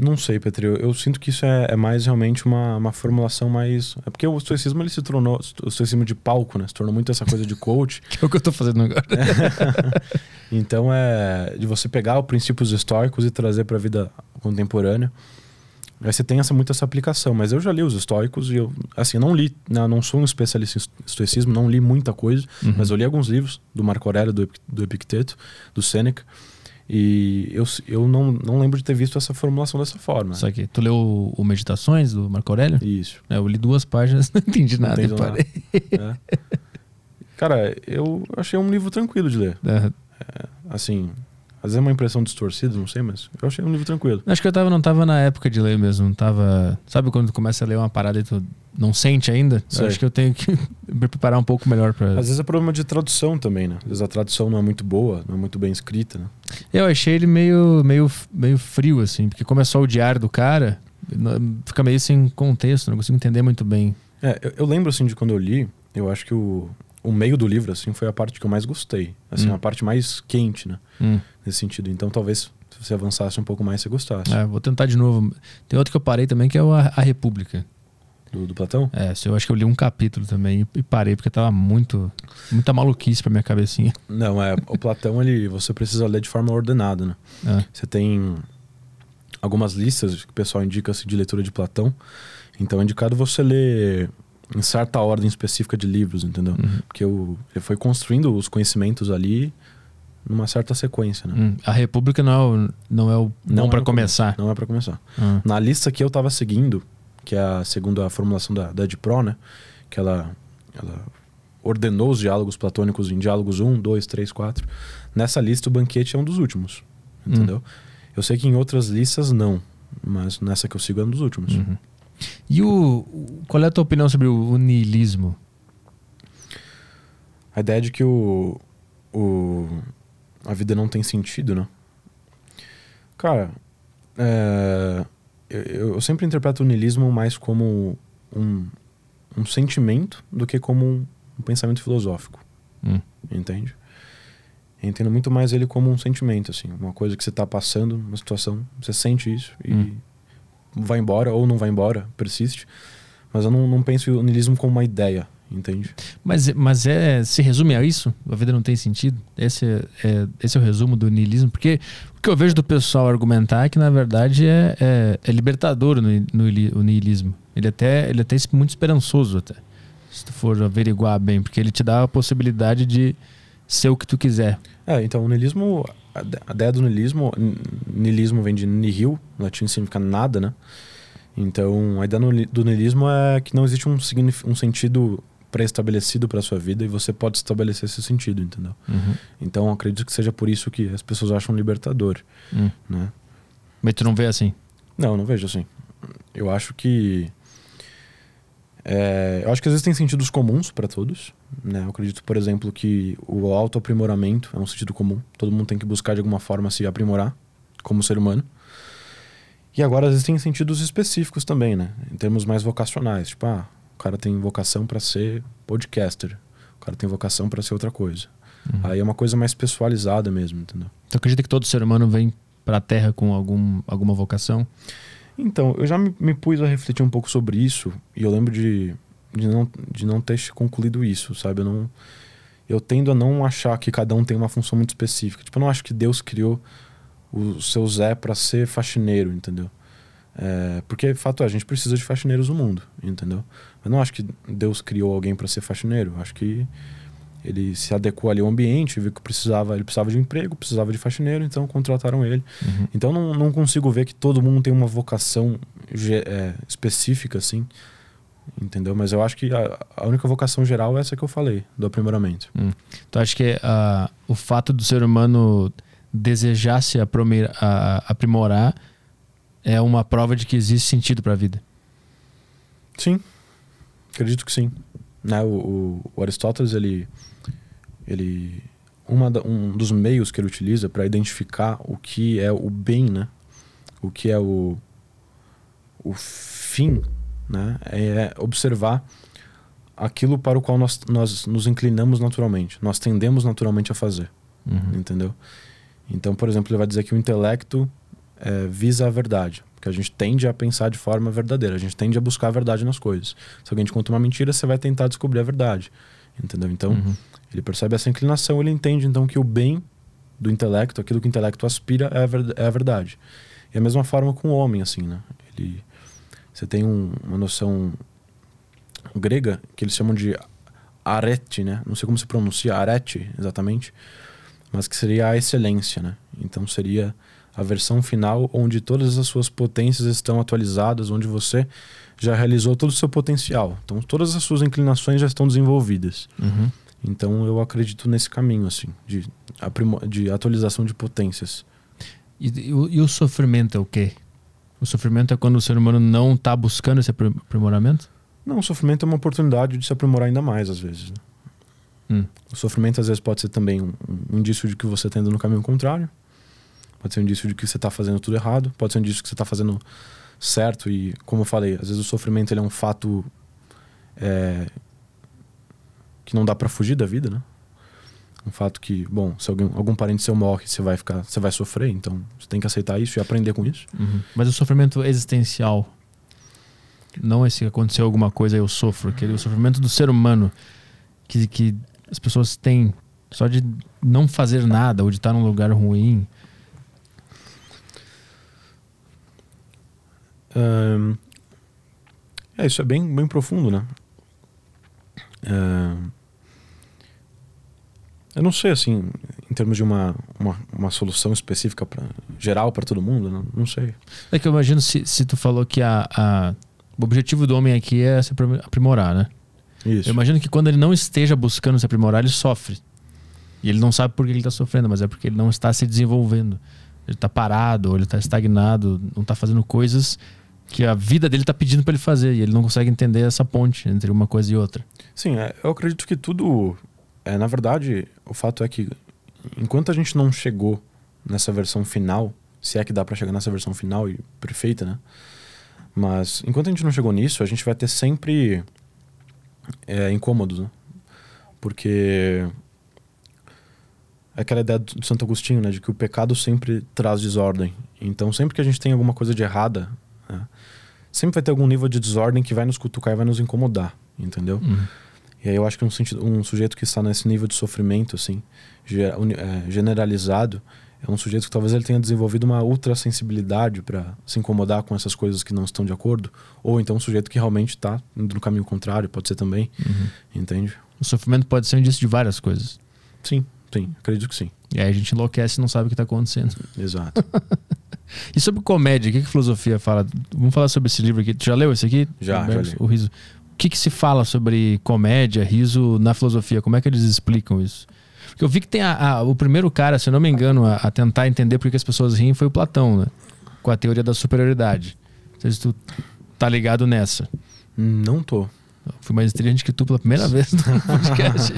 Não sei, Petri. Eu, eu sinto que isso é, é mais realmente uma, uma formulação mais. É porque o estoicismo ele se tornou. O estoicismo de palco, né? Se tornou muito essa coisa de coach. Que é o que eu tô fazendo agora. Então é de você pegar os princípios estoicos e trazer para a vida contemporânea. Aí você tem essa, muito essa aplicação, mas eu já li os estoicos e eu, assim, não li, né, eu não sou um especialista em estoicismo, não li muita coisa, Uhum. mas eu li alguns livros do Marco Aurélio, do, do Epicteto, do Sêneca, e eu, eu não, não lembro de ter visto essa formulação dessa forma. Só que tu leu o, Meditações do Marco Aurélio? Isso. É, eu li duas páginas, não entendi Não nada. eu parei. nada. É. Cara, eu achei um livro tranquilo de ler. É, Assim, às vezes é uma impressão distorcida, não sei, mas eu achei um livro tranquilo. Acho que eu tava, não tava na época de ler mesmo. Tava. Sabe quando tu começa a ler uma parada e tu não sente ainda? Eu acho que eu tenho que me preparar um pouco melhor pra. Às vezes é problema de tradução também, né? Às vezes a tradução não é muito boa, não é muito bem escrita, né? Eu achei ele meio, meio, meio frio, assim, porque como é só o diário do cara, fica meio sem contexto, não consigo entender muito bem. É, eu, eu lembro, assim, de quando eu li, eu acho que o, o meio do livro, assim, foi a parte que eu mais gostei. Assim, Hum. a parte mais quente, né? Hum. Nesse sentido. Então, talvez, se você avançasse um pouco mais, você gostasse. É, vou tentar de novo. Tem outro que eu parei também, que é o A, A República. Do, do Platão? É, se eu acho que eu li um capítulo também e, e parei, porque tava muito. Muita maluquice pra minha cabecinha. Não, é. O Platão, ele, você precisa ler de forma ordenada, né? É. Você tem algumas listas que o pessoal indica assim, de leitura de Platão. Então é indicado você ler em certa ordem específica de livros, entendeu? Uhum. Porque o, ele foi construindo os conhecimentos ali numa certa sequência, né? Hum, A República não é o, não é o Não é para começar. Não é para começar. Ah, Na lista que eu tava seguindo, que é a segundo a formulação da, da Edpro, né? Que ela, ela ordenou os diálogos platônicos em diálogos 1, 2, 3, 4. Nessa lista o banquete é um dos últimos, entendeu? Eu sei que em outras listas não, mas nessa que eu sigo é um dos últimos. uhum. E o, qual é a tua opinião sobre o, o niilismo? A ideia de que o, o a vida não tem sentido, né? Cara, é, eu, eu sempre interpreto o niilismo mais como um, um sentimento do que como um, um pensamento filosófico, Hum. entende? Eu entendo muito mais ele como um sentimento, assim, uma coisa que você tá passando, uma situação, você sente isso e Hum. Vai embora ou não vai embora, persiste. Mas eu não, não penso o niilismo como uma ideia, entende? Mas, mas é, se resume a isso? A vida não tem sentido? Esse é, é- esse é o resumo do niilismo? Porque o que eu vejo do pessoal argumentar é que, na verdade, é, é, é libertador no ili- o niilismo. Ele até, ele até é muito esperançoso, até. Se tu for averiguar bem, porque ele te dá a possibilidade de ser o que tu quiser. É, então o niilismo, a ide- a ideia do niilismo, n- niilismo vem de nihil, latim significa nada, né? Então a ideia do niilismo é que não existe um, um sentido pré-estabelecido para sua vida e você pode estabelecer esse sentido, entendeu? Uhum. Então acredito que seja por isso que as pessoas acham libertador, Hum. né? Mas tu não vê assim. Não, não vejo assim. Eu acho que. É, eu acho que existem sentidos comuns para todos. Né? Eu acredito, por exemplo, que o autoaprimoramento é um sentido comum. Todo mundo tem que buscar de alguma forma se aprimorar como ser humano. E agora existem sentidos específicos também, né? Em termos mais vocacionais. Tipo, ah, o cara tem vocação para ser podcaster. O cara tem vocação para ser outra coisa. Uhum. Aí é uma coisa mais pessoalizada mesmo, entendeu? Tu acredita que todo ser humano vem pra Terra com algum, alguma vocação? Então, eu já me, me pus a refletir um pouco sobre isso e eu lembro de, de, não, de não ter concluído isso, sabe? Eu, não, eu tendo a não achar que cada um tem uma função muito específica. Tipo, eu não acho que Deus criou o seu Zé para ser faxineiro, entendeu? É, porque, fato é, a gente precisa de faxineiros no mundo, entendeu? Eu não acho que Deus criou alguém para ser faxineiro. Eu acho que ele se adequou ali ao ambiente, viu que precisava, ele precisava de emprego, precisava de faxineiro, então contrataram ele. Uhum. Então não, não consigo ver que todo mundo tem uma vocação é, específica, assim. Entendeu? Mas eu acho que a, a única vocação geral é essa que eu falei, do aprimoramento. Tu acha que ah, o fato do ser humano desejar se aprome- a- aprimorar é uma prova de que existe sentido pra vida? Sim, acredito que sim. Né? O, o- o Aristóteles, ele, ele uma da- um dos meios que ele utiliza para identificar o que é o bem, né? O que é o, o fim, né? É observar aquilo para o qual nós, nós nos inclinamos naturalmente, nós tendemos naturalmente a fazer, Uhum. entendeu? Então, por exemplo, ele vai dizer que o intelecto é, visa a verdade, porque a gente tende a pensar de forma verdadeira, a gente tende a buscar a verdade nas coisas. Se alguém te conta uma mentira, você vai tentar descobrir a verdade, entendeu? Então, Uhum. Ele percebe essa inclinação, ele entende então que o bem do intelecto, aquilo que o intelecto aspira, é a, ver- é a verdade. E a mesma forma com o homem, assim, né? Ele, você tem um- uma noção grega que eles chamam de arete, né? Não sei como se pronuncia arete exatamente, mas que seria a excelência, né? Então seria a versão final onde todas as suas potências estão atualizadas, onde você já realizou todo o seu potencial. Então todas as suas inclinações já estão desenvolvidas. Uhum. Então eu acredito nesse caminho assim de, de atualização de potências. E, e o, e o sofrimento é o quê? O sofrimento é quando o ser humano não tá buscando esse aprim- aprimoramento? Não, o sofrimento é uma oportunidade de se aprimorar ainda mais às vezes. né? Hum. O sofrimento às vezes pode ser também um, um indício de que você está indo no caminho contrário. Pode ser um indício de que você está fazendo tudo errado. Pode ser um indício de que você está fazendo certo. E, como eu falei, às vezes o sofrimento ele é um fato é, que não dá para fugir da vida, né? Um fato que, bom, se alguém, algum parente seu morre, você vai ficar, você vai sofrer. Então, você tem que aceitar isso e aprender com isso. Uhum. Mas o sofrimento existencial, não esse que aconteceu alguma coisa eu sofro, aquele o sofrimento do ser humano que, que as pessoas têm só de não fazer nada ou de estar num lugar ruim. É, isso é bem, bem profundo, né? Ahn, eu não sei, assim, em termos de uma, uma, uma solução específica pra, geral para todo mundo, não, não sei. É que eu imagino se, se tu falou que a, a- o objetivo do homem aqui é se aprim- aprimorar, né? Isso. Eu imagino que quando ele não esteja buscando se aprimorar, ele sofre. E ele não sabe por que ele está sofrendo, mas é porque ele não está se desenvolvendo. Ele está parado, ou ele está estagnado, não está fazendo coisas que a vida dele está pedindo para ele fazer. E ele não consegue entender essa ponte entre uma coisa e outra. Sim, é, eu acredito que tudo. É, na verdade, o fato é que enquanto a gente não chegou nessa versão final, se é que dá pra chegar nessa versão final e perfeita, né? Mas enquanto a gente não chegou nisso, a gente vai ter sempre é, incômodos, né? Porque é aquela ideia do Santo Agostinho, né? De que o pecado sempre traz desordem. Então, sempre que a gente tem alguma coisa de errada, né, sempre vai ter algum nível de desordem que vai nos cutucar e vai nos incomodar, entendeu? E aí eu acho que um, sentido, um sujeito que está nesse nível de sofrimento, assim, é, generalizado, é um sujeito que talvez ele tenha desenvolvido uma ultra sensibilidade para se incomodar com essas coisas que não estão de acordo, ou então um sujeito que realmente está indo no caminho contrário, pode ser também, entende? O sofrimento pode ser um indício de várias coisas. Sim, sim, acredito que sim. E aí a gente enlouquece e não sabe o que está acontecendo. Exato. E sobre comédia, o que, que filosofia fala? Vamos falar sobre esse livro aqui. Tu já leu esse aqui? Já, já li. O riso. O que, que se fala sobre comédia, riso na filosofia? Como é que eles explicam isso? Porque eu vi que tem a- a- o primeiro cara, se eu não me engano, a, a tentar entender por que as pessoas riem foi o Platão, né? Com a teoria da superioridade. Não sei se tu tá ligado nessa. não tô. Eu Fui mais inteligente que tu pela primeira vez no podcast.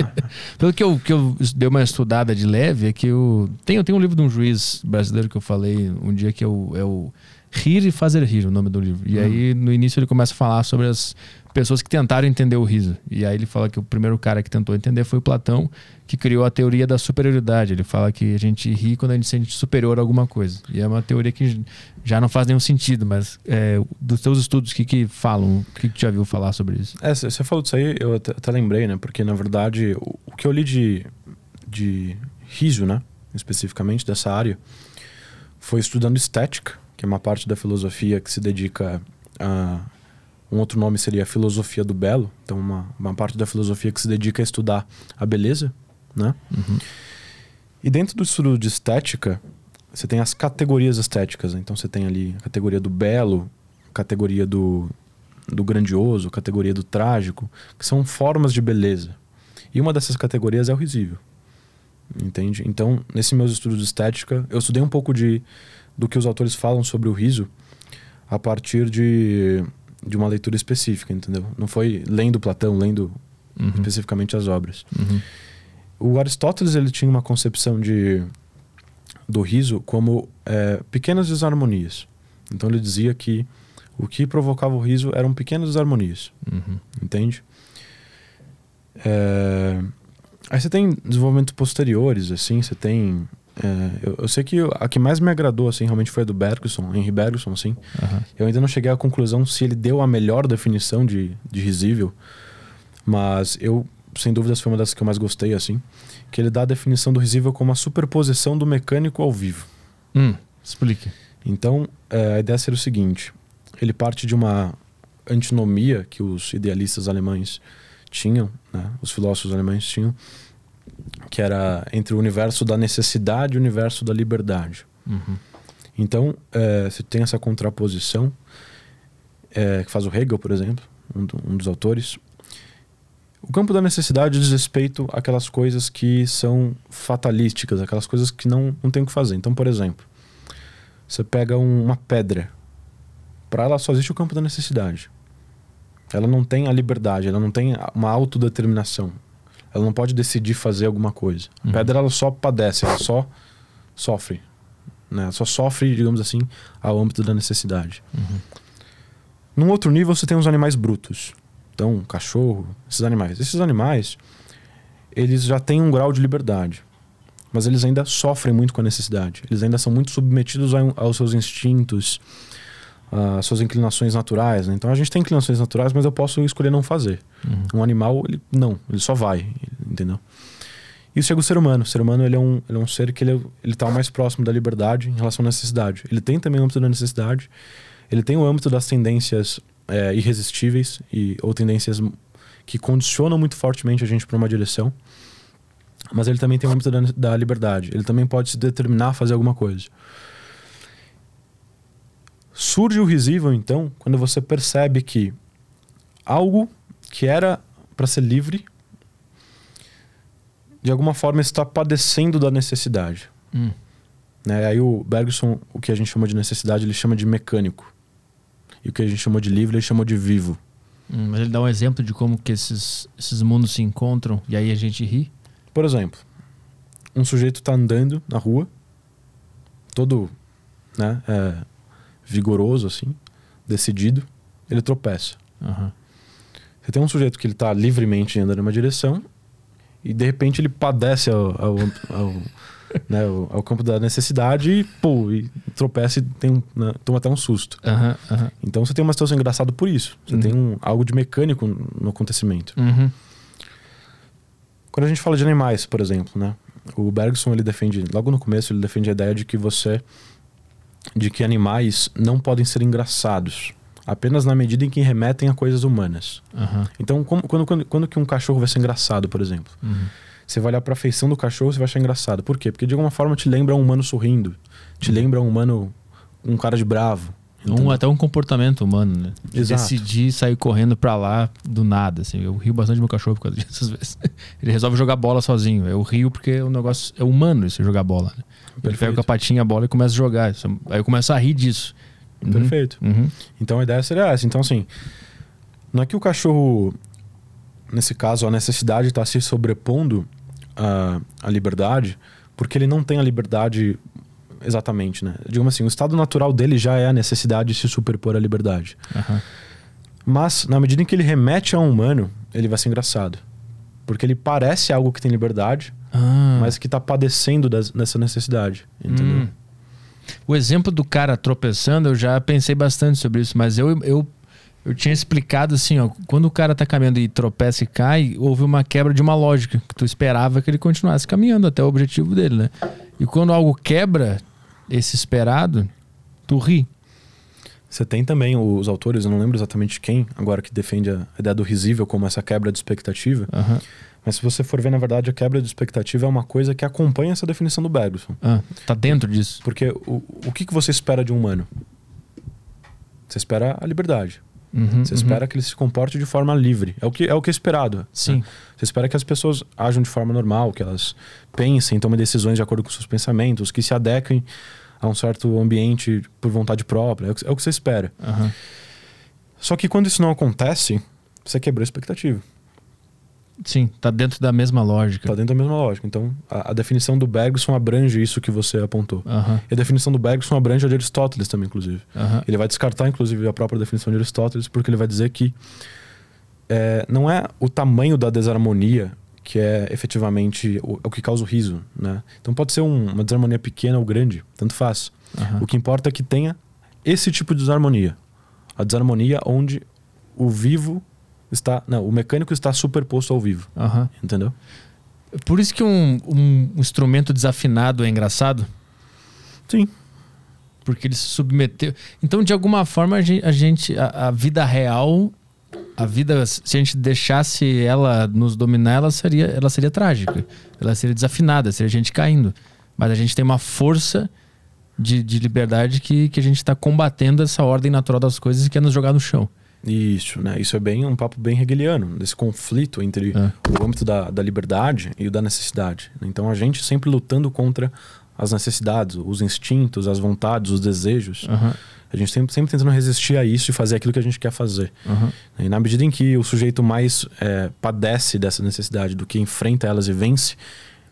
Pelo que eu, que eu dei uma estudada de leve, é que eu. Tem, tem um livro de um juiz brasileiro que eu falei um dia que é o, é o Rir e Fazer Rir, o nome do livro. E aí, no início, ele começa a falar sobre as pessoas que tentaram entender o riso. E aí ele fala que o primeiro cara que tentou entender foi o Platão, que criou a teoria da superioridade. Ele fala que a gente ri quando a gente se sente superior a alguma coisa. E é uma teoria que já não faz nenhum sentido, mas é, dos teus estudos, o que, que falam? O que, que tu já viu falar sobre isso? É, você falou disso aí, eu até, até lembrei, né? Porque, na verdade, o, o que eu li de, de riso, né? Especificamente dessa área, foi estudando estética, que é uma parte da filosofia que se dedica a... Um outro nome seria a filosofia do belo. Então, uma, uma parte da filosofia que se dedica a estudar a beleza, né? E dentro do estudo de estética, você tem as categorias estéticas. né? Então, você tem ali a categoria do belo, a categoria do, do grandioso, a categoria do trágico, que são formas de beleza. E uma dessas categorias é o risível. Entende? Então, nesse meus estudos de estética, eu estudei um pouco de do que os autores falam sobre o riso a partir de, de uma leitura específica, entendeu? Não foi lendo Platão, lendo Uhum. especificamente as obras. Uhum. O Aristóteles ele tinha uma concepção de do riso como é, pequenas desarmonias. Então ele dizia que o que provocava o riso eram pequenas desarmonias, Uhum. entende? É, Aí você tem desenvolvimentos posteriores, assim, você tem... é, eu, eu sei que a que mais me agradou, assim, realmente foi a do Bergson, Henry Bergson, assim. Aham. Eu ainda não cheguei à conclusão se ele deu a melhor definição de, de risível, mas eu, sem dúvidas, foi uma das que eu mais gostei, assim, que ele dá a definição do risível como a superposição do mecânico ao vivo. Hum, explique. Então, eh, a ideia seria o seguinte: ele parte de uma antinomia que os idealistas alemães tinham, né, os filósofos alemães tinham, que era entre o universo da necessidade e o universo da liberdade. Uhum. Então, você tem essa contraposição, eh, que faz o Hegel, por exemplo, um, do- um dos autores. O campo da necessidade diz respeito àquelas coisas que são fatalísticas, aquelas coisas que não, não tem o que fazer. Então, por exemplo, você pega um- uma pedra, para ela só existe o campo da necessidade. Ela não tem a liberdade, ela não tem uma autodeterminação. Ela não pode decidir fazer alguma coisa. A Uhum. pedra ela só padece, ela só sofre. Né? Ela só sofre, digamos assim, ao âmbito da necessidade. Uhum. Num outro nível, você tem os animais brutos. Então, cachorro, esses animais. Esses animais, eles já têm um grau de liberdade. Mas eles ainda sofrem muito com a necessidade. Eles ainda são muito submetidos aos seus instintos, às suas inclinações naturais. né? Então, a gente tem inclinações naturais, mas eu posso escolher não fazer. Uhum. Um animal, ele não, ele só vai, entendeu? Isso chega o ser humano. O ser humano ele é, um, ele é um ser que ele, é- ele tá o mais próximo da liberdade em relação à necessidade. Ele tem também o âmbito da necessidade. ele tem o âmbito das tendências é, irresistíveis e, ou tendências que condicionam muito fortemente a gente para uma direção. Mas ele também tem o âmbito da, da liberdade. Ele também pode se determinar a fazer alguma coisa. Surge o risível, então, quando você percebe que algo que era para ser livre, de alguma forma está padecendo da necessidade. Hum. Né? Aí o Bergson, o que a gente chama de necessidade, ele chama de mecânico. E o que a gente chamou de livre, ele chamou de vivo. Hum, mas ele dá um exemplo de como que esses, esses mundos se encontram e aí a gente ri? Por exemplo, um sujeito está andando na rua, todo né, é, vigoroso, assim, decidido, ele tropeça. Uhum. Você tem um sujeito que ele está livremente andando numa direção e de repente ele padece ao, ao, ao, né, ao, ao campo da necessidade e, pô, e tropeça e tem, né, toma até um susto. Uhum, uhum. Então você tem uma situação engraçada por isso. Você Uhum. tem um, algo de mecânico no acontecimento. Uhum. Quando a gente fala de animais, por exemplo, né? O Bergson ele defende, logo no começo ele defende a ideia de que você de que animais não podem ser engraçados, apenas na medida em que remetem a coisas humanas. Uhum. Então, como- quando, quando, quando que um cachorro vai ser engraçado, por exemplo? Uhum. Você vai olhar pra feição do cachorro, você vai achar engraçado. Por quê? Porque de alguma forma te lembra um humano sorrindo, te lembra um humano um cara de bravo. Um, entendeu? até um comportamento humano, né? Exato. Decidir sair correndo pra lá do nada, assim. Eu rio bastante do meu cachorro por causa disso, às vezes. Ele resolve jogar bola sozinho. Eu rio porque o negócio é humano isso, jogar bola, né? Ele pega com a patinha a bola e começa a jogar. Aí eu começo a rir disso. Uhum. Perfeito. Uhum. Então a ideia seria essa. Então, assim, não é que o cachorro, nesse caso, a necessidade está se sobrepondo à, à liberdade, porque ele não tem a liberdade exatamente, né? Digamos assim, o estado natural dele já é a necessidade de se superpor à liberdade. Aham. Mas, na medida em que ele remete a um humano, ele vai ser engraçado. Porque ele parece algo que tem liberdade, Ah. mas que está padecendo das- dessa necessidade. Entendeu? Hum. O exemplo do cara tropeçando, eu já pensei bastante sobre isso, mas eu, eu, eu tinha explicado assim, ó, quando o cara tá caminhando e tropeça e cai, houve uma quebra de uma lógica, que tu esperava que ele continuasse caminhando até o objetivo dele, né? E quando algo quebra esse esperado, tu ri. Você tem também os autores, eu não lembro exatamente quem, agora que defende a ideia do risível como essa quebra de expectativa. Aham. Mas se você for ver, na verdade, a quebra de expectativa é uma coisa que acompanha essa definição do Bergson. Ah, tá dentro disso. Porque o, o que, que você espera de um humano? Você espera a liberdade. Uhum, Você uhum. espera que ele se comporte de forma livre. É o que é, o que é esperado. Sim. né? Você espera que as pessoas ajam de forma normal, que elas pensem, tomem decisões de acordo com seus pensamentos, que se adequem a um certo ambiente por vontade própria. É o que, é o que você espera. Aham. Só que quando isso não acontece, você quebrou a expectativa. Sim, tá dentro da mesma lógica. Está dentro da mesma lógica. Então, a, a definição do Bergson abrange isso que você apontou. E a definição do Bergson abrange a de Aristóteles também, inclusive. Ele vai descartar, inclusive, a própria definição de Aristóteles, porque ele vai dizer que é, não é o tamanho da desarmonia que é efetivamente o, é o que causa o riso, né? Então pode ser um- uma desarmonia pequena ou grande, tanto faz. O que importa é que tenha esse tipo de desarmonia. A desarmonia onde o vivo está... Não, o mecânico está superposto ao vivo, aham. entendeu? Por isso que um, um instrumento desafinado é engraçado? Sim. Porque ele se submeteu. Então, de alguma forma, a gente, a, gente- a- a vida real, a vida, se a gente deixasse ela nos dominar, ela seria, ela seria trágica. Ela seria desafinada, seria a gente caindo. Mas a gente tem uma força de, de liberdade que, que a gente está combatendo essa ordem natural das coisas e quer nos jogar no chão. Isso, né? Isso é bem um papo bem hegeliano, desse conflito entre É. o âmbito da, da liberdade e o da necessidade. Então a gente sempre lutando contra as necessidades, os instintos, as vontades, os desejos. Aham, A gente sempre, sempre tentando resistir a isso e fazer aquilo que a gente quer fazer. aham. E na medida em que o sujeito mais é, padece dessa necessidade do que enfrenta elas e vence,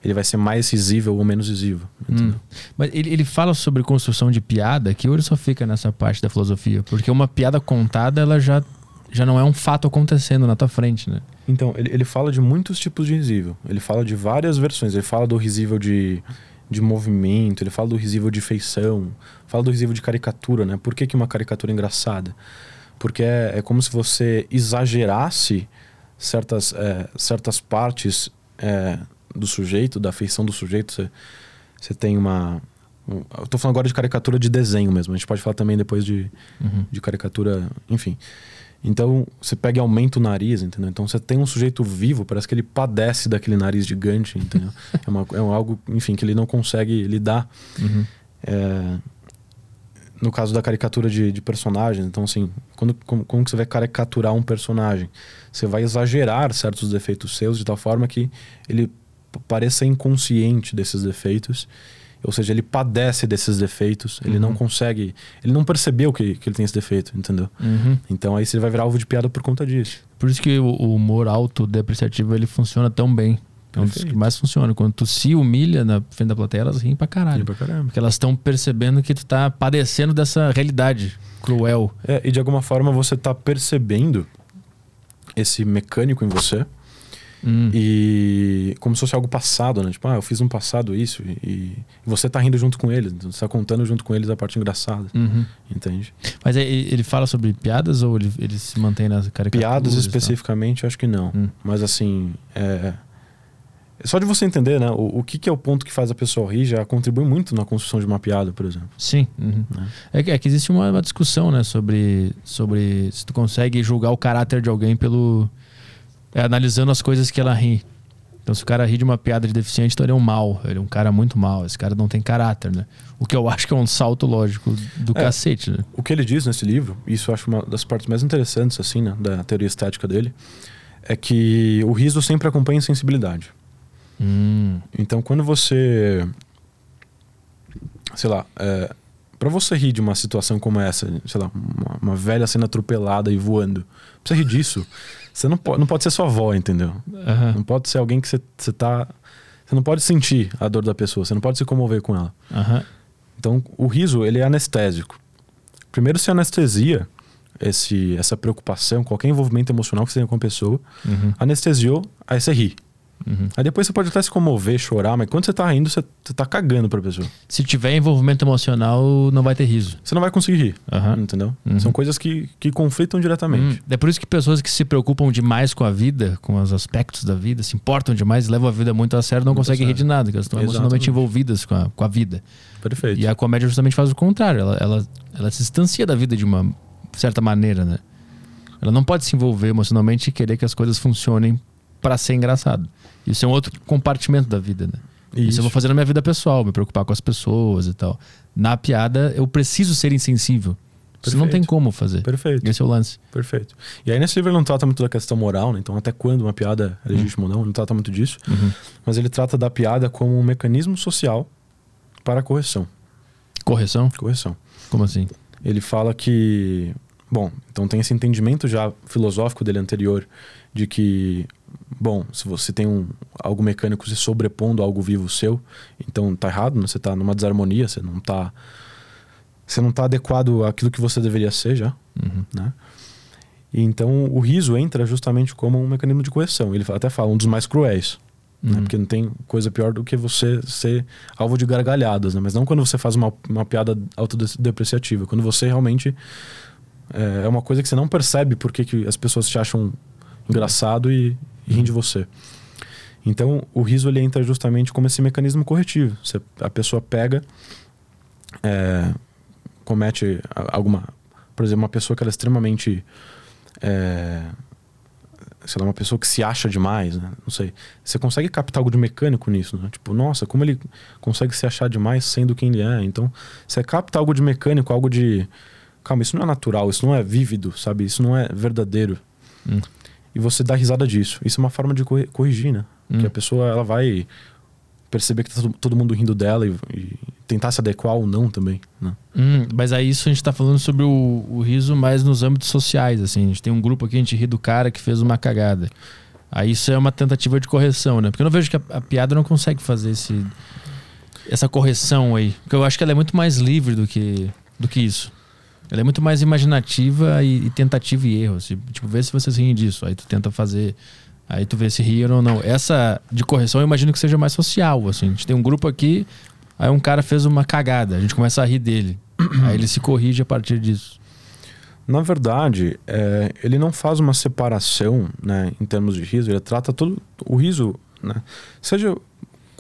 ele vai ser mais risível ou menos risível. entendeu? Hum. Mas ele, ele fala sobre construção de piada, que hoje só fica nessa parte da filosofia. Porque uma piada contada, ela já, já não é um fato acontecendo na tua frente, né? Então, ele, ele fala de muitos tipos de risível. Ele fala de várias versões. Ele fala do risível de, de movimento, ele fala do risível de feição, fala do risível de caricatura, né? Por que, que uma caricatura é engraçada? Porque é, é como se você exagerasse certas, é, certas partes é, do sujeito, da feição do sujeito. Você, você tem uma, Eu tô falando agora de caricatura de desenho mesmo. A gente pode falar também depois de, uhum. de caricatura, enfim. Então, você pega e aumenta o nariz, entendeu? Então, você tem um sujeito vivo, parece que ele padece daquele nariz gigante, entendeu? é, uma, é algo, enfim, que ele não consegue lidar. Uhum. É, no caso da caricatura de, de personagens, então, assim, quando, como, como você vai caricaturar um personagem? Você vai exagerar certos defeitos seus de tal forma que ele pareça inconsciente desses defeitos ou seja, ele padece desses defeitos, ele uhum. não consegue, ele não percebeu que, que ele tem esse defeito, entendeu? Uhum. Então aí você vai virar alvo de piada por conta disso. Por isso que o, o humor autodepreciativo ele funciona tão bem. É um dos que mais funciona. Quando tu se humilha na frente da plateia, elas riem pra caralho. Pra. Porque elas estão percebendo que tu tá padecendo dessa realidade cruel. É, e de alguma forma você tá percebendo esse mecânico em você Hum. E como se fosse algo passado, né? Tipo, ah, eu fiz um passado isso e, e você tá rindo junto com eles, então você tá contando junto com eles a parte engraçada. Uhum. Entende? Mas ele fala sobre piadas ou ele, ele se mantém nas caricaturas? Piadas especificamente, acho que não. Hum. Mas assim, é... Só de você entender, né? O, o que, que, é o ponto que faz a pessoa rir já contribui muito na construção de uma piada, por exemplo. Sim. Uhum. É. É, que, é, que, existe uma, uma, discussão, né? Sobre, sobre se tu consegue julgar o caráter de alguém pelo, é, analisando as coisas que ela ri. Então, se o cara ri de uma piada de deficiente, então ele é um mal. Ele é um cara muito mal. Esse cara não tem caráter, né? O que eu acho que é um salto lógico do é, cacete, né? O que ele diz nesse livro, isso eu acho uma das partes mais interessantes, assim, né? Da teoria estética dele, é que o riso sempre acompanha a sensibilidade. Hum. Então, quando você... Sei lá... É, para você rir de uma situação como essa, sei lá, uma, uma velha sendo atropelada e voando, pra você rir disso você não pode, não pode ser sua avó, entendeu? Uhum. Não pode ser alguém que você, você tá. Você não pode sentir a dor da pessoa, você não pode se comover com ela. Uhum. Então, o riso, ele é anestésico. Primeiro, se anestesia esse, essa preocupação, qualquer envolvimento emocional que você tenha com a pessoa, uhum. anestesiou, aí você ri. Uhum. Aí depois você pode até se comover, chorar, mas quando você tá rindo, você, você tá cagando pra pessoa. Se tiver envolvimento emocional, não vai ter riso. Você não vai conseguir rir. Uhum. Entendeu? Uhum. São coisas que, que conflitam diretamente. Uhum. É por isso que pessoas que se preocupam demais com a vida, com os aspectos da vida, se importam demais, levam a vida muito a sério, não muito conseguem rir de nada, porque elas estão emocionalmente envolvidas com a, com a vida. Perfeito. E a comédia justamente faz o contrário. Ela, ela, ela se distancia da vida de uma certa maneira, né? Ela não pode se envolver emocionalmente e querer que as coisas funcionem para ser engraçado. Isso é um outro compartimento da vida, né? Isso. Isso eu vou fazer na minha vida pessoal, me preocupar com as pessoas e tal. Na piada, eu preciso ser insensível. Isso não tem como fazer. Perfeito. Esse é o lance. Perfeito. E aí nesse livro ele não trata muito da questão moral, né? Então até quando uma piada é legítima uhum. ou não, não trata muito disso. Uhum. Mas ele trata da piada como um mecanismo social para a correção. Correção? Correção. Como assim? Ele fala que... Bom, então tem esse entendimento já filosófico dele anterior de que bom, se você tem um, algo mecânico se sobrepondo a algo vivo seu, então tá errado, né? você tá numa desarmonia, você não tá você não tá adequado àquilo que você deveria ser já, uhum. né? E então o riso entra justamente como um mecanismo de correção. Ele até fala um dos mais cruéis, né? uhum. né? porque não tem coisa pior do que você ser alvo de gargalhadas, né? Mas não quando você faz uma, uma piada autodepreciativa, quando você realmente é, é uma coisa que você não percebe porque que as pessoas te acham engraçado e riem de você. Então, o riso ele entra justamente como esse mecanismo corretivo. Você, a pessoa pega, é, comete alguma. Por exemplo, uma pessoa que ela é extremamente. É, sei lá, uma pessoa que se acha demais, né? Não sei. Você consegue captar algo de mecânico nisso, né? Tipo, nossa, como ele consegue se achar demais sendo quem ele é. Então, você capta algo de mecânico, algo de. Calma, isso não é natural, isso não é vívido, sabe? Isso não é verdadeiro. Hum e você dá risada disso. Isso é uma forma de corrigir, né? Hum. Que a pessoa ela vai perceber que tá todo mundo rindo dela e, e tentar se adequar ou não também, né? Hum, mas aí isso a gente tá falando sobre o, o, riso mais nos âmbitos sociais, assim. A gente tem um grupo aqui, a gente ri do cara que fez uma cagada. Aí isso é uma tentativa de correção, né? Porque eu não vejo que a, a piada não consegue fazer esse, essa correção aí. Porque eu acho que ela é muito mais livre do que, do que isso. Ela é muito mais imaginativa e, e tentativa e erro. Assim, tipo, vê se vocês riem disso. Aí tu tenta fazer. Aí tu vê se riram ou não. Essa de correção eu imagino que seja mais social. Assim. A gente tem um grupo aqui, aí um cara fez uma cagada. A gente começa a rir dele. aí ele se corrige a partir disso. Na verdade, é, ele não faz uma separação né, em termos de riso, ele trata todo o riso, né, seja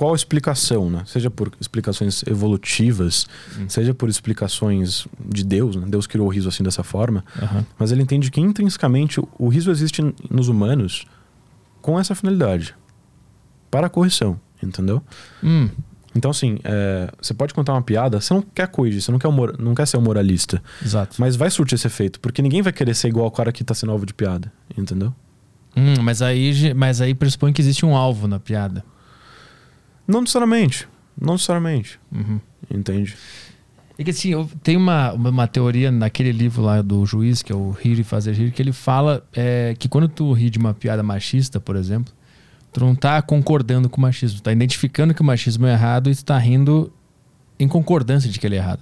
qual explicação, né? Seja por explicações evolutivas, Hum. seja por explicações de Deus, né? Deus criou o riso assim dessa forma, Aham. mas ele entende que intrinsecamente o- riso existe nos humanos com essa finalidade, para a correção, entendeu? Hum, Então, assim, é, você pode contar uma piada, você não quer corrigir, você não quer, humor- não quer ser um moralista, exato. mas vai surtir esse efeito, porque ninguém vai querer ser igual ao cara que tá sendo alvo de piada, entendeu? Hum, mas, aí, mas aí pressupõe que existe um alvo na piada. Não necessariamente, não necessariamente, Uhum. entende? É que assim, eu- tem uma, uma, teoria naquele livro lá do juiz, que é o Rir e Fazer Rir, que ele fala é, que quando tu ri de uma piada machista, por exemplo, tu não tá concordando com o machismo, tu tá identificando que o machismo é errado e tu tá rindo em concordância de que ele é errado.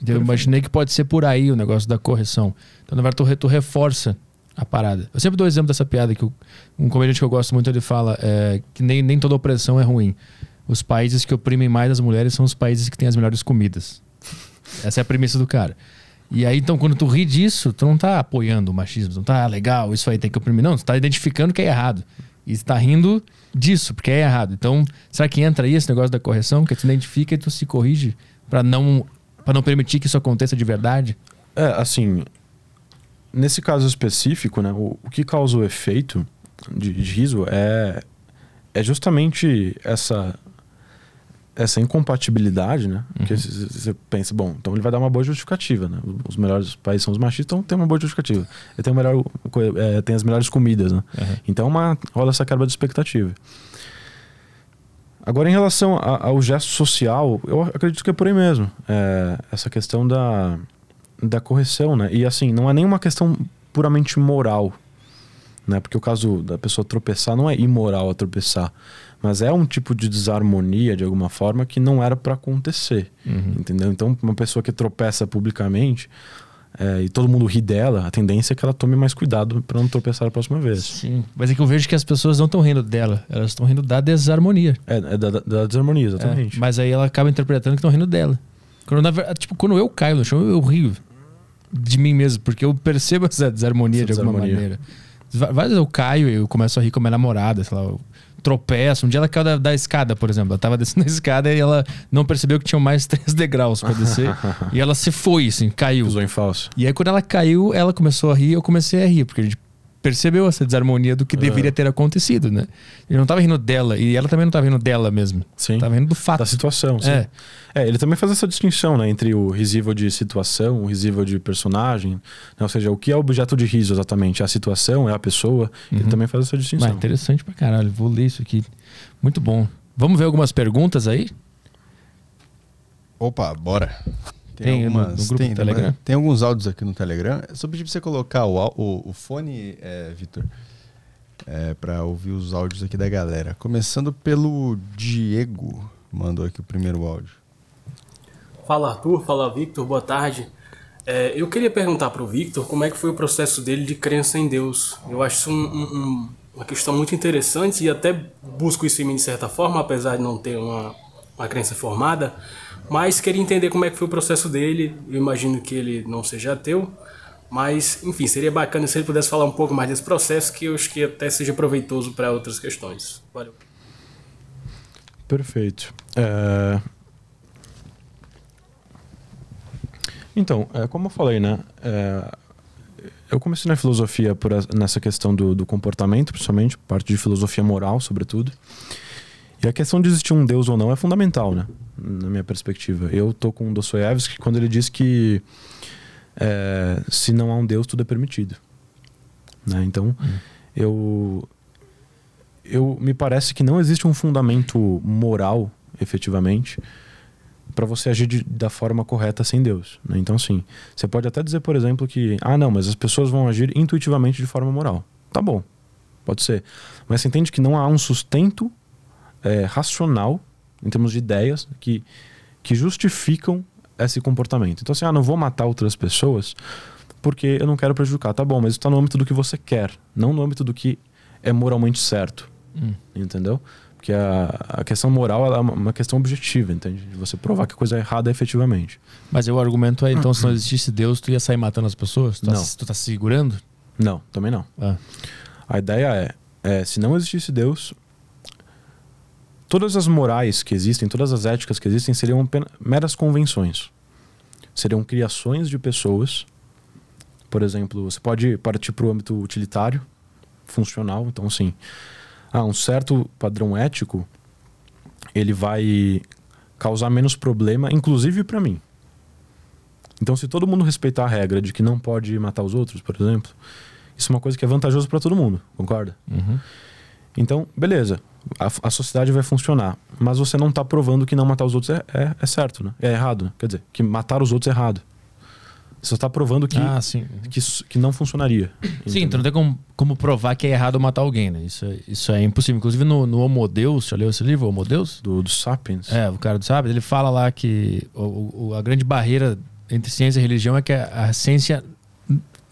Então, eu imaginei que pode ser por aí o negócio da correção. Então, na verdade, tu, tu reforça a parada. Eu sempre dou o exemplo dessa piada que o- um comediante que eu gosto muito, ele fala é, que nem, nem toda opressão é ruim. Os países que oprimem mais as mulheres são os países que têm as melhores comidas. Essa é a premissa do cara. E aí, então, quando tu ri disso, tu não tá apoiando o machismo, tu não tá, ah, legal, isso aí tem que oprimir. Não, tu tá identificando que é errado. E tu tá rindo disso, porque é errado. Então, será que entra aí esse negócio da correção, que tu identifica e tu se corrige para não, pra não permitir que isso aconteça de verdade? É, assim, nesse caso específico, né, o, o que causa o efeito de, de riso é, é justamente essa essa incompatibilidade, né? Porque c- c- você pensa, bom, então ele vai dar uma boa justificativa, né? Os melhores países são os machistas, então tem uma boa justificativa. Ele tem, melhor, é, tem as melhores comidas, né? Então uma, rola essa quebra de expectativa. Agora, em relação a- ao gesto social, eu acredito que é por aí mesmo. É, essa questão da, da correção, né? E assim, não é nenhuma questão puramente moral, né? Porque o caso da pessoa tropeçar não é imoral a tropeçar, mas é um tipo de desarmonia de alguma forma que não era para acontecer, entendeu? Então, uma pessoa que tropeça publicamente é, e todo mundo ri dela, a tendência é que ela tome mais cuidado para não tropeçar a próxima vez. Sim. Mas é que eu vejo que as pessoas não estão rindo dela, elas estão rindo da desarmonia. É, é da, da desarmonia, É, exatamente. mas aí ela acaba interpretando que estão rindo dela. Quando, verdade, tipo, quando eu caio no chão, eu rio de mim mesmo, porque eu percebo essa desarmonia Essa de alguma desarmonia. maneira. Várias vezes eu caio e eu começo a rir com a minha namorada, sei lá, eu tropeço. Um dia ela caiu da, da escada, por exemplo. Ela tava descendo a escada e ela não percebeu que tinham mais três degraus pra descer. e ela se foi, assim, caiu. Pisou em falso. E aí, quando ela caiu, ela começou a rir eu comecei a rir, porque a gente percebeu essa desarmonia do que deveria ter acontecido, né? Ele não tava rindo dela, e ela também não tava rindo dela mesmo. Sim. Tava rindo do fato. Da situação, sim. É. É, ele também faz essa distinção, né, entre o risível de situação, o risível de personagem, né, ou seja, o que é objeto de riso exatamente, é a situação, é a pessoa, ele também faz essa distinção. Mas interessante pra caralho. Vou ler isso aqui. Muito bom. Vamos ver algumas perguntas aí? Opa, bora. Tem no- no grupo do Telegram? Tem alguns áudios aqui no Telegram. Eu só pedi pra você colocar o, o, o fone, é, Vitor, é, pra ouvir os áudios aqui da galera. Começando pelo Diego, mandou aqui o primeiro áudio. Fala Arthur, fala Victor, boa tarde. É, eu queria perguntar para o Victor como é que foi o processo dele de crença em Deus. Eu acho isso um- um- um- uma questão muito interessante e até busco isso em mim de certa forma, apesar de não ter uma, uma crença formada. Mas queria entender como é que foi o processo dele. Eu imagino que ele não seja ateu, mas enfim, seria bacana se ele pudesse falar um pouco mais desse processo, que eu acho que até seja proveitoso para outras questões. Valeu. Perfeito. É, Então, é, como eu falei, né? é, Eu comecei na filosofia por a- nessa questão do, do comportamento, principalmente, parte de filosofia moral, sobretudo. E a questão de existir um Deus ou não é fundamental, né? Na minha perspectiva. Eu tô com Dostoiévski quando ele diz que é, se não há um Deus, tudo é permitido. Né? Então, eu eu me parece que não existe um fundamento moral, efetivamente, para você agir de- da forma correta sem Deus. né? Então, assim, você pode até dizer, por exemplo, que ah, não, mas as pessoas vão agir intuitivamente de forma moral. Tá bom, pode ser. Mas você entende que não há um sustento é, racional, em termos de ideias, que, que justificam esse comportamento. Então, assim, ah, não vou matar outras pessoas porque eu não quero prejudicar. Tá bom, mas isso está no âmbito do que você quer, não no âmbito do que é moralmente certo. Entendeu? Porque a, a questão moral é uma, uma questão objetiva, entende? De você provar que a coisa é errada efetivamente. Mas o argumento é, então, se não existisse Deus, tu ia sair matando as pessoas? Tu, tá, Não. tu tá se segurando? Não, também não. Ah. A ideia é, é, se não existisse Deus, todas as morais que existem, todas as éticas que existem seriam meras convenções. Seriam criações de pessoas. Por exemplo, você pode partir para o âmbito utilitário, funcional. Então, assim, ah, um certo padrão ético ele vai causar menos problema, inclusive para mim. Então, se todo mundo respeitar a regra de que não pode matar os outros, por exemplo, isso é uma coisa que é vantajoso para todo mundo, concorda? Uhum. Então, beleza, a, a, sociedade vai funcionar, mas você não está provando que não matar os outros é, é, é, certo, né? É errado, né? Quer dizer, que matar os outros é errado. Você está provando que, ah, que, que, não funcionaria. Sim, então não tem como, como, provar que é errado matar alguém, né? Isso, é, isso é impossível. Inclusive no, no Homo Deus, já leu esse livro, Homo Deus? Do, do Sapiens. É, o cara do Sapiens, ele fala lá que o, o, a grande barreira entre ciência e religião é que a, a ciência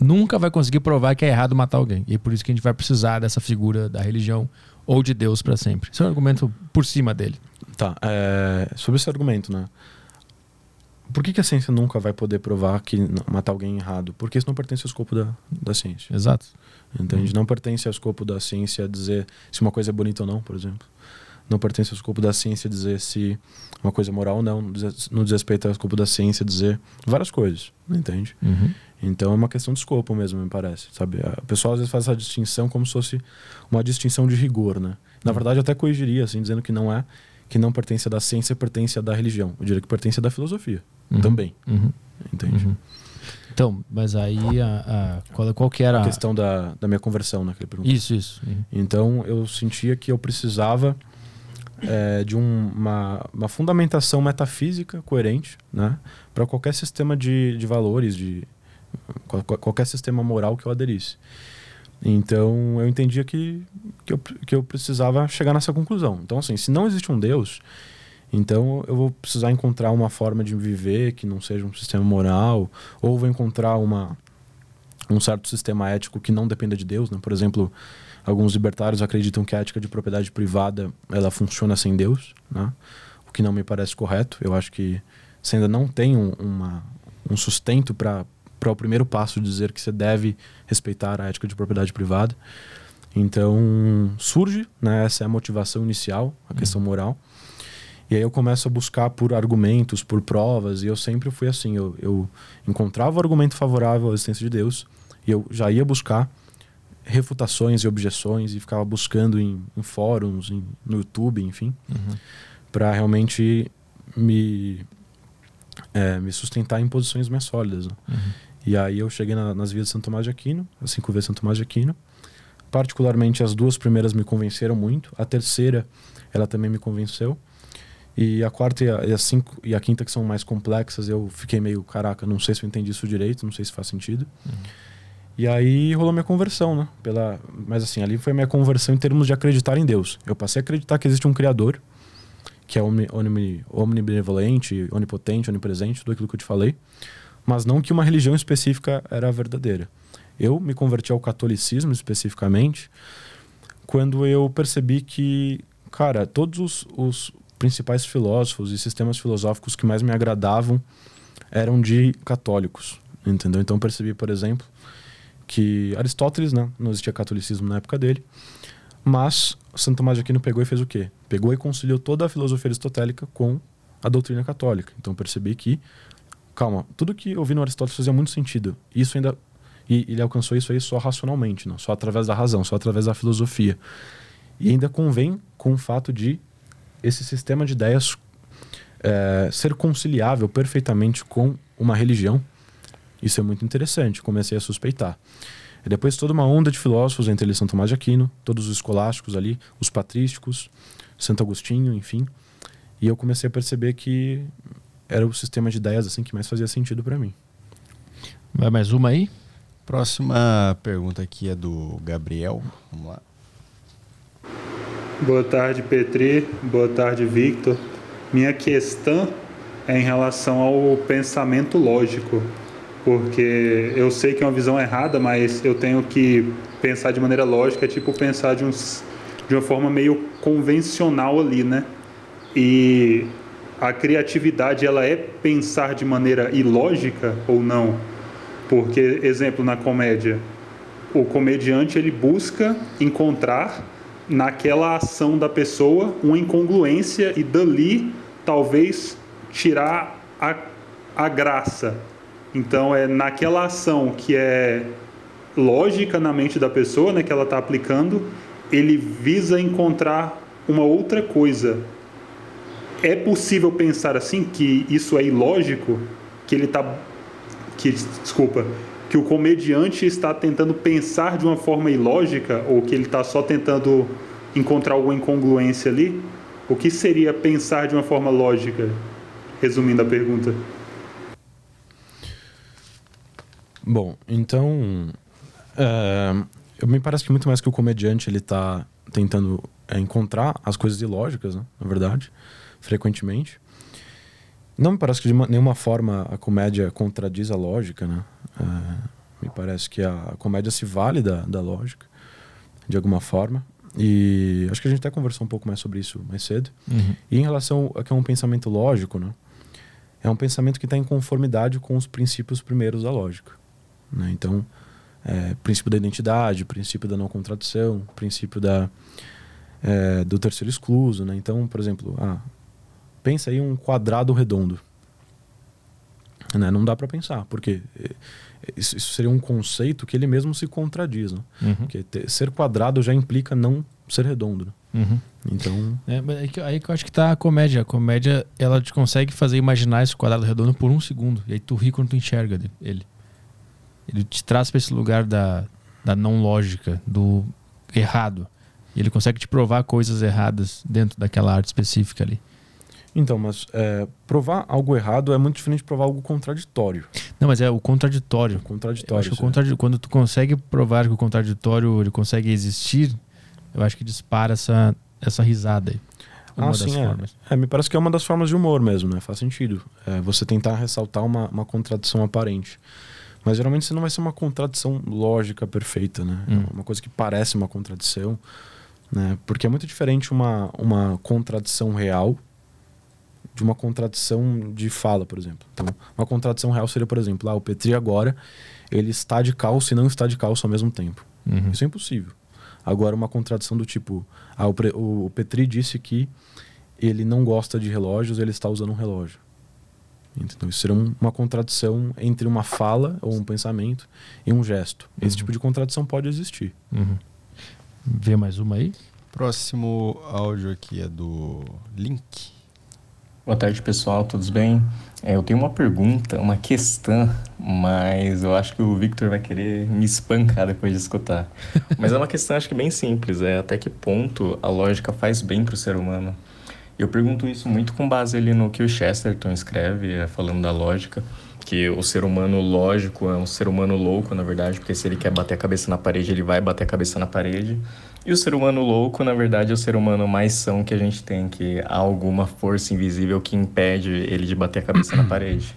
nunca vai conseguir provar que é errado matar alguém. E é por isso que a gente vai precisar dessa figura da religião ou de Deus para sempre. Esse é um argumento por cima dele. Tá. É, sobre esse argumento, né? Por que, que, a ciência nunca vai poder provar que matar alguém errado? Porque isso não pertence ao escopo da, da ciência. Exato. Entende? Uhum. Não pertence ao escopo da ciência dizer se uma coisa é bonita ou não, por exemplo. Não pertence ao escopo da ciência dizer se uma coisa é moral ou não. Não diz respeito ao escopo da ciência dizer várias coisas. Entende? Uhum. Então é uma questão de escopo mesmo, me parece. Sabe? O pessoal às vezes faz essa distinção como se fosse uma distinção de rigor, né? Na uhum. verdade, eu até corrigiria, assim, dizendo que não é, que não pertence da ciência, pertence da religião. Eu diria que pertence da filosofia uhum. também. Uhum. Entende? Uhum. Então, mas aí a, a, qual, qual que era a questão da, da minha conversão, né? Que Isso, isso. Uhum. Então eu sentia que eu precisava é, de um, uma, uma fundamentação metafísica coerente, né? Para qualquer sistema de, de valores, de qualquer sistema moral que eu aderisse. Então eu entendia que, que, eu, que eu precisava chegar nessa conclusão. Então, assim, se não existe um Deus, então eu vou precisar encontrar uma forma de viver que não seja um sistema moral, ou vou encontrar uma, um certo sistema ético que não dependa de Deus. Né? Por exemplo, alguns libertários acreditam que a ética de propriedade privada ela funciona sem Deus, né? o que não me parece correto. Eu acho que você ainda não tem um, uma, um sustento para para o primeiro passo de dizer que você deve respeitar a ética de propriedade privada. Então surge, né, essa é a motivação inicial, a questão uhum. moral. E aí eu começo a buscar por argumentos, por provas, e eu sempre fui assim, eu, eu encontrava o argumento favorável à existência de Deus, e eu já ia buscar refutações e objeções, e ficava buscando em, em fóruns, em, no YouTube, enfim, uhum. para realmente me, é, me sustentar em posições mais sólidas. Né? Uhum. E aí eu cheguei na, nas vias de Santo Tomás de Aquino, as cinco vezes Santo Tomás de Aquino. Particularmente as duas primeiras me convenceram muito. A terceira, ela também me convenceu. E a quarta e a, e a, cinco, e a quinta, que são mais complexas, eu fiquei meio, caraca, não sei se eu entendi isso direito, não sei se faz sentido. Uhum. E aí rolou minha conversão, né? Pela, mas assim, ali foi minha conversão em termos de acreditar em Deus. Eu passei a acreditar que existe um Criador, que é omni, omni, omnibenevolente, onipotente, onipresente, tudo aquilo que eu te falei mas não que uma religião específica era verdadeira. Eu me converti ao catolicismo especificamente quando eu percebi que, cara, todos os, os principais filósofos e sistemas filosóficos que mais me agradavam eram de católicos, entendeu? Então percebi, por exemplo, que Aristóteles, né, não existia catolicismo na época dele, mas Santo Tomás de Aquino pegou e fez o quê? Pegou e conciliou toda a filosofia aristotélica com a doutrina católica. Então percebi que calma, tudo que eu vi no Aristóteles fazia muito sentido. Isso ainda. E ele alcançou isso aí só racionalmente, não só através da razão, só através da filosofia. E ainda convém com o fato de esse sistema de ideias é, ser conciliável perfeitamente com uma religião. Isso é muito interessante, comecei a suspeitar. E depois toda uma onda de filósofos, entre eles São Tomás de Aquino, todos os escolásticos ali, os patrísticos, Santo Agostinho, enfim. E eu comecei a perceber que era o sistema de ideias assim que mais fazia sentido para mim. Vai mais uma aí? Próxima pergunta aqui é do Gabriel. Vamos lá. Boa tarde, Petri. Boa tarde, Victor. Minha questão é em relação ao pensamento lógico, porque eu sei que é uma visão errada, mas eu tenho que pensar de maneira lógica, é tipo pensar de, uns, de uma forma meio convencional ali, né? E a criatividade ela é pensar de maneira ilógica ou não? Porque, exemplo, na comédia, o comediante ele busca encontrar naquela ação da pessoa uma incongruência e dali talvez tirar a, a graça. Então é naquela ação que é lógica na mente da pessoa, né, que ela está aplicando, ele visa encontrar uma outra coisa. É possível pensar assim que isso é ilógico, que ele está, que desculpa, que o comediante está tentando pensar de uma forma ilógica ou que ele está só tentando encontrar alguma incongruência ali? O que seria pensar de uma forma lógica? Resumindo a pergunta. Bom, então é, me parece que muito mais que o comediante ele está tentando é, encontrar as coisas ilógicas, né, na verdade, frequentemente. Não me parece que de uma, nenhuma forma a comédia contradiz a lógica, né? É, me parece que a comédia se vale da, da lógica, de alguma forma. E acho que a gente até conversou um pouco mais sobre isso mais cedo. Uhum. E em relação a que é um pensamento lógico, né? É um pensamento que está em conformidade com os princípios primeiros da lógica. Né? Então, é, princípio da identidade, princípio da não contradição, princípio da, é, do terceiro excluso. Né? Então, por exemplo, ah, pensa aí um quadrado redondo. Né? Não dá para pensar, porque isso, isso, seria um conceito que ele mesmo se contradiz. Né? Uhum. Porque ter, ser quadrado já implica não ser redondo. Né? Uhum. Então. É, aí, que, aí que eu acho que tá a comédia. A comédia, ela te consegue fazer imaginar esse quadrado redondo por um segundo. E aí tu ri quando tu enxerga ele. Ele te traz para esse lugar da, da não lógica, do errado. E ele consegue te provar coisas erradas dentro daquela arte específica ali. Então, mas é, provar algo errado é muito diferente de provar algo contraditório. Não, mas é o contraditório. Contraditório. Eu acho que o contraditório, quando tu consegue provar que o contraditório ele consegue existir, eu acho que dispara essa, essa risada aí. Uma ah, sim, é. é. Me parece que é uma das formas de humor mesmo, né? Faz sentido. É você tentar ressaltar uma, uma contradição aparente. Mas geralmente você não vai ser uma contradição lógica perfeita, né? Hum. Uma coisa que parece uma contradição, né? Porque é muito diferente uma, uma contradição real de uma contradição de fala, por exemplo. Então, uma contradição real seria, por exemplo, ah, o Petri agora ele está de calça e não está de calça ao mesmo tempo. Uhum. Isso é impossível. Agora, uma contradição do tipo, ah, o, o Petri disse que ele não gosta de relógios, ele está usando um relógio. Então, isso seria um, uma contradição entre uma fala ou um pensamento e um gesto. Esse Uhum. tipo de contradição pode existir. Uhum. Vê mais uma aí? Próximo áudio aqui é do Link. Boa tarde, pessoal, tudo bem? É, eu tenho uma pergunta, uma questão, mas eu acho que o Victor vai querer me espancar depois de escutar. Mas é uma questão, acho que bem simples, é até que ponto a lógica faz bem para o ser humano? Eu pergunto isso muito com base ali no que o Chesterton escreve, é, falando da lógica, que o ser humano lógico é um ser humano louco, na verdade, porque se ele quer bater a cabeça na parede, ele vai bater a cabeça na parede. E o ser humano louco, na verdade, é o ser humano mais são que a gente tem, que há alguma força invisível que impede ele de bater a cabeça na parede.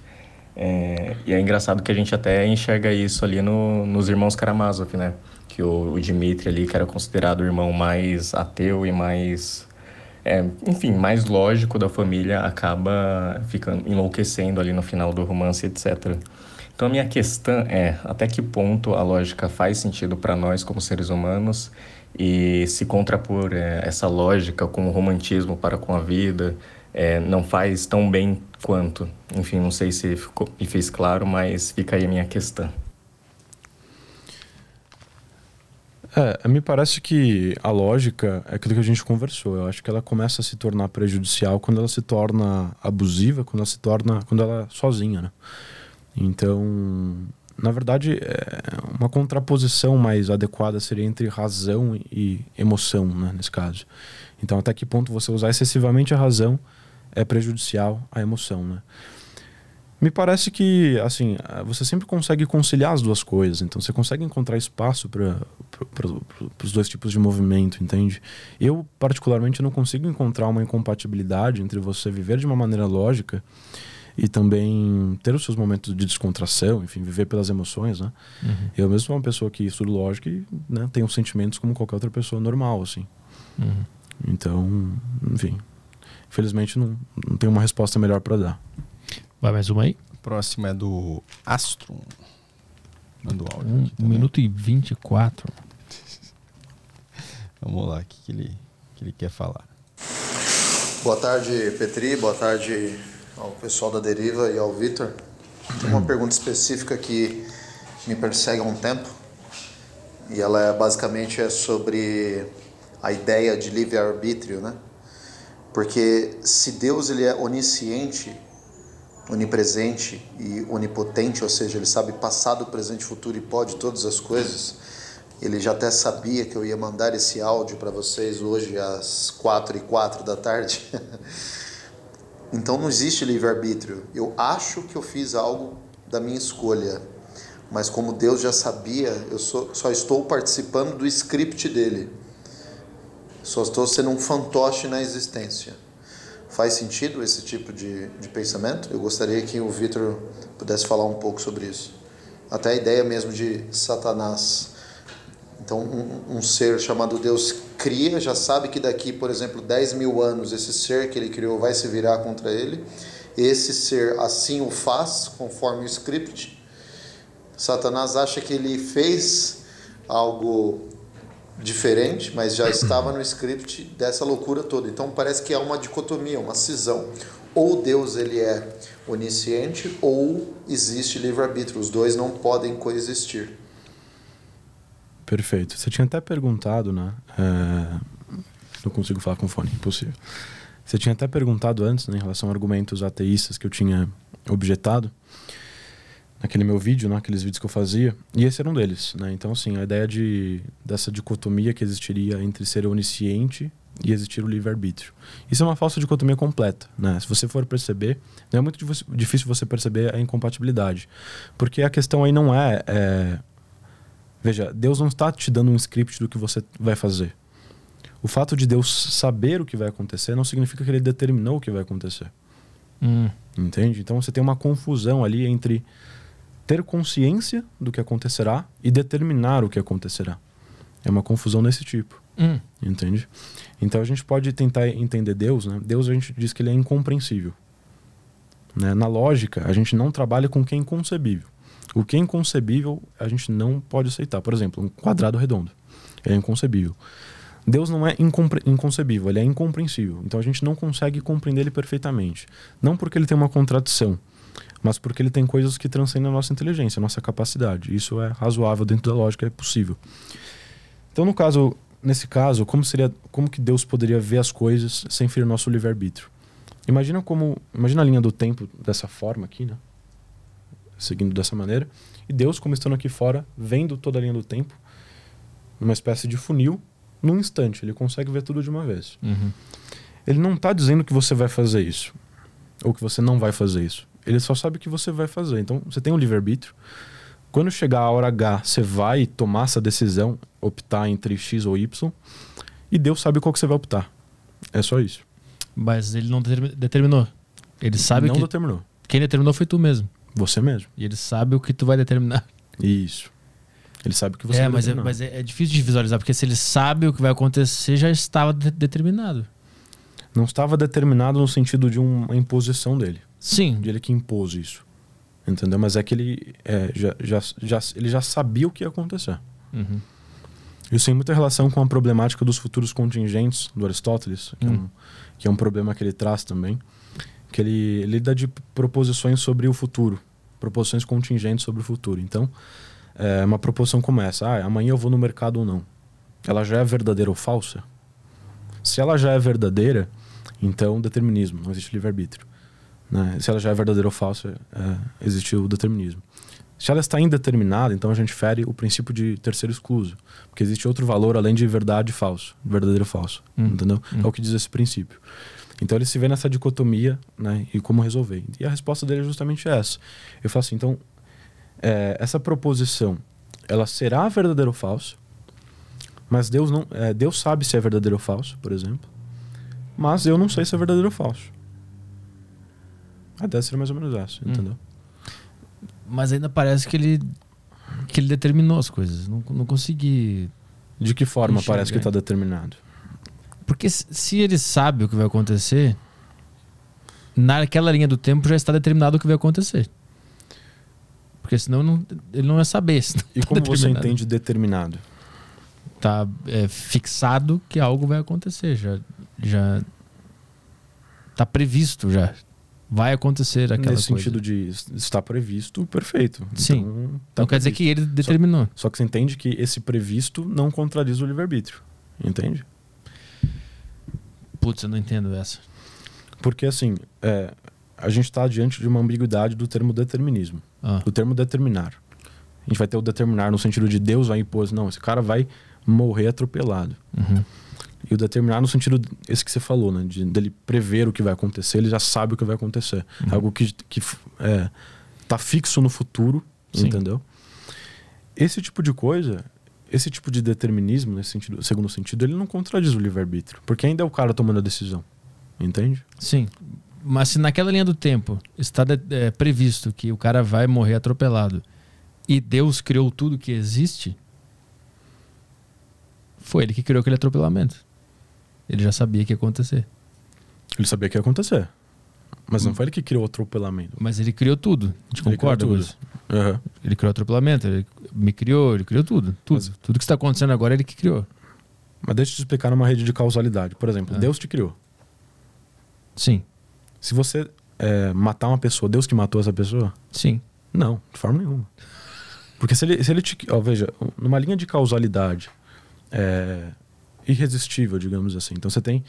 É, e é engraçado que a gente até enxerga isso ali no, nos irmãos Karamazov, né? Que o, o Dmitri ali, que era considerado o irmão mais ateu e mais é, enfim, mais lógico da família acaba ficando enlouquecendo ali no final do romance, etc. Então a minha questão é até que ponto a lógica faz sentido para nós como seres humanos e se contrapor é, essa lógica com o romantismo para com a vida é, não faz tão bem quanto. Enfim, não sei se ficou, me fez claro, mas fica aí a minha questão. É, me parece que a lógica é aquilo que a gente conversou. Eu acho que ela começa a se tornar prejudicial quando ela se torna abusiva, quando ela se torna, quando ela é sozinha, né? Então, na verdade, é uma contraposição mais adequada seria entre razão e emoção, né, nesse caso. Então, até que ponto você usar excessivamente a razão é prejudicial à emoção, né? Me parece que, assim, você sempre consegue conciliar as duas coisas. Então, você consegue encontrar espaço para os dois tipos de movimento, entende? Eu, particularmente, não consigo encontrar uma incompatibilidade entre você viver de uma maneira lógica e também ter os seus momentos de descontração, enfim, viver pelas emoções, né? Uhum. Eu mesmo sou uma pessoa que estudo lógica e né, tenho sentimentos como qualquer outra pessoa normal, assim. Uhum. Então, enfim, infelizmente não, não tenho uma resposta melhor para dar. Vai mais uma aí? Próximo é do Astro. Manda o áudio. Um, aqui um minuto e 24. Vamos lá, o que, que, ele, que ele quer falar. Boa tarde, Petri. Boa tarde ao pessoal da Deriva e ao Vitor. Tem uma pergunta específica que me persegue há um tempo. E ela é, basicamente é sobre a ideia de livre-arbítrio, né? Porque se Deus ele é onisciente, onipresente e onipotente, ou seja, ele sabe passado, presente futuro e pode todas as coisas, ele já até sabia que eu ia mandar esse áudio para vocês hoje às quatro e quatro da tarde. então não existe livre-arbítrio. Eu acho que eu fiz algo da minha escolha, mas como Deus já sabia, eu só, só estou participando do script dele. Só estou sendo um fantoche na existência. Faz sentido esse tipo de, de pensamento? Eu gostaria que o Vitor pudesse falar um pouco sobre isso. Até a ideia mesmo de Satanás então, um, um, ser chamado Deus cria, já sabe que daqui, por exemplo, 10 mil anos, esse ser que ele criou vai se virar contra ele. Esse ser assim o faz, conforme o script. Satanás acha que ele fez algo diferente, mas já estava no script dessa loucura toda. Então parece que há uma dicotomia, uma cisão. Ou Deus ele é onisciente ou existe livre-arbítrio. Os dois não podem coexistir. Perfeito. Você tinha até perguntado, né? É... Não consigo falar com fone, impossível. Você tinha até perguntado antes, né, em relação a argumentos ateístas que eu tinha objetado naquele meu vídeo, naqueles né, vídeos que eu fazia, e esse era um deles, né? Então, assim, a ideia de dessa dicotomia que existiria entre ser onisciente e existir o livre-arbítrio. Isso é uma falsa dicotomia completa, né? Se você for perceber, não é muito difícil você perceber a incompatibilidade, porque a questão aí não é, é Veja, Deus não está te dando um script do que você vai fazer. O fato de Deus saber o que vai acontecer não significa que ele determinou o que vai acontecer. Hum. Entende? Então você tem uma confusão ali entre ter consciência do que acontecerá e determinar o que acontecerá. É uma confusão desse tipo. Hum. Entende? Então a gente pode tentar entender Deus, né? Deus a gente diz que ele é incompreensível. Né? Na lógica, a gente não trabalha com o que é inconcebível. O que é inconcebível a gente não pode aceitar. Por exemplo, um quadrado redondo. É inconcebível. Deus não é inconcebível, ele é incompreensível. Então a gente não consegue compreender ele perfeitamente. Não porque ele tem uma contradição, mas porque ele tem coisas que transcendem a nossa inteligência, a nossa capacidade. Isso é razoável dentro da lógica, é possível. Então, no caso, nesse caso, como seria, como que Deus poderia ver as coisas sem ferir nosso livre-arbítrio? Imagina como, imagina a linha do tempo dessa forma aqui, né? seguindo dessa maneira. E Deus, como estando aqui fora, vendo toda a linha do tempo, numa espécie de funil, num instante. Ele consegue ver tudo de uma vez. Uhum. Ele não está dizendo que você vai fazer isso, ou que você não vai fazer isso. Ele só sabe que você vai fazer. Então, você tem um livre-arbítrio. Quando chegar a hora H, você vai tomar essa decisão, optar entre X ou Y, e Deus sabe qual que você vai optar. É só isso. Mas ele não determinou. Ele sabe não que. Não determinou. Quem determinou foi tu mesmo. Você mesmo. E ele sabe o que tu vai determinar. Isso. Ele sabe o que você é, vai mas determinar. É, mas é, é, difícil de visualizar, porque se ele sabe o que vai acontecer, já estava de determinado. Não estava determinado no sentido de uma imposição dele. Sim. De ele que impôs isso. Entendeu? Mas é que ele, é, já, já, já, ele já sabia o que ia acontecer. Uhum. Isso tem muita relação com a problemática dos futuros contingentes do Aristóteles, que, hum. é, um, que é um problema que ele traz também que ele, ele lida de proposições sobre o futuro, proposições contingentes sobre o futuro. Então, é uma proposição como essa, ah, amanhã eu vou no mercado ou não. Ela já é verdadeira ou falsa? Se ela já é verdadeira, então determinismo, não existe livre-arbítrio. Né? Se ela já é verdadeira ou falsa, é, existe o determinismo. Se ela está indeterminada, então a gente fere o princípio de terceiro excluso, porque existe outro valor além de verdade e falso, verdadeiro ou falso, hum. entendeu? Hum. É o que diz esse princípio. Então ele se vê nessa dicotomia, né? E como resolver. E a resposta dele é justamente essa. Eu falo assim, então, é, essa proposição, ela será verdadeira ou falsa, mas Deus não, é, Deus sabe se é verdadeiro ou falso, por exemplo, mas eu não sei se é verdadeiro ou falso. A ideia seria mais ou menos essa, hum. entendeu? Mas ainda parece que ele que ele determinou as coisas. Não, não consegui. De que forma parece que está determinado? Porque se ele sabe o que vai acontecer, naquela linha do tempo já está determinado o que vai acontecer. Porque senão não, ele não ia saber. E como você entende determinado? tá é, fixado que algo vai acontecer, já já tá previsto já. Vai acontecer aquela Nesse coisa. sentido de estar previsto, perfeito. Sim. Então, tá Não quer dizer que ele determinou. Só que você entende que esse previsto não contradiz o livre-arbítrio. Entende? Putz, eu não entendo essa. Porque, assim, é, a gente está diante de uma ambiguidade do termo determinismo. Ah, Do termo determinar. A gente vai ter o determinar no sentido de Deus vai impor. Não, esse cara vai morrer atropelado. uhum. E o determinar no sentido esse que você falou, né? De, dele prever o que vai acontecer, ele já sabe o que vai acontecer. Uhum. Algo que, que é, tá fixo no futuro, Sim. entendeu? Esse tipo de coisa, esse tipo de determinismo, nesse sentido, segundo sentido, ele não contradiz o livre-arbítrio. Porque ainda é o cara tomando a decisão. Entende? Sim. Mas se naquela linha do tempo está de- é, previsto que o cara vai morrer atropelado e Deus criou tudo que existe, foi ele que criou aquele atropelamento. Ele já sabia que ia acontecer. Ele sabia que ia acontecer. Mas não foi ele que criou o atropelamento. Mas ele criou tudo. A gente Ele criou concorda tudo. isso? Aham. Ele criou o atropelamento, ele me criou, ele criou tudo. Tudo, Mas- tudo que está acontecendo agora ele que criou. Mas deixa eu te explicar numa rede de causalidade. Por exemplo, Ah. Deus te criou. Sim, Se você é, matar uma pessoa, Deus que matou essa pessoa? sim. Não, de forma nenhuma. Porque se ele, se ele te. Ó, veja, numa linha de causalidade é, irresistível, digamos assim. Então você tem.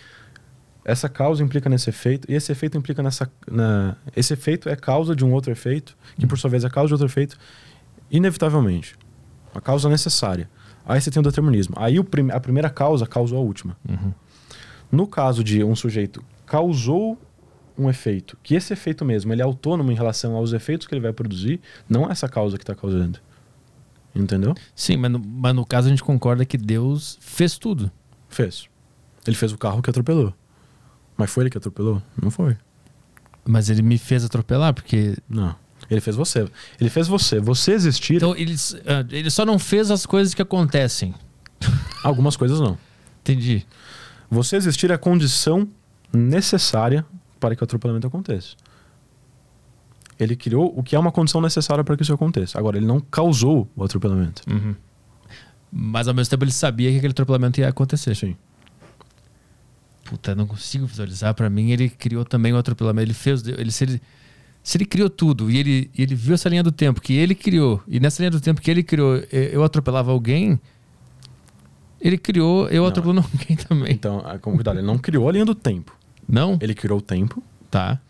Essa causa implica nesse efeito, e esse efeito implica nessa. Na, esse efeito é causa de um outro efeito, que por sua vez é causa de outro efeito, inevitavelmente. Uma causa necessária. Aí você tem o determinismo. Aí o prim, a primeira causa causou a última. Uhum. No caso de um sujeito causou um efeito, que esse efeito mesmo ele é autônomo em relação aos efeitos que ele vai produzir, não é essa causa que está causando. Entendeu? Sim, mas no, mas no caso a gente concorda que Deus fez tudo. Fez. Ele fez o carro que atropelou. Mas foi ele que atropelou? Não foi. Mas ele me fez atropelar, porque. Não. Ele fez você. Ele fez você. Você existir. Então ele, ah, ele só não fez as coisas que acontecem. Algumas coisas não. Entendi. Você existir é a condição necessária para que o atropelamento aconteça. Ele criou o que é uma condição necessária para que isso aconteça. Agora, ele não causou o atropelamento. Uhum. Mas ao mesmo tempo ele sabia que aquele atropelamento ia acontecer. Sim. Puta, não consigo visualizar. Pra mim, ele criou também o atropelamento. Ele fez. Ele, se, ele, se ele criou tudo e ele, ele viu essa linha do tempo que ele criou, e nessa linha do tempo que ele criou, eu atropelava alguém, ele criou eu Não. atropelando alguém também. Então, como cuidado, ele não criou a linha do tempo. Não? Ele criou o tempo, Tá.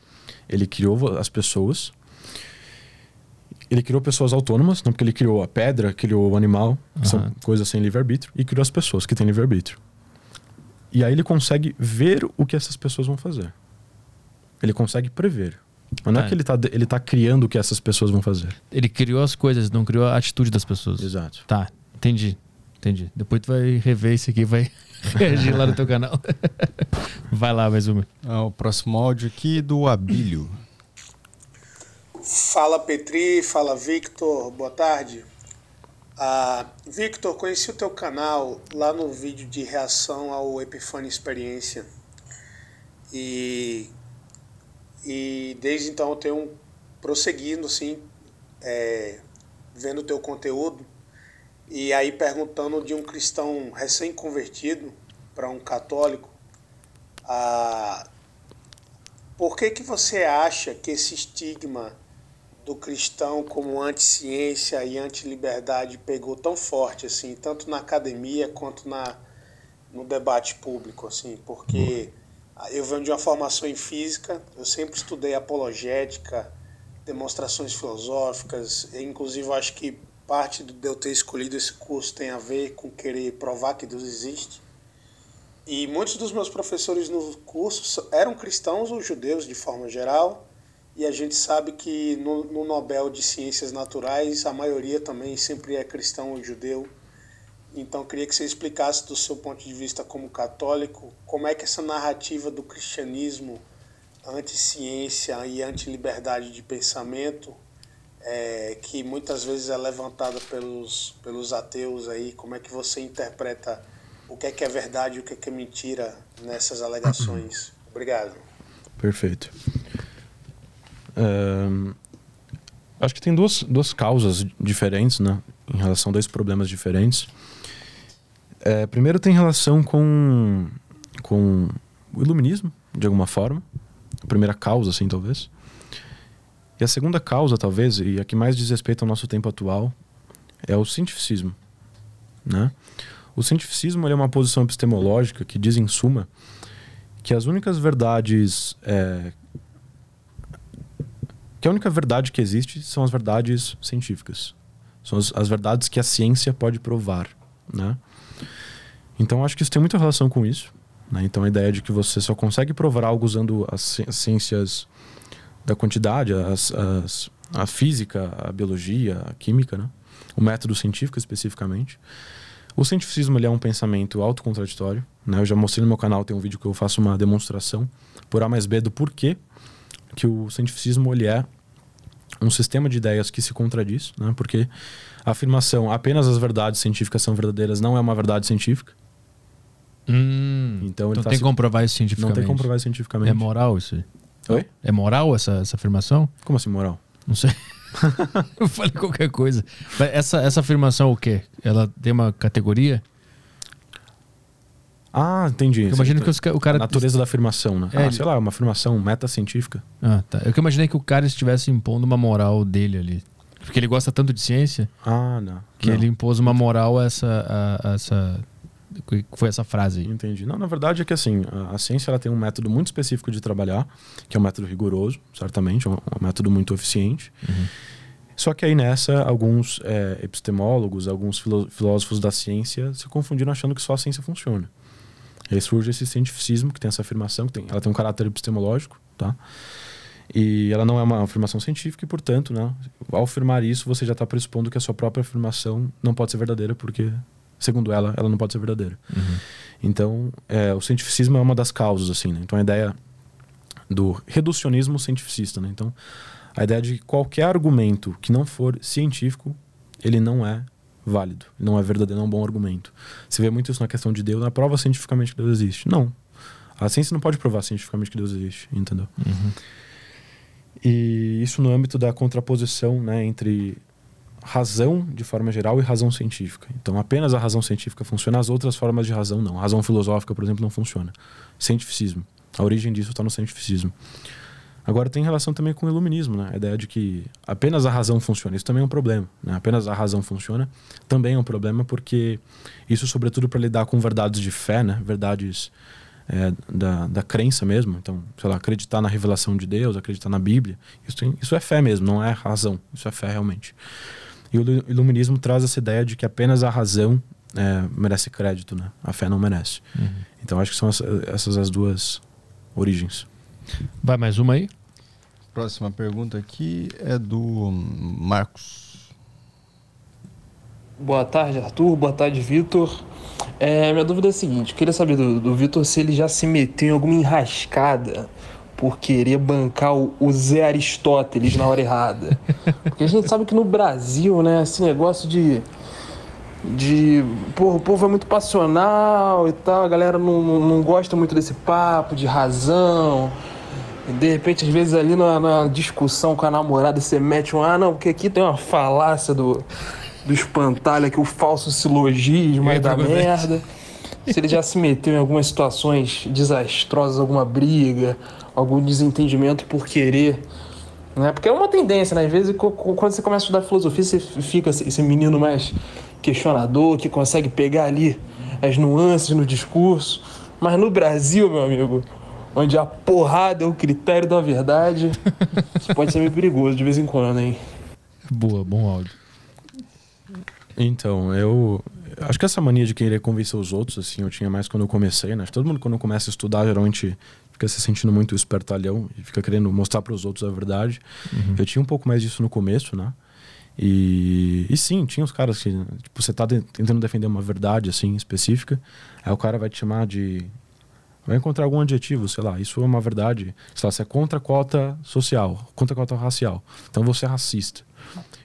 ele criou as pessoas. Ele criou pessoas autônomas, não porque ele criou a pedra, criou o animal, que são Aham. coisas sem livre-arbítrio, e criou as pessoas que têm livre-arbítrio. E aí ele consegue ver o que essas pessoas vão fazer. Ele consegue prever. Mas não Tá. é que ele está ele tá criando o que essas pessoas vão fazer. Ele criou as coisas, não criou a atitude das pessoas. Exato. Tá, entendi. Entendi. Depois tu vai rever isso aqui vai reagir lá no teu canal. vai lá, mais uma. Ah, o próximo áudio aqui do Abílio. Fala Petri, fala Victor, boa tarde. Ah, Victor, conheci o teu canal lá no vídeo de reação ao Epifânia Experiência. E, e desde então eu tenho prosseguindo, assim, é, vendo o teu conteúdo. E aí perguntando de um cristão recém-convertido para um católico, ah, por que que você acha que esse estigma do cristão como anti-ciência e anti-liberdade pegou tão forte assim, tanto na academia quanto na no debate público assim, porque eu venho de uma formação em física, eu sempre estudei apologética, demonstrações filosóficas, inclusive acho que parte de eu ter escolhido esse curso tem a ver com querer provar que Deus existe. E muitos dos meus professores no curso eram cristãos ou judeus de forma geral, e a gente sabe que no, no Nobel de Ciências Naturais a maioria também sempre é cristão ou judeu. Então queria que você explicasse do seu ponto de vista como católico, como é que essa narrativa do cristianismo anti-ciência e anti-liberdade de pensamento, é, que muitas vezes é levantada pelos, pelos ateus aí, como é que você interpreta o que é que é verdade e o que é que é mentira nessas alegações? Obrigado. Perfeito. Ahn, acho que tem duas, duas causas diferentes, né? Em relação a dois problemas diferentes. É, primeiro tem relação com, com o iluminismo, de alguma forma. A primeira causa, assim, talvez. E a segunda causa, talvez, e a que mais diz respeito ao nosso tempo atual, é o cientificismo. Né? O cientificismo é uma posição epistemológica que diz, em suma, que as únicas verdades. É, que a única verdade que existe são as verdades científicas. São as, as verdades que a ciência pode provar. Né? Então, acho que isso tem muita relação com isso. Né? Então, a ideia de que você só consegue provar algo usando as ciências da quantidade, as, as, a física, a biologia, a química, né? o método científico especificamente. O cientificismo é um pensamento autocontraditório. Né? Eu já mostrei no meu canal, tem um vídeo que eu faço uma demonstração por A mais B do porquê que o cientificismo ele é um sistema de ideias que se contradiz, né? porque a afirmação apenas as verdades científicas são verdadeiras não é uma verdade científica. Hum, então ele então tá tem que comprovar isso cientificamente. Não tem que comprovar isso cientificamente. É moral isso? Oi? É moral essa, essa afirmação? Como assim moral? Não sei. eu falei qualquer coisa. Essa, essa afirmação o quê? Ela tem uma categoria? Ah, entendi. Eu imagino que os, o cara. A natureza da afirmação, né? É, ah, sei lá, uma afirmação meta-científica. Ah, tá. Eu que imaginei que o cara estivesse impondo uma moral dele ali. Porque ele gosta tanto de ciência. Ah, não. Que não. ele impôs uma moral a essa, a, a essa foi essa frase aí? Entendi. Não, na verdade é que assim, a, a, ciência ela tem um método muito específico de trabalhar, que é um método rigoroso, certamente, é um, um método muito eficiente. Uhum. Só que aí nessa, alguns é, epistemólogos, alguns filósofos da ciência se confundiram achando que só a ciência funciona. E aí surge esse cientificismo, que tem essa afirmação, que tem, ela tem um caráter epistemológico, tá? E ela não é uma afirmação científica e, portanto, né, ao afirmar isso, você já está pressupondo que a sua própria afirmação não pode ser verdadeira, porque segundo ela, ela não pode ser verdadeira. Uhum. Então, é, o cientificismo é uma das causas, assim, né? Então, a ideia do reducionismo cientificista, né? Então, a ideia de que qualquer argumento que não for científico, ele não é válido, não é verdadeiro, não é um bom argumento. Você vê muito isso na questão de Deus, na prova cientificamente que Deus existe. Não. A ciência não pode provar cientificamente que Deus existe, entendeu? Uhum. E isso no âmbito da contraposição né, entre razão de forma geral e razão científica. Então, apenas a razão científica funciona, as outras formas de razão não. A razão filosófica, por exemplo, não funciona. Cientificismo. A origem disso está no cientificismo. Agora, tem relação também com o iluminismo, né? A ideia de que apenas a razão funciona. Isso também é um problema. Né? Apenas a razão funciona também é um problema, porque isso, sobretudo, para lidar com verdades de fé, né? Verdades é, da, da crença mesmo. Então, sei lá, acreditar na revelação de Deus, acreditar na Bíblia. Isso, tem, isso é fé mesmo, não é razão. Isso é fé realmente. E o iluminismo traz essa ideia de que apenas a razão é, merece crédito, né? A fé não merece. Uhum. Então acho que são essas as duas origens. Vai mais uma aí? Próxima pergunta aqui é do Marcos. Boa tarde, Arthur. Boa tarde, Vitor. É, minha dúvida é a seguinte: queria saber do, do Vitor se ele já se meteu em alguma enrascada por querer bancar o, o Zé Aristóteles na hora errada. Porque a gente sabe que no Brasil, né, esse negócio de. de. Porra, o povo é muito passional e tal, a galera não, não gosta muito desse papo de razão. E de repente, às vezes, ali na, na discussão com a namorada, você mete um. Ah, não, porque aqui tem uma falácia do, do espantalho aqui, o falso silogismo aí da merda. Se ele já se meteu em algumas situações desastrosas, alguma briga, algum desentendimento por querer. Né? Porque é uma tendência, né? Às vezes, quando você começa a estudar filosofia, você fica esse menino mais questionador, que consegue pegar ali as nuances no discurso. Mas no Brasil, meu amigo, onde a porrada é o critério da verdade, isso pode ser meio perigoso de vez em quando, hein? Boa, bom áudio. Então, eu acho que essa mania de querer convencer os outros, assim, eu tinha mais quando eu comecei, né? Todo mundo quando começa a estudar, geralmente fica se sentindo muito espertalhão e fica querendo mostrar para os outros a verdade. Uhum. Eu tinha um pouco mais disso no começo, né? E, e sim, tinha os caras que, tipo, você tá de, tentando defender uma verdade, assim, específica, aí o cara vai te chamar de. Vai encontrar algum adjetivo, sei lá, isso é uma verdade. Sei lá, você é contra a cota social, contra a cota racial. Então você é racista.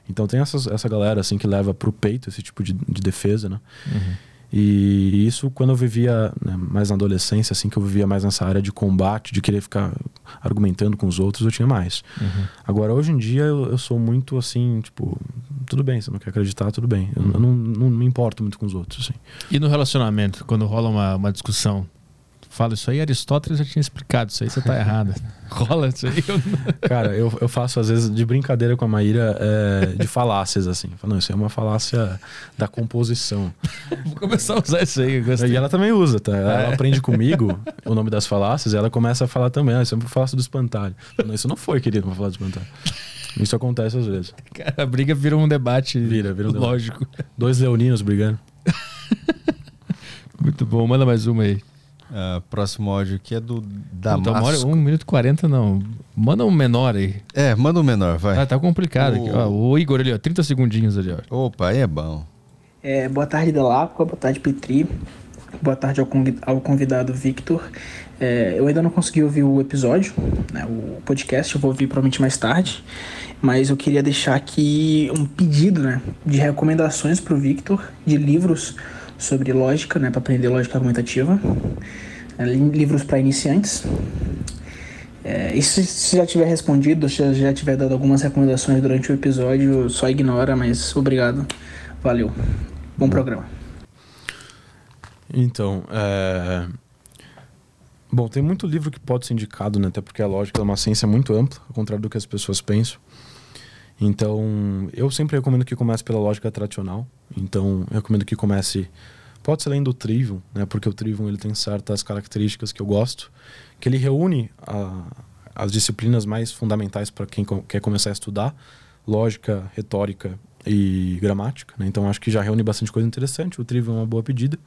Então tem essas, essa galera, assim, que leva pro peito esse tipo de, de defesa, né? Uhum. E isso quando eu vivia né, mais na adolescência, assim, que eu vivia mais nessa área de combate, de querer ficar argumentando com os outros, eu tinha mais. Uhum. Agora, hoje em dia, eu, eu, sou muito assim, tipo, tudo bem, você não quer acreditar, tudo bem. Eu, eu não, não me importo muito com os outros, assim. E no relacionamento, quando rola uma, uma discussão, fala isso aí, Aristóteles já tinha explicado isso aí, você tá errado. Rola isso aí. Cara, eu, eu faço às vezes de brincadeira com a Maíra é, de falácias, assim. Falo, não, isso é uma falácia da composição. Vou começar a usar isso aí. E ela também usa, tá? Ela é. aprende comigo o nome das falácias e ela começa a falar também, ah, isso é uma falácia do espantalho. Falo, não, isso não foi, querido, uma falácia do espantalho. Isso acontece às vezes. Cara, a briga vira um debate vira, vira um lógico. Debate. Dois leoninos brigando. Muito bom, manda mais uma aí. Uh, próximo áudio aqui é do Damasco. Então, um minuto e 40 não. Manda um menor aí. É, manda um menor, vai. Ah, tá complicado o... aqui. Ó, o Igor ali, ó, 30 segundinhos ali, ó. Opa, aí é bom. É, boa tarde, Delacqua. Boa tarde, Petri. Boa tarde ao convidado Victor. É, eu ainda não consegui ouvir o episódio, né, o podcast, eu vou ouvir provavelmente mais tarde. Mas eu queria deixar aqui um pedido né, de recomendações para o Victor de livros sobre lógica, né, para aprender lógica argumentativa, é, livros para iniciantes. É, e se, já tiver respondido, se já tiver dado algumas recomendações durante o episódio, só ignora, mas obrigado. Valeu. Bom programa. Então, é... Bom, tem muito livro que pode ser indicado, né? Até porque a lógica é uma ciência muito ampla, ao contrário do que as pessoas pensam. Então, eu sempre recomendo que comece pela lógica tradicional. Então, eu recomendo que comece pode ser lendo o Trivium, né? Porque o Trivium ele tem certas características que eu gosto, que ele reúne a, as disciplinas mais fundamentais para quem quer começar a estudar, lógica, retórica e gramática, né? Então, acho que já reúne bastante coisa interessante. O Trivium é uma boa pedida.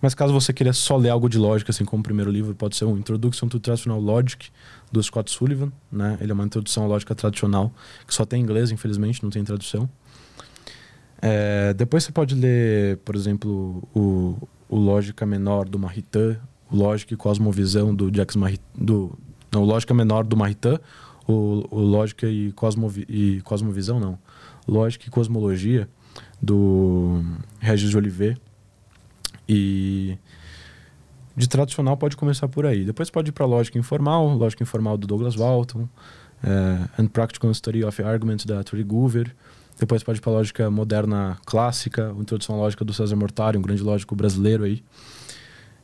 Mas caso você queira só ler algo de lógica, assim como o primeiro livro, pode ser o Introduction to Traditional Logic, do Scott Sullivan. Né? Ele é uma introdução à lógica tradicional, que só tem em inglês, infelizmente, não tem tradução. É, depois você pode ler, por exemplo, o, o Lógica Menor do Maritain, o Lógica e Cosmovisão do Jacques do, não, Lógica Menor do Maritain, o, o Lógica e, Cosmovi, e Cosmovisão, não, Lógica e Cosmologia do Regis de Olivet. E de tradicional pode começar por aí. Depois pode ir para lógica informal, lógica informal do Douglas Walton, é, And Practical Study of Arguments da Trudy Goover. Depois pode ir para lógica moderna clássica, introdução à lógica do César Mortari, um grande lógico brasileiro aí.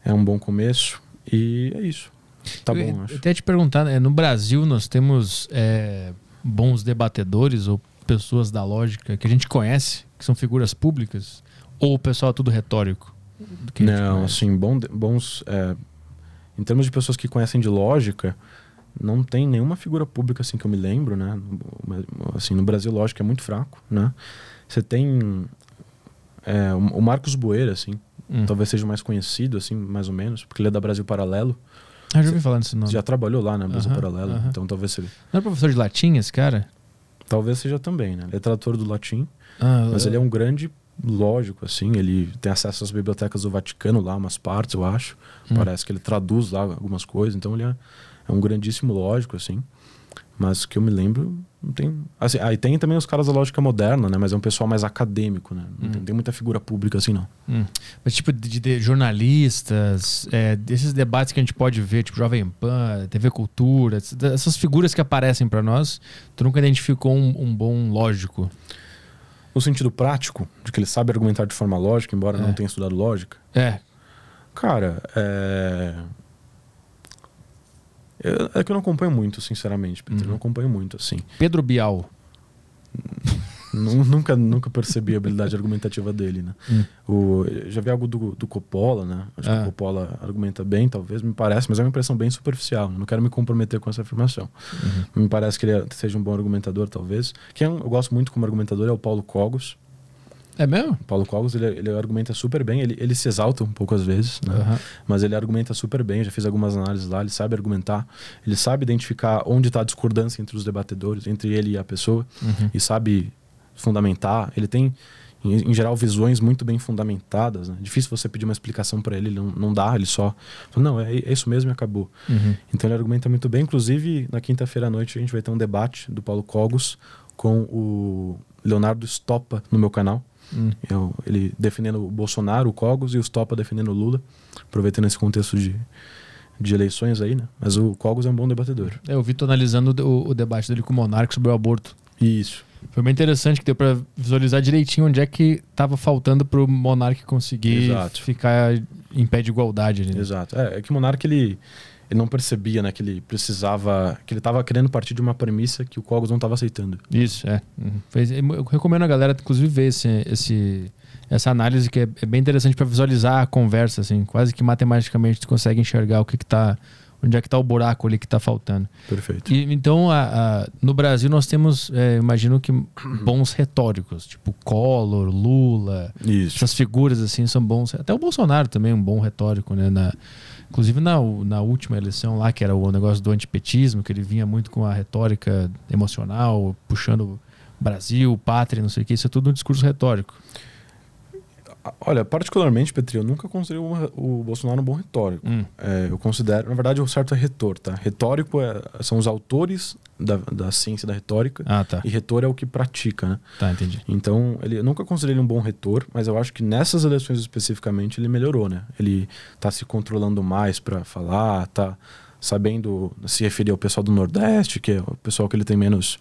É um bom começo. E é isso. Tá eu, bom, acho. Eu até te perguntar, né? no Brasil nós temos é, bons debatedores ou pessoas da lógica que a gente conhece, que são figuras públicas? Ou o pessoal é tudo retórico? Não, assim, bom, bons. É, em termos de pessoas que conhecem de lógica, não tem nenhuma figura pública assim que eu me lembro, né? Assim, no Brasil, lógica é muito fraco, né? Você tem é, o Marcos Boeira, assim, hum. talvez seja mais conhecido, assim, mais ou menos, porque ele é da Brasil Paralelo. Ah, já ouvi falar nesse nome. Já trabalhou lá, né? Brasil uh -huh, Paralelo, uh -huh. então talvez seja. Não é professor de latim esse cara? Talvez seja também, né? Ele é tradutor do latim, ah, mas eu... ele é um grande lógico, assim, ele tem acesso às bibliotecas do Vaticano lá, umas partes, eu acho. Hum. Parece que ele traduz lá algumas coisas, então ele é, é, um grandíssimo lógico, assim. Mas que eu me lembro, não tem. Assim, aí tem também os caras da lógica moderna, né? Mas é um pessoal mais acadêmico, né? Não hum. tem, tem, muita figura pública assim, não. Hum. Mas tipo de, de jornalistas, é, desses debates que a gente pode ver, tipo Jovem Pan, TV Cultura, essas figuras que aparecem para nós, tu nunca identificou um, um bom lógico? No sentido prático, de que ele sabe argumentar de forma lógica, embora é. não tenha estudado lógica. É. Cara, é. É que eu não acompanho muito, sinceramente, Pedro. Uhum. Eu não acompanho muito, assim. Pedro Bial. Nunca, nunca percebi a habilidade argumentativa dele, né? Hum. O, já vi algo do, do Coppola, né? Acho que o ah. Coppola argumenta bem, talvez, me parece, mas é uma impressão bem superficial. Não quero me comprometer com essa afirmação. Uhum. Me parece que ele seja um bom argumentador, talvez. Quem eu gosto muito como argumentador é o Paulo Cogos. É mesmo? Paulo Cogos, ele, ele argumenta super bem. Ele, ele se exalta um pouco às vezes, né? Uhum. mas ele argumenta super bem. Já fiz algumas análises lá. Ele sabe argumentar. Ele sabe identificar onde está a discordância entre os debatedores, entre ele e a pessoa. Uhum. E sabe fundamentar. Ele tem, em, em geral, visões muito bem fundamentadas. Né? Difícil você pedir uma explicação para ele, ele não, não dá, ele só fala, não, é, é isso mesmo e acabou. Uhum. Então ele argumenta muito bem. Inclusive, na quinta-feira à noite, a gente vai ter um debate do Paulo Cogos com o Leonardo Stoppa no meu canal. Hum. Eu, ele defendendo o Bolsonaro, o Cogos, e o Stoppa defendendo o Lula, aproveitando esse contexto de, de eleições aí, né? Mas o Cogos é um bom debatedor. É, eu vi tô analisando o, o debate dele com o Monarque sobre o aborto. Isso. Foi bem interessante que deu para visualizar direitinho onde é que estava faltando para o Monark conseguir Exato. ficar em pé de igualdade. ali, né? Exato. É, é que o Monark ele, ele não percebia, né, que ele precisava, que ele estava querendo partir de uma premissa que o Cogos não estava aceitando. Isso, é. Uhum. Eu recomendo a galera, inclusive, ver esse, esse- essa análise que é, é bem interessante para visualizar a conversa, assim. Quase que matematicamente tu consegue enxergar o que, que tá. Onde é que tá o buraco ali que tá faltando. Perfeito. E, então, a- a- no Brasil, nós temos, é, imagino que, bons retóricos, tipo Collor, Lula. Isso. Essas figuras, assim, são bons. Até o Bolsonaro também é um bom retórico, né? Na, inclusive na, na última eleição lá, que era o negócio do antipetismo, que ele vinha muito com a retórica emocional, puxando Brasil, pátria, não sei o que. Isso é tudo um discurso retórico. Olha, particularmente, Petri, eu nunca considerei o, o Bolsonaro um bom retórico. Hum. É, eu considero, na verdade, o certo é retor, tá? Retórico é- são os autores da, da ciência da retórica Ah, tá. e retor é o que pratica, né? Tá, entendi. Então, ele, eu nunca considerei ele um bom retor, mas eu acho que nessas eleições especificamente ele melhorou, né? Ele tá se controlando mais para falar, tá sabendo se referir ao pessoal do Nordeste, que é o pessoal que ele tem menos,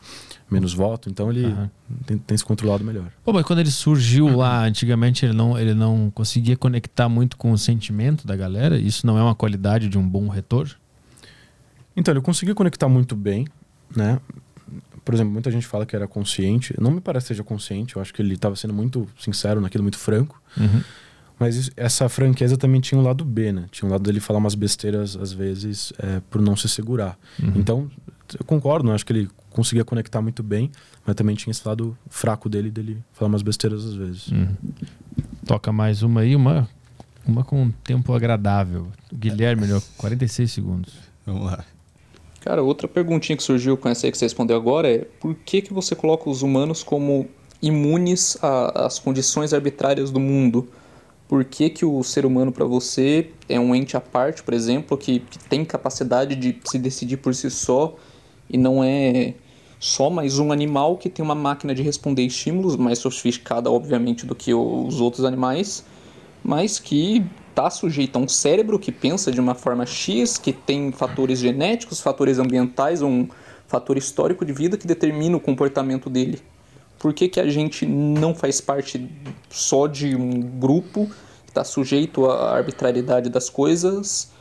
menos voto, então ele Aham. tem, tem se controlado melhor. Pô, mas quando ele surgiu lá, antigamente ele não, ele não conseguia conectar muito com o sentimento da galera. Isso não é uma qualidade de um bom retor? Então, ele conseguiu conectar muito bem, né? Por exemplo, muita gente fala que era consciente. Não me parece que seja consciente, eu acho que ele estava sendo muito sincero naquilo, muito franco. Uhum. Mas isso- essa franqueza também tinha um lado B, né? Tinha um lado dele falar umas besteiras, às vezes, é, por não se segurar. Uhum. Então, eu concordo, né? acho que ele conseguia conectar muito bem, mas também tinha esse lado fraco dele, dele falar umas besteiras às vezes. Uhum. Toca mais uma aí, uma, uma com um tempo agradável. Guilherme, melhor, 46 segundos. Vamos lá. Cara, outra perguntinha que surgiu com essa aí que você respondeu agora é por que, que você coloca os humanos como imunes a- às condições arbitrárias do mundo? Por que, que o ser humano para você é um ente à parte, por exemplo, que, que tem capacidade de se decidir por si só e não é só mais um animal que tem uma máquina de responder estímulos mais sofisticada, obviamente, do que os outros animais, mas que está sujeito a um cérebro que pensa de uma forma X, que tem fatores genéticos, fatores ambientais, um fator histórico de vida que determina o comportamento dele. Por que, que a gente não faz parte só de um grupo que está sujeito à arbitrariedade das coisas,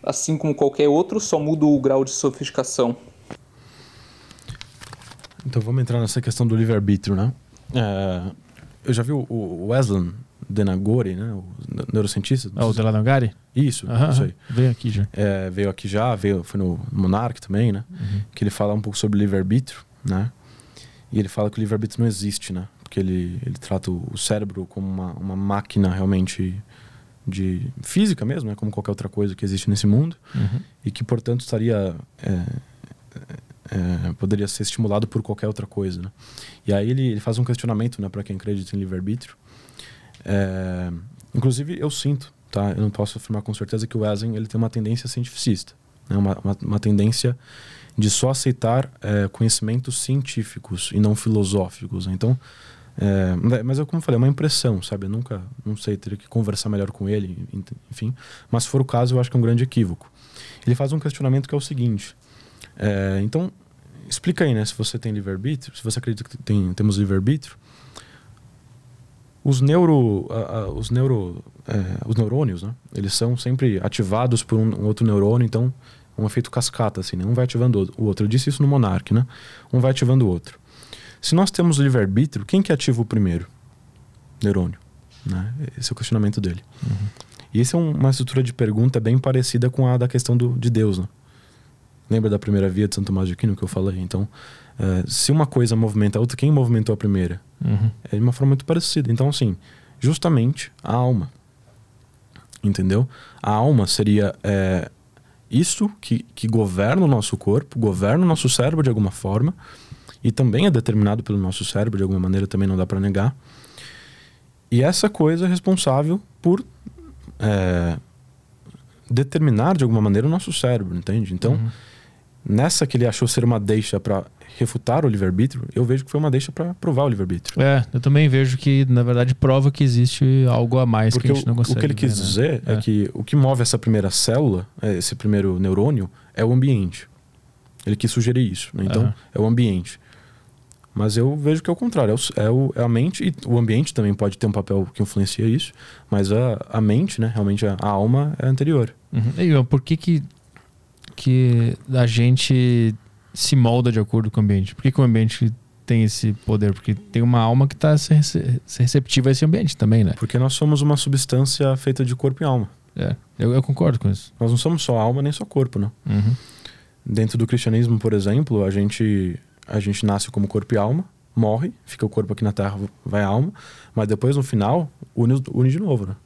assim como qualquer outro, só muda o grau de sofisticação? Então vamos entrar nessa questão do livre-arbítrio, né? É, eu já vi o, o Weslan Denagori, né? O neurocientista. Ah, o Delanogari? Isso, Aham, isso aí. Veio aqui já. É, veio aqui já, veio, foi no Monarch também, né? Que ele fala um pouco sobre livre-arbítrio, né? E ele fala que o livre-arbítrio não existe, né? Porque ele, ele trata o cérebro como uma, uma máquina realmente de física mesmo, né? Como qualquer outra coisa que existe nesse mundo. Uhum. E que, portanto, estaria... é, é, poderia ser estimulado por qualquer outra coisa, né? E aí ele, ele faz um questionamento, né? Para quem acredita em livre-arbítrio. É, inclusive, eu sinto, tá? Eu não posso afirmar com certeza que o Wesley ele tem uma tendência cientificista, né? uma, uma, uma tendência de só aceitar é, conhecimentos científicos e não filosóficos. né? Então, é, mas é como eu falei, é uma impressão, sabe? Eu nunca, não sei, teria que conversar melhor com ele, enfim. Mas se for o caso, eu acho que é um grande equívoco. Ele faz um questionamento que é o seguinte: é, então, explica aí, né? Se você tem livre-arbítrio, se você acredita que tem, temos livre-arbítrio, os neuro, os neuro, é, os neurônios, né? Eles são sempre ativados por um, um outro neurônio, então um efeito cascata, assim, né? Um vai ativando o outro. Eu disse isso no Monark, né? Um vai ativando o outro. Se nós temos livre-arbítrio, quem que ativa o primeiro? Neurônio, né? Esse é o questionamento dele. E essa é um- uma estrutura de pergunta bem parecida com a da questão do, de Deus, né? Lembra da primeira via de Santo Tomás de Aquino que eu falei? Então, eh, se uma coisa movimenta a outra, quem movimentou a primeira? Uhum. É de uma forma muito parecida. Então, assim, justamente a alma. Entendeu? A alma seria é, isso que, que governa o nosso corpo, governa o nosso cérebro de alguma forma, e também é determinado pelo nosso cérebro de alguma maneira, também não dá para negar. E essa coisa é responsável por é, determinar de alguma maneira o nosso cérebro, entende? Então, nessa que ele achou ser uma deixa para refutar o livre-arbítrio, eu vejo que foi uma deixa para provar o livre-arbítrio. É, eu também vejo que, na verdade, prova que existe algo a mais Porque que a gente o, não o consegue que ele quis né? dizer é. É. que o que move essa primeira célula, é, esse primeiro neurônio, é o ambiente. Ele quis sugerir isso. né? Então, é o ambiente. Mas eu vejo que é o contrário, é, o, é, o, é a mente e o ambiente também pode ter um papel que influencia isso, mas a, a mente, né, realmente a, a alma é anterior. Uhum. E por que que, que a gente se molda de acordo com o ambiente? Por que, que o ambiente tem esse poder? Porque tem uma alma que está receptiva a esse ambiente também, né? Porque nós somos uma substância feita de corpo e alma. É, eu, eu concordo com isso. Nós não somos só alma nem só corpo, né? Uhum. Dentro do cristianismo, por exemplo, a gente, a gente nasce como corpo e alma, morre, fica o corpo aqui na terra, vai a alma, mas depois no final une, une de novo, né?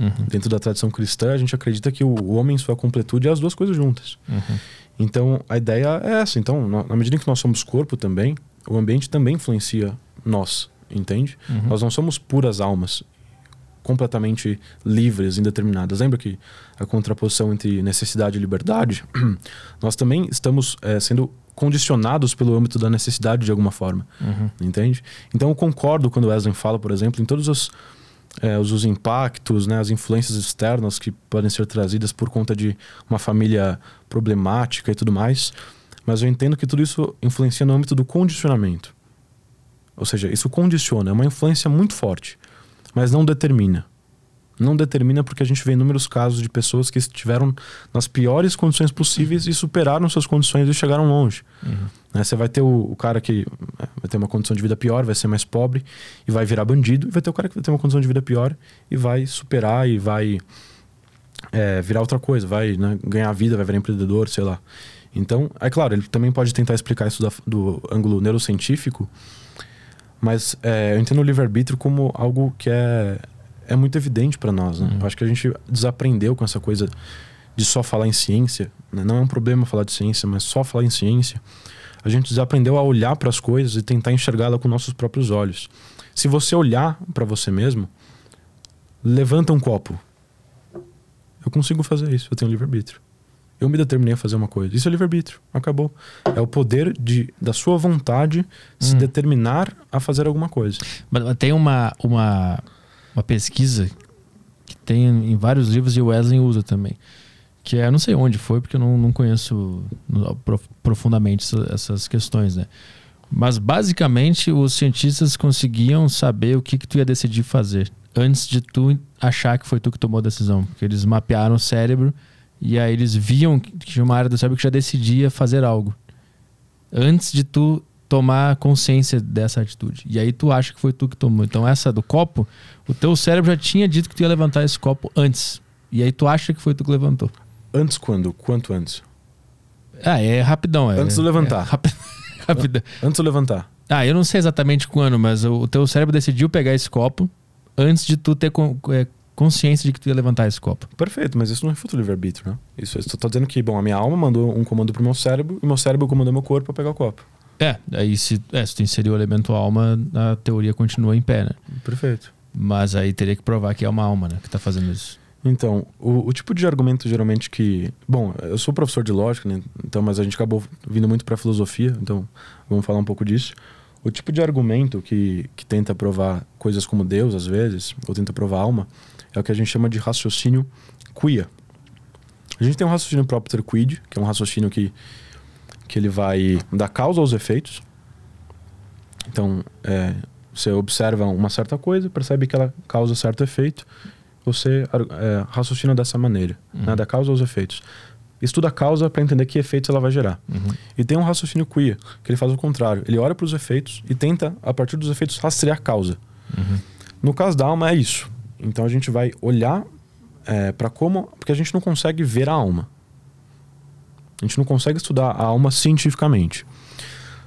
Uhum. Dentro da tradição cristã, a gente acredita que o, homem, em sua completude, é as duas coisas juntas. Uhum. Então, a ideia é essa. Então, na, medida que nós somos corpo também, o ambiente também influencia nós, entende? Uhum. Nós não somos puras almas completamente livres, indeterminadas. Lembra que a contraposição entre necessidade e liberdade, nós também estamos é, sendo condicionados pelo âmbito da necessidade de alguma forma, uhum. entende? Então eu concordo quando Wesley fala, por exemplo, em todos os, é, os, os, impactos, né, as influências externas que podem ser trazidas por conta de uma família problemática e tudo mais, mas eu entendo que tudo isso influencia no âmbito do condicionamento. Ou seja, isso condiciona, é uma influência muito forte mas não determina. Não determina porque a gente vê inúmeros casos de pessoas que estiveram nas piores condições possíveis e superaram suas condições e chegaram longe. Uhum. Né? Você vai ter o, o, cara que é, vai ter uma condição de vida pior, vai ser mais pobre e vai virar bandido, e vai ter o cara que vai ter uma condição de vida pior e vai superar e vai é, virar outra coisa, vai né, ganhar vida, vai virar empreendedor, sei lá. Então, é claro, ele também pode tentar explicar isso da, do ângulo neurocientífico, mas é, eu entendo o livre-arbítrio como algo que é, é muito evidente para nós. Né? Uhum. Eu acho que a gente desaprendeu com essa coisa de só falar em ciência. Né? Não é um problema falar de ciência, mas só falar em ciência. A gente desaprendeu a olhar para as coisas e tentar enxergá-la com nossos próprios olhos. Se você olhar para você mesmo, levanta um copo. Eu consigo fazer isso, eu tenho livre-arbítrio. Eu me determinei a fazer uma coisa. Isso é livre-arbítrio. Acabou. É o poder de, da sua vontade se hum. determinar a fazer alguma coisa. Mas tem uma, uma, uma pesquisa que tem em vários livros e o Wesley usa também. Que é, eu não sei onde foi, porque eu não, não conheço profundamente essas questões, né? Mas basicamente os cientistas conseguiam saber o que, que tu ia decidir fazer antes de tu achar que foi tu que tomou a decisão. Porque eles mapearam o cérebro e aí eles viam que tinha uma área do cérebro que já decidia fazer algo. Antes de tu tomar consciência dessa atitude. E aí tu acha que foi tu que tomou. Então essa do copo, o teu cérebro já tinha dito que tu ia levantar esse copo antes. E aí tu acha que foi tu que levantou. Antes quando? Quanto antes? Ah, é rapidão. É, antes de levantar. É, rapidão. Antes de levantar. Ah, eu não sei exatamente quando, mas o, teu cérebro decidiu pegar esse copo antes de tu ter é, consciência de que tu ia levantar esse copo. Perfeito, mas isso não refuta o livre-arbítrio, né? Isso, eu estou dizendo que, bom, a minha alma mandou um comando pro meu cérebro e meu cérebro comandou meu corpo para pegar o copo. É, aí se, é, se tu inserir o elemento alma, a teoria continua em pé, né? Perfeito. Mas aí teria que provar que é uma alma, né, que está fazendo isso. Então, o, o, tipo de argumento geralmente que. Bom, eu sou professor de lógica, né? Então, mas a gente acabou vindo muito para filosofia, então vamos falar um pouco disso. O tipo de argumento que, que tenta provar coisas como Deus, às vezes, ou tenta provar alma, é o que a gente chama de raciocínio queer. A gente tem um raciocínio próprio quid, que é um raciocínio que, que ele vai dar causa aos efeitos. Então, é, você observa uma certa coisa, percebe que ela causa certo efeito, você é, raciocina dessa maneira, uhum. né, da causa aos efeitos. Estuda a causa para entender que efeitos ela vai gerar. Uhum. E tem um raciocínio queer, que ele faz o contrário. Ele olha para os efeitos e tenta, a partir dos efeitos, rastrear a causa. Uhum. No caso da alma, é isso. Então a gente vai olhar é, para como. Porque a gente não consegue ver a alma. A gente não consegue estudar a alma cientificamente.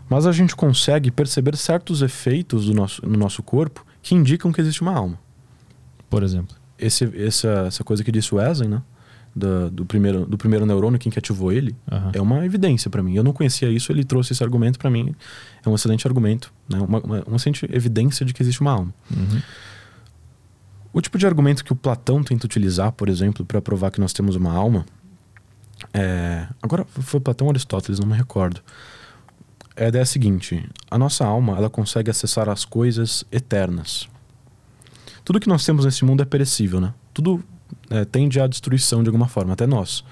Mas a gente consegue perceber certos efeitos do nosso, no nosso corpo que indicam que existe uma alma. Por exemplo? Esse, essa, essa coisa que disse o Wesley, né? Do, do, primeiro, do primeiro neurônio, quem que ativou ele, uhum. é uma evidência para mim. Eu não conhecia isso, ele trouxe esse argumento para mim. É um excelente argumento, né? uma, uma, uma excelente evidência de que existe uma alma. Uhum. O tipo de argumento que o Platão tenta utilizar, por exemplo, para provar que nós temos uma alma, é... agora foi Platão ou Aristóteles, não me recordo. Ideia é a seguinte: a nossa alma ela consegue acessar as coisas eternas. Tudo que nós temos nesse mundo é perecível, né? Tudo é, tende à destruição de alguma forma, até nós.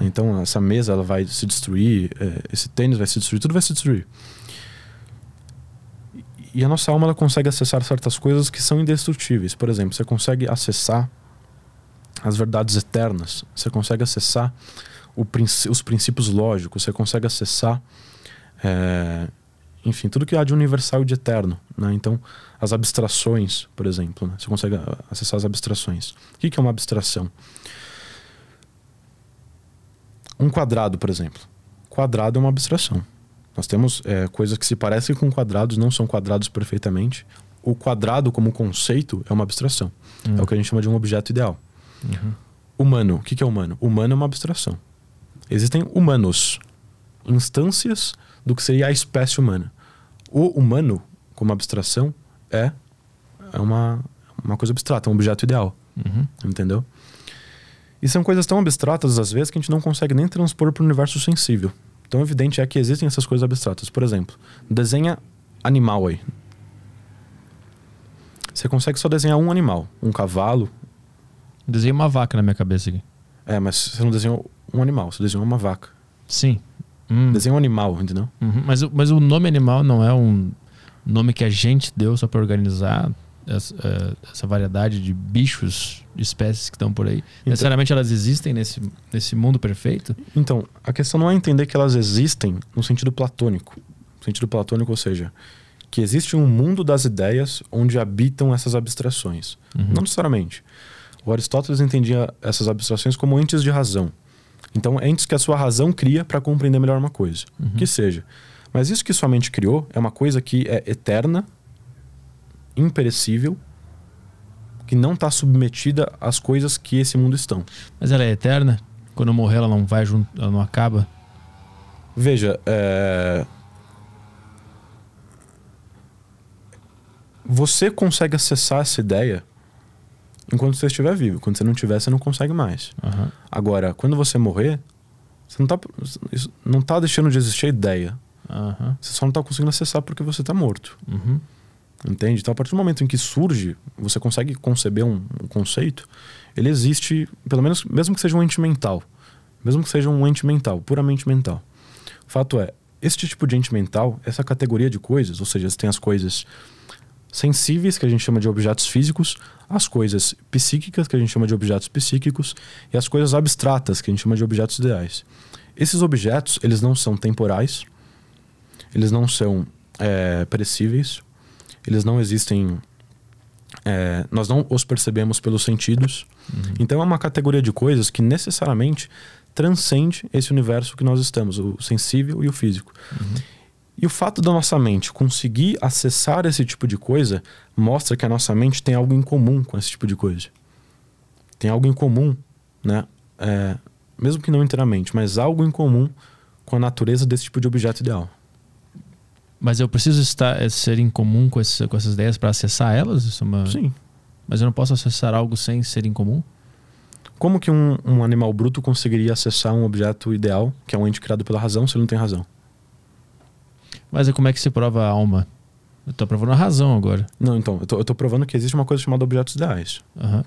Então essa mesa ela vai se destruir, é, esse tênis vai se destruir, tudo vai se destruir. E a nossa alma ela consegue acessar certas coisas que são indestrutíveis. Por exemplo, você consegue acessar as verdades eternas, você consegue acessar princ os princípios lógicos, você consegue acessar, é, enfim, tudo que há de universal e de eterno. Né? Então, as abstrações, por exemplo, né? você consegue acessar as abstrações. O que, que é uma abstração? Um quadrado, por exemplo. Quadrado é uma abstração. Nós temos é, coisas que se parecem com quadrados, não são quadrados perfeitamente. O quadrado, como conceito, é uma abstração. Uhum. É o que a gente chama de um objeto ideal. Uhum. Humano. O que é humano? Humano é uma abstração. Existem humanos, instâncias do que seria a espécie humana. O humano, como abstração, é, é uma, uma coisa abstrata, um objeto ideal. Uhum. Entendeu? E são coisas tão abstratas, às vezes, que a gente não consegue nem transpor para o universo sensível. Tão evidente é que existem essas coisas abstratas. Por exemplo, desenha animal aí. Você consegue só desenhar um animal, um cavalo. Desenhei uma vaca na minha cabeça aqui. É, mas você não desenhou um animal, você desenhou uma vaca. Sim. Hum. Desenha um animal, entendeu? Uhum. Mas, mas o nome animal não é um nome que a gente deu só para organizar essa, uh, essa, variedade de bichos, de espécies que estão por aí? Então, Necessariamente elas existem nesse, nesse mundo perfeito? Então, a questão não é entender que elas existem no sentido platônico. No sentido platônico, ou seja, que existe um mundo das ideias onde habitam essas abstrações. Uhum. Não necessariamente. O Aristóteles entendia essas abstrações como entes de razão. Então, entes que a sua razão cria para compreender melhor uma coisa. Uhum. Que seja. Mas isso que sua mente criou é uma coisa que é eterna imperecível que não está submetida às coisas que esse mundo estão. Mas ela é eterna? Quando morrer, ela não vai junto, ela não acaba? Veja, é... você consegue acessar essa ideia enquanto você estiver vivo. Quando você não estiver, você não consegue mais. Uhum. Agora, quando você morrer, você não está não tá deixando de existir a ideia. Uhum. Você só não está conseguindo acessar porque você está morto. Uhum. Entende? Então, a partir do momento em que surge, você consegue conceber um, um, conceito, ele existe, pelo menos, mesmo que seja um ente mental. Mesmo que seja um ente mental, puramente mental. O fato é, este tipo de ente mental, essa categoria de coisas, ou seja, você tem as coisas sensíveis, que a gente chama de objetos físicos, as coisas psíquicas, que a gente chama de objetos psíquicos, e as coisas abstratas, que a gente chama de objetos ideais. Esses objetos, eles não são temporais, eles não são é, perecíveis, eles não existem. É, nós não os percebemos pelos sentidos. Uhum. Então é uma categoria de coisas que necessariamente transcende esse universo que nós estamos, o sensível e o físico. Uhum. E o fato da nossa mente conseguir acessar esse tipo de coisa mostra que a nossa mente tem algo em comum com esse tipo de coisa. Tem algo em comum, né? É, mesmo que não inteiramente, mas algo em comum com a natureza desse tipo de objeto ideal. Mas eu preciso estar é, ser em comum com, esse, com essas ideias para acessar elas? Isso é uma... Sim. Mas eu não posso acessar algo sem ser em comum? Como que um, um animal bruto conseguiria acessar um objeto ideal, que é um ente criado pela razão, se ele não tem razão? Mas como é que se prova a alma? Eu estou provando a razão agora. Não, então, eu estou provando que existe uma coisa chamada objetos ideais. Uhum.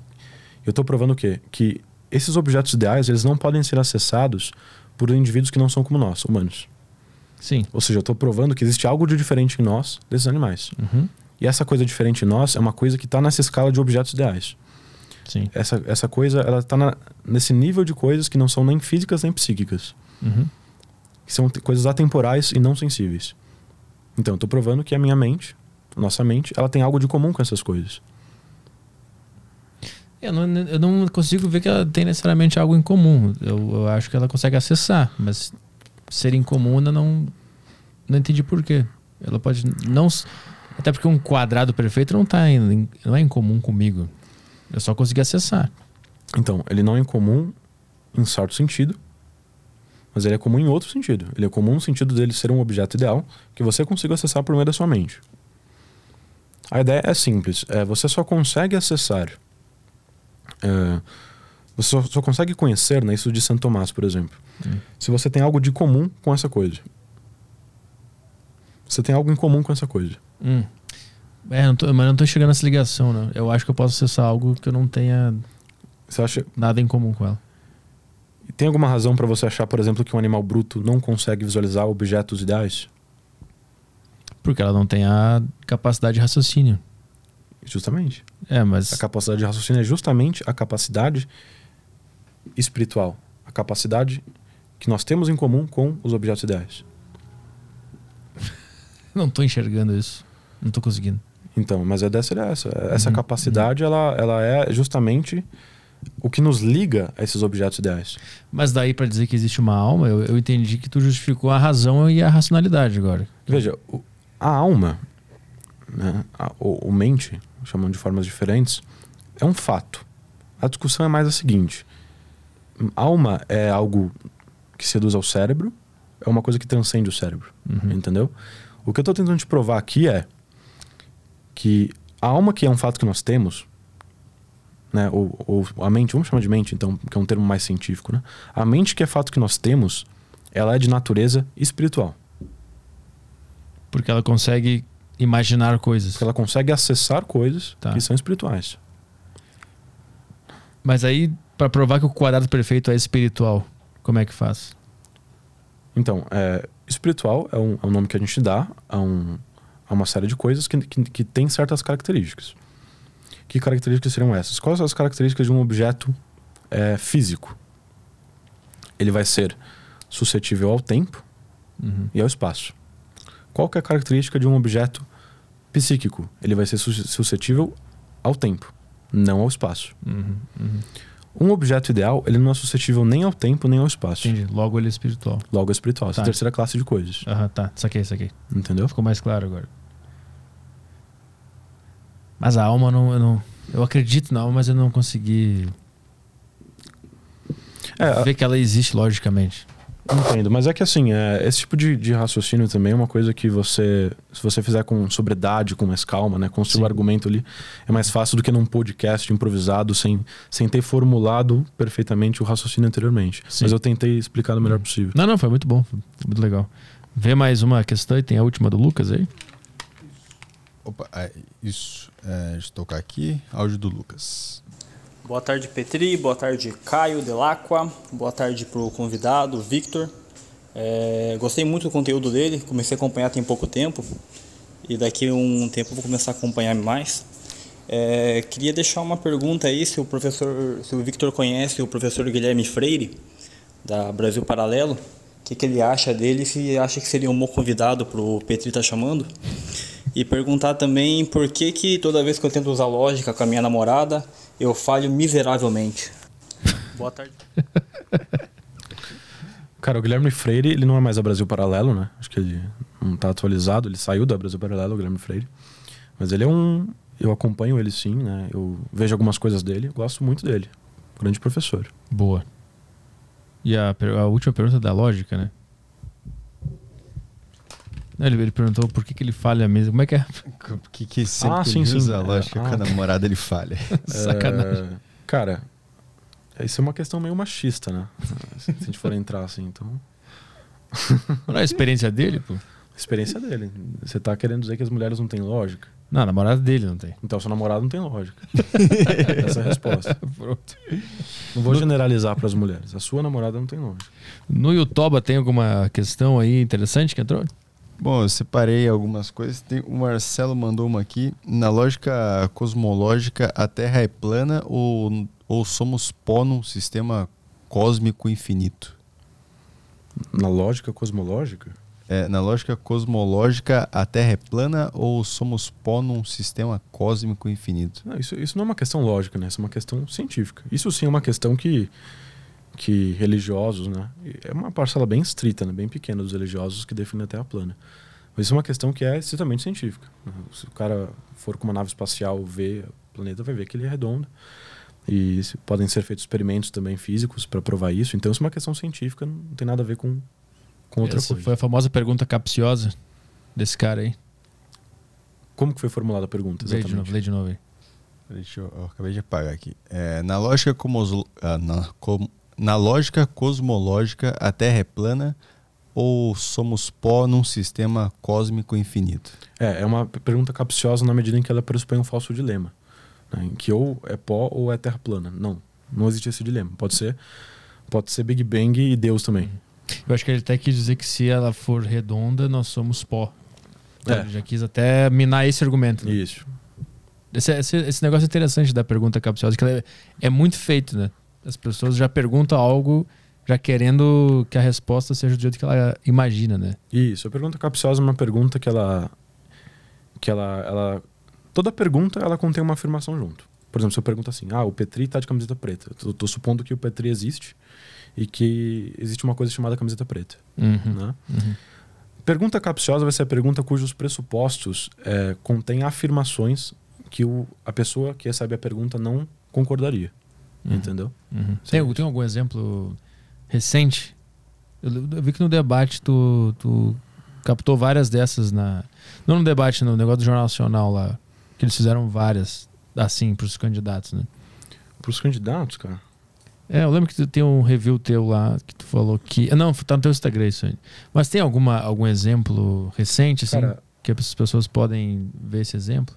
Eu estou provando o quê? Que esses objetos ideais, eles não podem ser acessados por indivíduos que não são como nós, humanos. Sim. Ou seja, eu estou provando que existe algo de diferente em nós, desses animais. Uhum. E essa coisa diferente em nós é uma coisa que está nessa escala de objetos ideais. Sim. Essa, essa coisa, ela está nesse nível de coisas que não são nem físicas nem psíquicas. Uhum. Que são coisas atemporais e não sensíveis. Então, eu estou provando que a minha mente, a nossa mente, ela tem algo de comum com essas coisas. Eu não, eu não consigo ver que ela tem necessariamente algo em comum. Eu, eu acho que ela consegue acessar, mas ser incomum, ainda não, não entendi por quê. Ela pode não. Até porque um quadrado perfeito não, tá em, não é incomum comigo. Eu só consegui acessar. Então, ele não é incomum em certo sentido, mas ele é comum em outro sentido. Ele é comum no sentido dele ser um objeto ideal que você consiga acessar por meio da sua mente. A ideia é simples. É, você só consegue acessar. É, você só, só, consegue conhecer, né, isso de Santo Tomás, por exemplo, hum. se você tem algo de comum com essa coisa. Você tem algo em comum com essa coisa. Hum. É, não tô, mas não tô chegando nessa ligação, né? Eu acho que eu posso acessar algo que eu não tenha você acha... nada em comum com ela. Tem alguma razão para você achar, por exemplo, que um animal bruto não consegue visualizar objetos ideais? Porque ela não tem a capacidade de raciocínio. Justamente. É, mas. A capacidade de raciocínio é justamente a capacidade espiritual. A capacidade que nós temos em comum com os objetos ideais. Não tô enxergando isso. Não tô conseguindo. Então, mas é dessa essa. Essa uhum, capacidade, uhum. Ela, ela é justamente o que nos liga a esses objetos ideais. Mas daí para dizer que existe uma alma, eu, eu, entendi que tu justificou a razão e a racionalidade agora. Veja, a alma, né, a, o, o mente, chamando de formas diferentes, é um fato. A discussão é mais a seguinte: alma é algo que seduz ao cérebro, é uma coisa que transcende o cérebro, uhum. entendeu? O que eu estou tentando te provar aqui é que a alma, que é um fato que nós temos, né, ou, ou, a mente, vamos chamar de mente, então, que é um termo mais científico, né? A mente, que é fato que nós temos, ela é de natureza espiritual. Porque ela consegue imaginar coisas. Porque ela consegue acessar coisas tá. que são espirituais. Mas aí, para provar que o quadrado perfeito é espiritual, como é que faz? Então, é, espiritual é um, é um, nome que a gente dá a, um, a uma série de coisas que, que, que tem certas características. Que características seriam essas? Quais são as características de um objeto é, físico? Ele vai ser suscetível ao tempo uhum. e ao espaço. Qual é a característica de um objeto psíquico? Ele vai ser suscetível ao tempo, não ao espaço. Uhum. Uhum. Um objeto ideal, ele não é suscetível nem ao tempo, nem ao espaço. Entendi. Logo ele é espiritual. Logo é espiritual. Essa é a tá. terceira classe de coisas. Aham, tá. Saquei, saquei. Entendeu? Ficou mais claro agora. Mas a alma não, eu não. Eu acredito na alma, mas eu não consegui é, ver que ela existe logicamente. Entendo, mas é que assim, é, esse tipo de, de, raciocínio também é uma coisa que você, se você fizer com sobriedade, com mais calma, né, construir o argumento ali, é mais fácil do que num podcast improvisado sem, sem ter formulado perfeitamente o raciocínio anteriormente. Sim. Mas eu tentei explicar o melhor possível. Não, não, foi muito bom, foi muito legal. Vê mais uma questão e tem a última do Lucas aí? Opa, é, isso. É, deixa eu tocar aqui, áudio do Lucas. Boa tarde, Petri. Boa tarde, Caio Delacqua. Boa tarde para o convidado, Victor. É, gostei muito do conteúdo dele. Comecei a acompanhar tem pouco tempo. E daqui um tempo vou começar a acompanhar mais. É, queria deixar uma pergunta aí se o professor, se o Victor conhece o professor Guilherme Freire, da Brasil Paralelo. O que, que ele acha dele, se acha que seria um bom convidado para o Petri estar tá chamando. E perguntar também por que, que toda vez que eu tento usar lógica com a minha namorada, eu falho miseravelmente. Boa tarde. Cara, o Guilherme Freire, ele não é mais a Brasil Paralelo, né? Acho que ele não tá atualizado, ele saiu da Brasil Paralelo, o Guilherme Freire. Mas ele é um. Eu acompanho ele sim, né? Eu vejo algumas coisas dele, gosto muito dele. Grande professor. Boa. E a, a última pergunta da lógica, né? Ele, ele perguntou por que, que ele falha mesmo. Como é que é? Por que, que sempre ah, que sim, ele sim. usa a lógica ah, com a namorada ele falha? Sacanagem. É, cara, isso é uma questão meio machista, né? Se a gente for entrar assim, então. Não é a experiência dele, pô? experiência dele. Você tá querendo dizer que as mulheres não têm lógica? Não, a namorada dele não tem. Então, seu namorado não tem lógica. Essa é a resposta. Pronto. Não vou generalizar para as mulheres. A sua namorada não tem lógica. No YouTube tem alguma questão aí interessante que entrou? Bom, eu separei algumas coisas. Tem, o Marcelo mandou uma aqui. Na lógica cosmológica, a Terra é plana ou, ou somos pó num sistema cósmico infinito? Na lógica cosmológica? É, na lógica cosmológica, a Terra é plana ou somos pó num sistema cósmico infinito? Não, isso, isso não é uma questão lógica, né? Isso é uma questão científica. Isso sim é uma questão que que religiosos, né? É uma parcela bem estrita, né? bem pequena dos religiosos que definem a Terra plana. Mas isso é uma questão que é estritamente científica. Se o cara for com uma nave espacial ver o planeta, vai ver que ele é redondo. E podem ser feitos experimentos também físicos para provar isso. Então, isso é uma questão científica, não tem nada a ver com, com outra Essa coisa. foi a famosa pergunta capciosa desse cara aí. Como que foi formulada a pergunta? Exatamente? Lê de novo, lê de novo aí. Deixa eu, eu acabei de apagar aqui. É, na lógica como, ah, na, como na lógica cosmológica, a Terra é plana ou somos pó num sistema cósmico infinito? É, é uma pergunta capciosa na medida em que ela pressupõe um falso dilema. Né? Em que ou é pó ou é terra plana. Não, não existe esse dilema. Pode ser, pode ser Big Bang e Deus também. Eu acho que ele até quis dizer que se ela for redonda, nós somos pó. É. Já quis até minar esse argumento. Né? Isso. Esse, esse, esse, negócio é interessante da pergunta capciosa, que é, é muito feito, né? As pessoas já perguntam algo já querendo que a resposta seja do jeito que ela imagina, né? Isso. A pergunta capciosa é uma pergunta que ela que ela, ela toda pergunta ela contém uma afirmação junto. Por exemplo, se eu pergunto assim: "Ah, o Petri tá de camiseta preta". Eu tô supondo que o Petri existe e que existe uma coisa chamada camiseta preta, uhum. né? Uhum. Pergunta capciosa vai ser a pergunta cujos pressupostos é, contêm afirmações que o, a pessoa que recebe a pergunta não concordaria. Uhum. Entendeu? Uhum. Tem, tem algum exemplo recente? Eu, eu, vi que no debate tu, tu captou várias dessas na. Não no debate, no negócio do Jornal Nacional lá. Que eles fizeram várias assim para os candidatos, né? Para os candidatos, cara? É, eu lembro que tu tem um review teu lá que tu falou que. Não, tá no teu Instagram isso aí. Mas tem alguma, algum exemplo recente, assim, Cara, que as pessoas podem ver esse exemplo?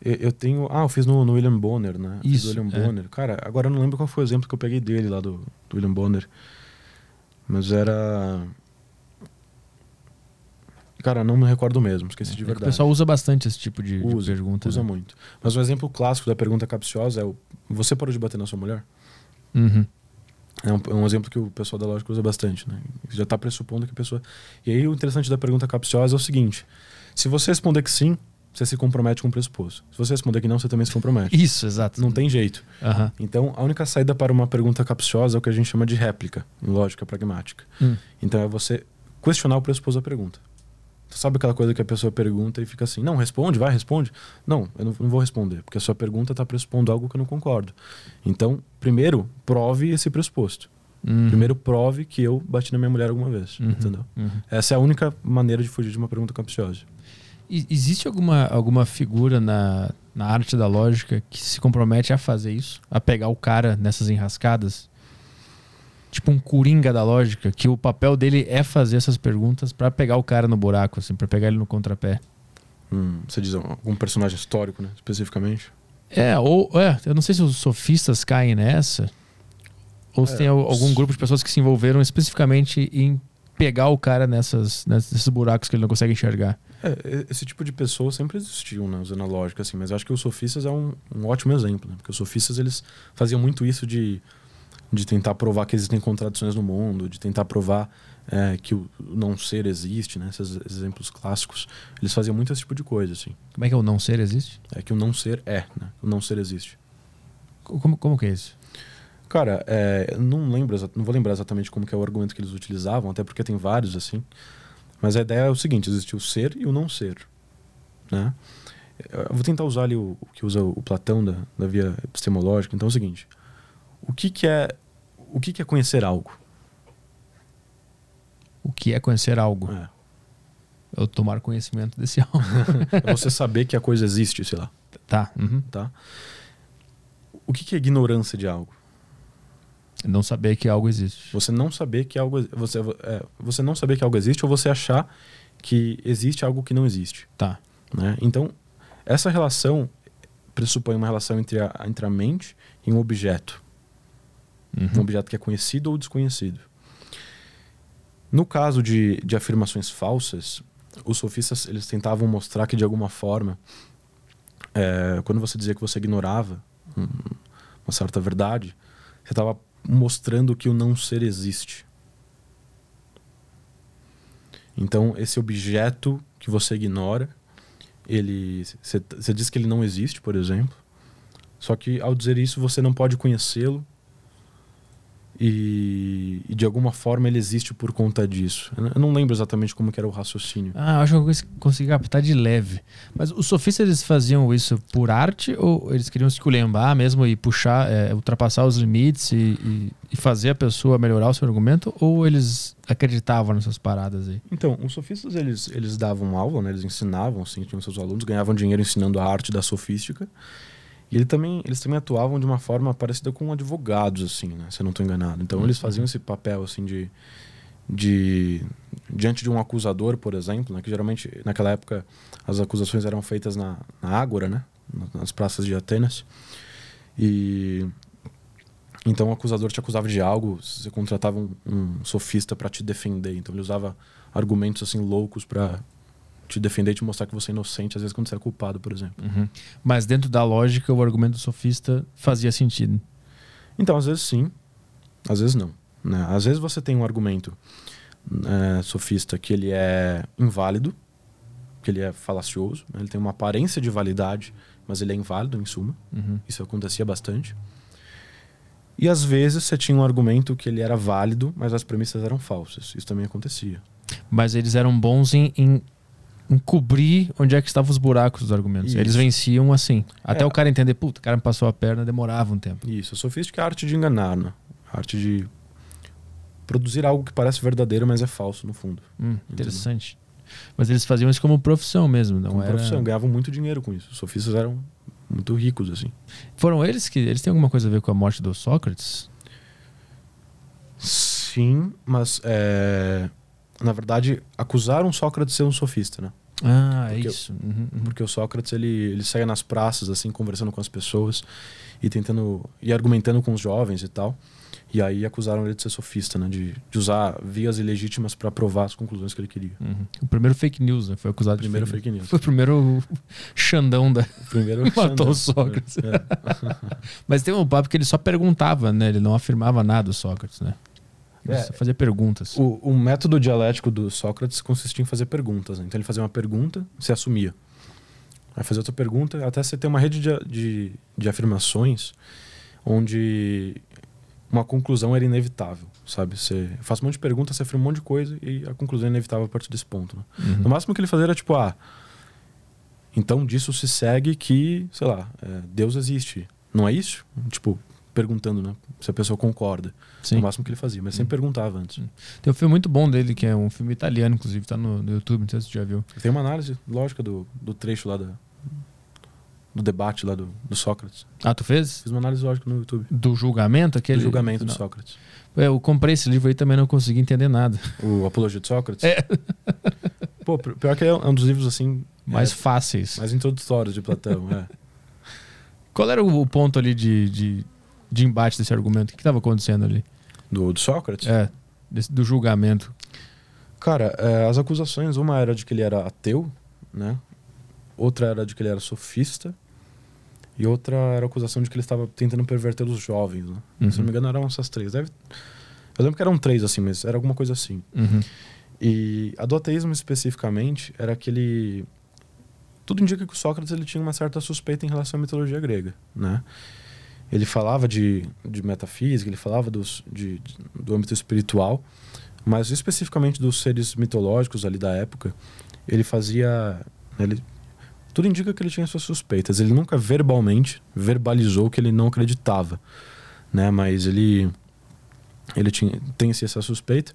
Eu, eu tenho. Ah, eu fiz no, no William Bonner, né? Isso. William é. Bonner. Cara, agora eu não lembro qual foi o exemplo que eu peguei dele lá do, do William Bonner. Mas era. Cara, não me recordo mesmo, esqueci de é verdade. o pessoal usa bastante esse tipo de, usa, de pergunta. Usa né? muito. Mas o exemplo clássico da pergunta capciosa é o: Você parou de bater na sua mulher? Uhum. É um, é um, exemplo que o pessoal da lógica usa bastante, né? Já está pressupondo que a pessoa. E aí o interessante da pergunta capciosa é o seguinte: se você responder que sim, você se compromete com o pressuposto. Se você responder que não, você também se compromete. Isso, exato. Não tem jeito. Uhum. Então, a única saída para uma pergunta capciosa é o que a gente chama de réplica, em lógica pragmática. Hum. Então, é você questionar o pressuposto da pergunta. Sabe aquela coisa que a pessoa pergunta e fica assim: não, responde, vai, responde. Não, eu não, não vou responder, porque a sua pergunta está pressupondo algo que eu não concordo. Então, primeiro, prove esse pressuposto. Uhum. Primeiro, prove que eu bati na minha mulher alguma vez. Uhum. Entendeu? Uhum. Essa é a única maneira de fugir de uma pergunta capciosa. Existe alguma, alguma figura na, na arte da lógica que se compromete a fazer isso? A pegar o cara nessas enrascadas? Tipo um coringa da lógica, que o papel dele é fazer essas perguntas para pegar o cara no buraco, assim, para pegar ele no contrapé. Hum, você diz algum personagem histórico, né, especificamente? É, ou é, eu não sei se os sofistas caem nessa, ou se é, tem algum grupo de pessoas que se envolveram especificamente em pegar o cara nessas, nesses buracos que ele não consegue enxergar. É, esse tipo de pessoa sempre existiu, né, usando a lógica, assim, mas eu acho que os sofistas é um, um ótimo exemplo, né, porque os sofistas eles faziam muito isso de de tentar provar que existem contradições no mundo, de tentar provar é, que o não ser existe, né? Esses exemplos clássicos, eles faziam muito esse tipo de coisa, assim. Como é que é o não ser existe? É que o não ser é, né? O não ser existe. Como, como que é isso? Cara, é, não lembro, não vou lembrar exatamente como que é o argumento que eles utilizavam, até porque tem vários assim. Mas a ideia é o seguinte: existe o ser e o não ser, né? Eu vou tentar usar ali o, o que usa o Platão da, da via epistemológica. Então é o seguinte: o que, que é o que, que é conhecer algo? O que é conhecer algo? É. Eu tomar conhecimento desse algo. é você saber que a coisa existe, sei lá. Tá. Uhum. tá? O que, que é ignorância de algo? Não saber que algo existe. Você não saber que algo você é, você não saber que algo existe ou você achar que existe algo que não existe. Tá. Né? Então essa relação pressupõe uma relação entre a, entre a mente e um objeto uhum. um objeto que é conhecido ou desconhecido. No caso de, de afirmações falsas, os sofistas eles tentavam mostrar que de alguma forma, é, quando você dizia que você ignorava uma certa verdade, você estava mostrando que o não ser existe. Então, esse objeto que você ignora, ele você diz que ele não existe, por exemplo. Só que ao dizer isso, você não pode conhecê-lo e, e, de alguma forma ele existe por conta disso. Eu não lembro exatamente como era o raciocínio. Ah, acho que eu consegui captar de leve. Mas os sofistas eles faziam isso por arte ou eles queriam se esculhambar mesmo e puxar, é, ultrapassar os limites e, e, e, fazer a pessoa melhorar o seu argumento? Ou eles acreditavam nessas paradas aí? Então, os sofistas eles, eles davam aula, né? eles ensinavam, assim, tinham seus alunos, ganhavam dinheiro ensinando a arte da sofística. E ele também, eles também atuavam de uma forma parecida com advogados, assim, né? Se eu não estou enganado. Então eles faziam uhum. esse papel, assim, de, de... Diante de um acusador, por exemplo, né? Que geralmente, naquela época, as acusações eram feitas na, na Ágora, né? Nas praças de Atenas. E... Então o acusador te acusava de algo, você contratava um, um sofista para te defender. Então ele usava argumentos, assim, loucos para te defender e te mostrar que você é inocente, às vezes quando você é culpado, por exemplo. Uhum. Mas dentro da lógica, o argumento sofista fazia sentido. Então, às vezes sim, às vezes não. Né? Às vezes você tem um argumento é, sofista que ele é inválido, que ele é falacioso, né? ele tem uma aparência de validade, mas ele é inválido em suma. Uhum. Isso acontecia bastante. E às vezes você tinha um argumento que ele era válido, mas as premissas eram falsas. Isso também acontecia. Mas eles eram bons em, em, em cobrir onde é que estavam os buracos dos argumentos. Isso. Eles venciam assim. Até É. o cara entender, puta, o cara me passou a perna, demorava um tempo. Isso, a sofística é a arte de enganar, né? A arte de produzir algo que parece verdadeiro, mas é falso no fundo. Hum, interessante. Mas eles faziam isso como profissão mesmo, não Como era... profissão, ganhavam muito dinheiro com isso. Os sofistas eram muito ricos, assim. Foram eles que... Eles têm alguma coisa a ver com a morte do Sócrates? Sim, mas é, na verdade acusaram Sócrates de ser um sofista, né? Ah, é Porque- isso. Uhum, uhum. Porque o Sócrates ele, ele saía nas praças assim conversando com as pessoas e tentando e argumentando com os jovens e tal. E aí acusaram ele de ser sofista, né? De, de usar vias ilegítimas para provar as conclusões que ele queria. Uhum. O primeiro fake news, né? Foi acusado Primeiro de fake news. Foi o primeiro Xandão da... Primeiro Matou o Sócrates. É. Mas tem um papo que ele só perguntava, né? Ele não afirmava nada, o Sócrates, né? É. fazia perguntas. O, o método dialético do Sócrates consistia em fazer perguntas. né? Então ele fazia uma pergunta, se assumia. Aí fazia outra pergunta, até você ter uma rede de, de, de afirmações onde uma conclusão era inevitável, sabe? Você faz um monte de perguntas, você afirma um monte de coisa e a conclusão é inevitável a partir desse ponto. Né? Uhum. No máximo que ele fazia era tipo, ah, então disso se segue que, sei lá, é, Deus existe. Não é isso? Tipo, perguntando, né? Se a pessoa concorda. Sim. No máximo que ele fazia, mas sempre perguntava antes. Tem um filme muito bom dele, que é um filme italiano, inclusive, tá no, no YouTube, não sei se você já viu. Tem uma análise lógica do, do trecho lá da, do debate lá do, do Sócrates. Ah, tu fez? Fiz uma análise lógica no YouTube. Do julgamento, aquele. Do julgamento Não. de Sócrates. É, eu comprei esse livro aí também não consegui entender nada. O Apologia de Sócrates? É. Pô, pi- pior que é um dos livros assim. Mais é, fáceis. mais introdutórios de Platão, é. Qual era o, o ponto ali de, de, de embate desse argumento? O que estava acontecendo ali? Do, do Sócrates? É, desse- do julgamento. Cara, é, as acusações, uma era de que ele era ateu, né? Outra era de que ele era sofista. E outra era a acusação de que ele estava tentando perverter os jovens, né? Uhum. Se não me engano, eram essas três. Deve... Eu lembro que eram três, assim, mas era alguma coisa assim. Uhum. E a do ateísmo especificamente era que ele. Tudo indica que o Sócrates ele tinha uma certa suspeita em relação à mitologia grega, né? Ele falava de, de metafísica, ele falava dos, de, de- do âmbito espiritual, mas especificamente dos seres mitológicos ali da época, ele fazia. Ele, tudo indica que ele tinha suas suspeitas. Ele nunca verbalmente verbalizou que ele não acreditava, né? Mas ele ele tinha tem esse- essa suspeita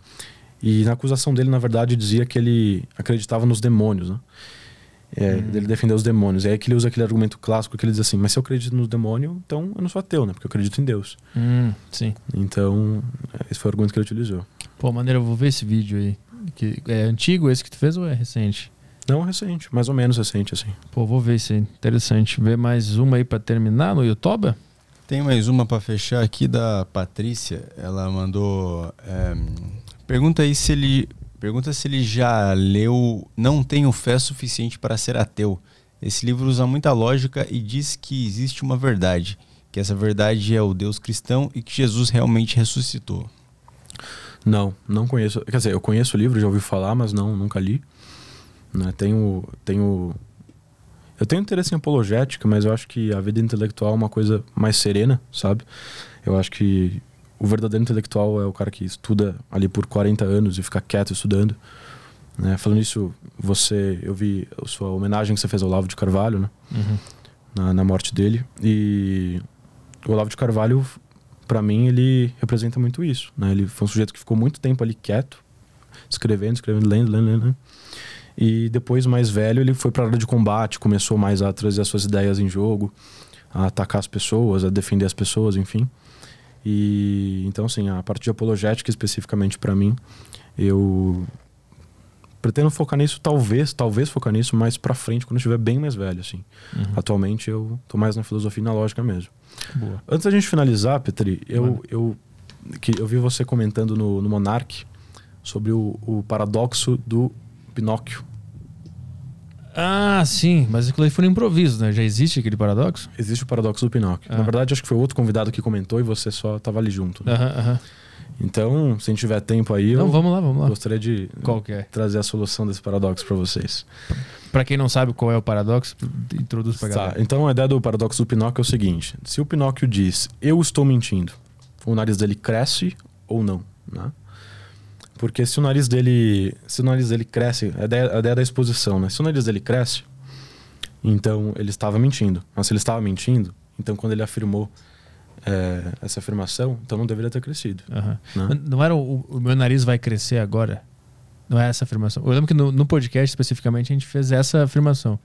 e na acusação dele na verdade dizia que ele acreditava nos demônios, né? É, Ele defendeu os demônios. É aí que ele usa aquele argumento clássico que ele diz assim: mas se eu acredito no demônio, então eu não sou ateu, né? Porque eu acredito em Deus. Hum, sim. Então esse foi o argumento que ele utilizou. Pô, maneiro, eu vou ver esse vídeo aí. Que, é antigo esse que tu fez ou é recente? Não recente, mais ou menos recente assim. Pô, vou ver isso aí. Interessante. Ver mais uma aí pra terminar no YouTube? Tem mais uma pra fechar aqui da Patrícia. Ela mandou. é, pergunta aí se ele. Pergunta se ele já leu Não Tenho Fé Suficiente para Ser Ateu. Esse livro usa muita lógica e diz que existe uma verdade. Que essa verdade é o Deus cristão e que Jesus realmente ressuscitou. Não, não conheço. Quer dizer, eu conheço o livro, já ouvi falar, mas não, nunca li. Né? Tenho, tenho. Eu tenho interesse em apologética, mas eu acho que a vida intelectual é uma coisa mais serena, sabe? Eu acho que o verdadeiro intelectual é o cara que estuda ali por 40 anos e fica quieto estudando. Né? Falando isso, você. Eu vi a sua homenagem que você fez ao Olavo de Carvalho, né? Uhum. na, na morte dele. E o Olavo de Carvalho, para mim, ele representa muito isso. Né? Ele foi um sujeito que ficou muito tempo ali quieto, escrevendo, escrevendo, lendo, lendo, lendo. E depois, mais velho, ele foi para a área de combate, começou mais a trazer as suas ideias em jogo, a atacar as pessoas, a defender as pessoas, enfim. E então, assim, a parte de apologética especificamente para mim, eu pretendo focar nisso, talvez, talvez focar nisso mais para frente, quando eu estiver bem mais velho, assim. Uhum. Atualmente eu tô mais na filosofia e na lógica mesmo. Boa. Antes da gente finalizar, Petri, eu, Manda. eu, que eu vi você comentando no, no Monarch sobre o, o paradoxo do Pinóquio. Ah, sim, mas aquilo aí foi no improviso, né? Já existe aquele paradoxo? Existe o paradoxo do Pinóquio. Ah. Na verdade, acho que foi outro convidado que comentou e você só estava ali junto. né? Aham, aham. Então, se a gente tiver tempo aí, eu Não, vamos lá, vamos lá. gostaria de é? trazer a solução desse paradoxo para vocês. Pra quem não sabe qual é o paradoxo, introduz pra Tá, galera. então a ideia do paradoxo do Pinóquio é o seguinte: se o Pinóquio diz eu estou mentindo, o nariz dele cresce ou não, né? Porque se o nariz dele, se o nariz dele cresce, a ideia, a ideia da exposição, né? Se o nariz dele cresce, então ele estava mentindo. Mas se ele estava mentindo, então quando ele afirmou é, essa afirmação, então não deveria ter crescido. Aham. Né? Não era o, o meu nariz vai crescer agora? Não é essa afirmação. Eu lembro que no, no podcast especificamente a gente fez essa afirmação.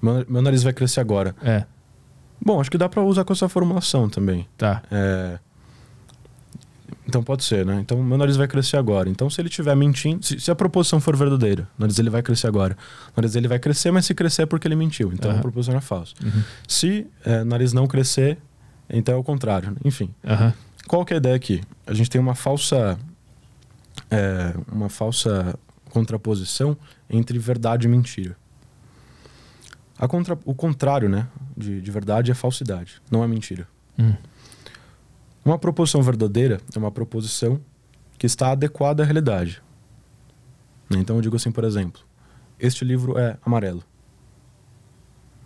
Meu, meu nariz vai crescer agora. É, Bom, acho que dá para usar com essa formulação também. tá. É, Então pode ser, né? Então meu nariz vai crescer agora. Então se ele estiver mentindo, se, se a proposição for verdadeira, o nariz dele vai crescer agora. O nariz dele vai crescer, mas se crescer é porque ele mentiu. Então Aham. a proposição é falsa. Uhum. Se é, o nariz não crescer, então é o contrário. Enfim, Aham. qual que é a ideia aqui? A gente tem uma falsa, é, uma falsa contraposição entre verdade e mentira. A contra, o contrário, né, de, de verdade é falsidade, não é mentira. Hum. Uma proposição verdadeira é uma proposição que está adequada à realidade. Então eu digo assim, por exemplo, este livro é amarelo.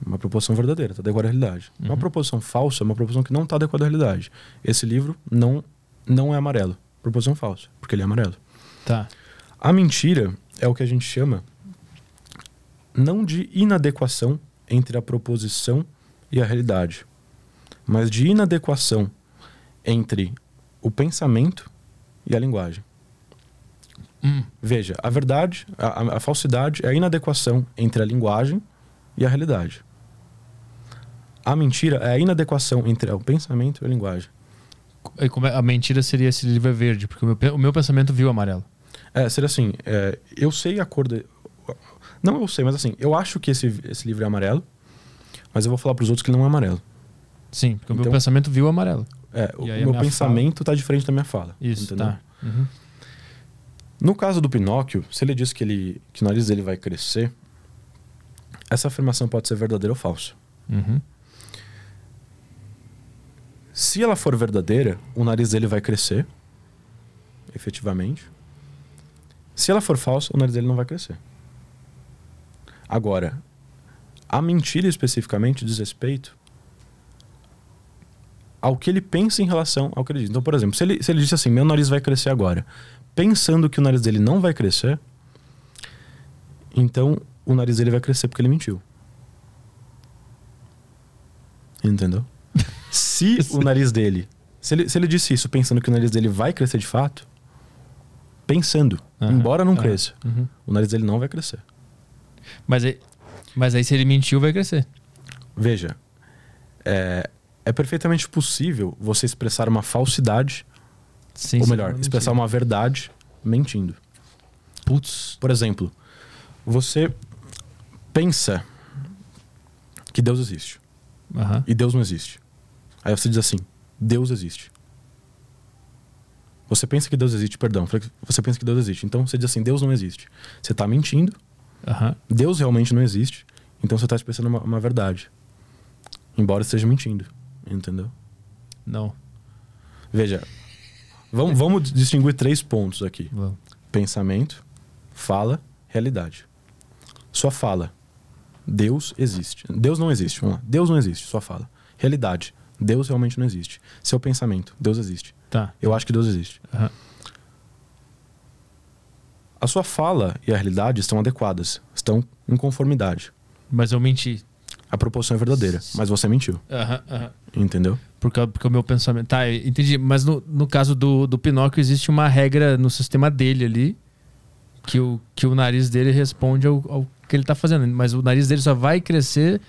Uma proposição verdadeira, está adequada à realidade. Uma proposição falsa é uma proposição que não está adequada à realidade. Esse livro não, não é amarelo. Proposição falsa, porque ele é amarelo. Tá. A mentira é o que a gente chama não de inadequação entre a proposição e a realidade, mas de inadequação entre o pensamento e a linguagem. Hum. Veja, a verdade, a, a- falsidade é a inadequação entre a linguagem e a realidade. A mentira é a inadequação entre o pensamento e a linguagem. É- a mentira seria esse livro é verde, porque o meu, o meu pensamento viu amarelo. É, seria assim, é, eu sei a cor de... Não eu sei, mas assim, eu acho que esse, esse livro é amarelo, mas eu vou falar pros outros que ele não é amarelo. Sim, porque o meu Então- pensamento viu amarelo. É, o meu pensamento tá diferente da minha fala. Isso, entendeu? tá. Uhum. No caso do Pinóquio, se ele diz que, ele, que o nariz dele vai crescer, essa afirmação pode ser verdadeira ou falsa. Uhum. Se ela for verdadeira, o nariz dele vai crescer, efetivamente. Se ela for falsa, o nariz dele não vai crescer. Agora, a mentira especificamente diz respeito ao que ele pensa em relação ao que ele diz. Então, por exemplo, se ele, se ele disse assim, meu nariz vai crescer agora, pensando que o nariz dele não vai crescer, então o nariz dele vai crescer porque ele mentiu. Entendeu? Se o nariz dele. Se ele, se ele disse isso pensando que o nariz dele vai crescer de fato, pensando, Aham, embora não aham, cresça, uhum. o nariz dele não vai crescer. Mas, aí, mas aí se ele mentiu, vai crescer. Veja, é, é perfeitamente possível você expressar uma falsidade, Sim, ou sim, melhor, uma expressar uma verdade mentindo. Putz. Por exemplo, você pensa que Deus existe Aham. e Deus não existe. Aí você diz assim: Deus existe. Você pensa que Deus existe, perdão, você pensa que Deus existe. Então você diz assim: Deus não existe. Você está mentindo, Aham. Deus realmente não existe. Então você está expressando uma, uma verdade. Embora esteja mentindo. Entendeu? Não. Veja, vamos, vamos distinguir três pontos aqui: Vamos. pensamento, fala, realidade. Sua fala, Deus existe. Deus não existe. Vamos lá. Deus não existe, sua fala. Realidade, Deus realmente não existe. Seu pensamento, Deus existe. Tá. Eu acho que Deus existe. Aham. A sua fala e a realidade estão adequadas, estão em conformidade. Mas eu menti. A proporção é verdadeira, mas você mentiu. Entendeu? Porque, porque o meu pensamento. Tá, entendi. Mas no, no caso do, do Pinóquio, existe uma regra no sistema dele ali que o, que o nariz dele responde ao, ao que ele tá fazendo. Mas o nariz dele só vai crescer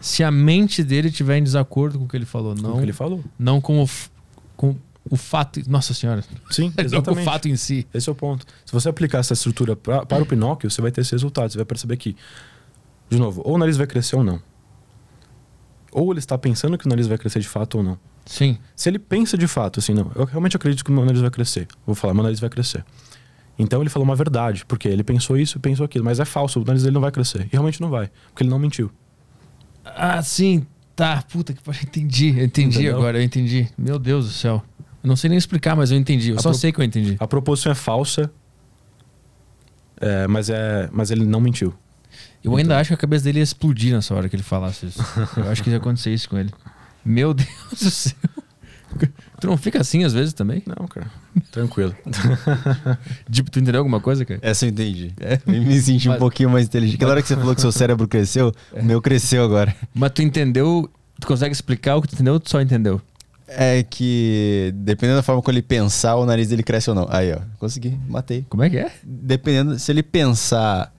se a mente dele estiver em desacordo com o que ele falou. Não, o que ele falou. Não com o, com o fato. Nossa Senhora. Sim, Não com o exatamente. fato em si. Esse é o ponto. Se você aplicar essa estrutura pra, para o Pinóquio, você vai ter esse resultado. Você vai perceber que, de novo, ou o nariz vai crescer ou não. Ou ele está pensando que o nariz vai crescer de fato ou não. Sim. Se ele pensa de fato, assim, não, eu realmente acredito que o meu nariz vai crescer. Vou falar, meu nariz vai crescer. Então ele falou uma verdade, porque ele pensou isso, pensou aquilo, mas é falso, o nariz dele não vai crescer. E realmente não vai, porque ele não mentiu. Ah, sim. Tá, puta que pariu. Entendi. Eu entendi Entendeu? agora, eu entendi. Meu Deus do céu. Eu não sei nem explicar, mas eu entendi. Eu A só pro- sei que eu entendi. A proposição é falsa, é, mas, é, mas ele não mentiu. Eu ainda acho que a cabeça dele ia explodir nessa hora que ele falasse isso. Eu acho que ia acontecer isso com ele. Meu Deus do céu. Tu não fica assim às vezes também? Não, cara. Tranquilo. Tipo, tu entendeu alguma coisa, cara? Essa eu entendi. Eu me senti um Mas- pouquinho mais inteligente. Aquela hora que você falou que seu cérebro cresceu, o meu cresceu agora. Mas tu entendeu? Tu consegue explicar o que tu entendeu ou tu só entendeu? É que, dependendo da forma como ele pensar, o nariz dele cresce ou não. Aí, ó, consegui, matei. Como é que é? Dependendo, se ele pensar.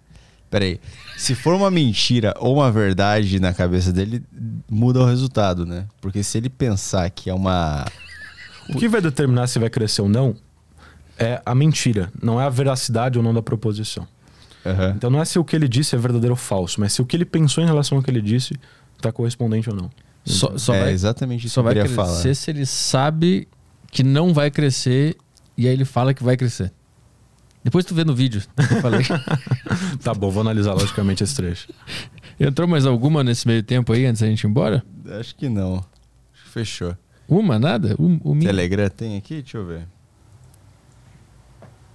Peraí. Se for uma mentira ou uma verdade na cabeça dele, muda o resultado, né? Porque se ele pensar que é uma. O que vai determinar se vai crescer ou não é a mentira, não é a veracidade ou não da proposição. Aham. Então não é se o que ele disse é verdadeiro ou falso, mas se o que ele pensou em relação ao que ele disse está correspondente ou não. Só, só é vai, exatamente isso só que eu vai crescer falar. se ele sabe que não vai crescer e aí ele fala que vai crescer. Depois tu vê no vídeo que eu falei. Tá bom, vou analisar logicamente esse trecho. Entrou mais alguma nesse meio tempo aí antes da gente ir embora? Acho que não. Acho que Fechou. Uma, nada? Um, um, Telegram tem aqui? Deixa eu ver.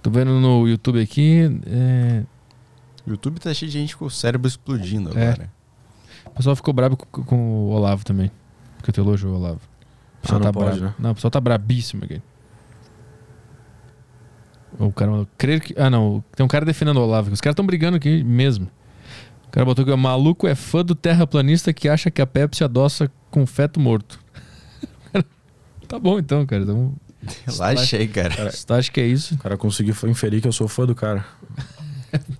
Tô vendo no YouTube aqui. é, O YouTube tá cheio de gente com o cérebro explodindo É. agora. O pessoal ficou brabo com, com o Olavo também. Porque tu elogiou o Olavo. O pessoal Ah, não tá pode, brabo. né? Não, o pessoal tá brabíssimo aqui. O cara mandou. Crer que. Ah, não. Tem um cara defendendo o Olavo. Os caras estão brigando aqui mesmo. O cara botou que o maluco é fã do terraplanista que acha que a Pepsi adoça com feto morto. tá bom então, cara. Então, Relaxa aí, cara. se tu acha que é isso? O cara conseguiu inferir que eu sou fã do cara.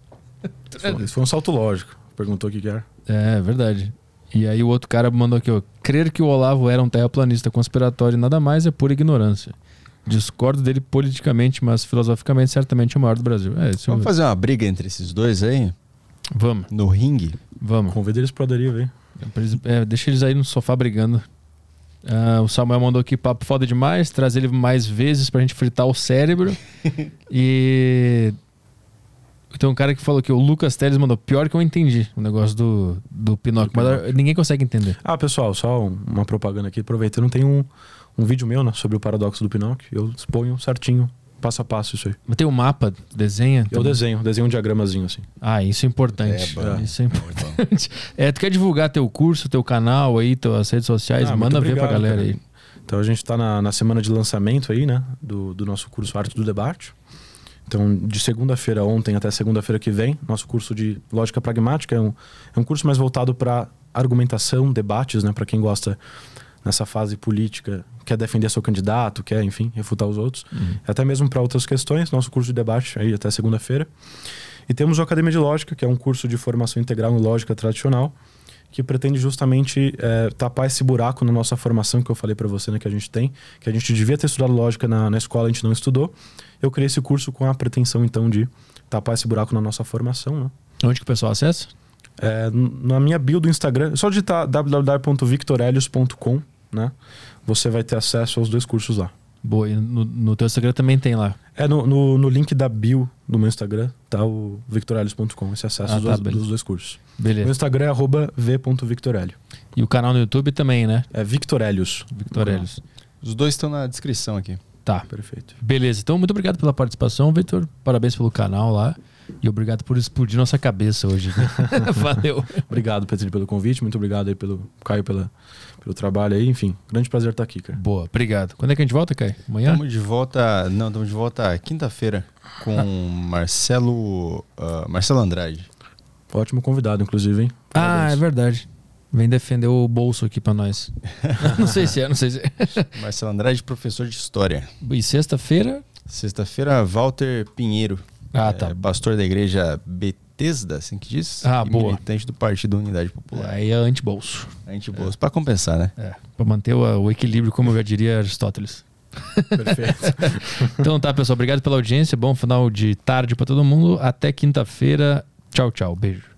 Isso foi- foi um salto lógico. Perguntou o que que era. É, verdade. E aí o outro cara mandou aqui, ó. Crer que o Olavo era um terraplanista conspiratório e nada mais é pura ignorância. Discordo dele politicamente, mas filosoficamente certamente é o maior do Brasil. É, isso Vamos fazer uma briga entre esses dois aí? Vamos. No ringue? Vamos. Convida eles pra deriva, eles- é, deixa eles aí no sofá brigando. Ah, o Samuel mandou aqui papo foda demais, traz ele mais vezes pra gente fritar o cérebro. e. Tem um cara que falou que o Lucas Teles mandou pior que eu entendi o negócio do, do Pinóquio, mas ninguém consegue entender. Ah, pessoal, só um- uma propaganda aqui. Aproveitando, tem um, um vídeo meu né, sobre o paradoxo do Pinóquio. Eu exponho certinho, passo a passo isso aí. Mas tem um mapa, desenha. Eu desenho, desenho um diagramazinho assim. Ah, isso é importante. É, isso é importante. É, tu quer divulgar teu curso, teu canal aí, tuas redes sociais? Ah, manda muito ver pra obrigado, galera cara. aí. Então a gente está na, na semana de lançamento aí, né? Do, do nosso curso Arte do Debate. Então, de segunda-feira ontem até segunda-feira que vem, nosso curso de Lógica Pragmática é um, é um curso mais voltado para argumentação, debates, né? Para quem gosta nessa fase política, quer defender seu candidato, quer, enfim, refutar os outros. Até mesmo para outras questões, nosso curso de debate aí até segunda-feira. E temos o Academia de Lógica, que é um curso de formação integral em lógica tradicional, que pretende justamente eh, tapar esse buraco na nossa formação que eu falei para você, né, que a gente tem, que a gente devia ter estudado lógica na, na escola, a gente não estudou. Eu criei esse curso com a pretensão, então, de tapar esse buraco na nossa formação, né? Onde que o pessoal acessa? É, na minha bio do Instagram, é só digitar www.victorelios.com, né? Você vai ter acesso aos dois cursos lá. Boa, e no, no teu Instagram também tem lá. É no, no, no link da bio do meu Instagram, tá o victorelios.com, esse acesso Ah, aos tá, dois- beleza. dos dois cursos. Beleza. Meu Instagram é arroba v.victorelio. E o canal no YouTube também, né? É Victorelios. Victor Elios. Os dois estão na descrição aqui. Tá. Perfeito. Beleza. Então, muito obrigado pela participação, Vitor. Parabéns pelo canal lá. E obrigado por explodir nossa cabeça hoje. Valeu. Obrigado, Petri, pelo convite. Muito obrigado aí pelo Caio pelo, pelo trabalho aí. Enfim, grande prazer estar aqui, cara. Boa, obrigado. Quando é que a gente volta, Caio? Amanhã? Estamos de volta. Não, estamos de volta quinta-feira com Marcelo. ah, Marcelo Andrade. Ótimo convidado, inclusive, hein? Ah, Parabéns. é verdade. Vem defender o bolso aqui pra nós. não sei se é, não sei se é. Marcelo Andrade, professor de história. E sexta-feira? Sexta-feira, Walter Pinheiro. Ah, é, tá. Pastor da igreja Betesda, assim que diz. Ah, e boa. Militante do Partido Unidade Popular. Aí é anti-bolso. A gente boa. Pra compensar, né? É, pra manter o, o equilíbrio, como eu já diria Aristóteles. Perfeito. Então tá, pessoal. Obrigado pela audiência. Bom final de tarde pra todo mundo. Até quinta-feira. Tchau, tchau. Beijo.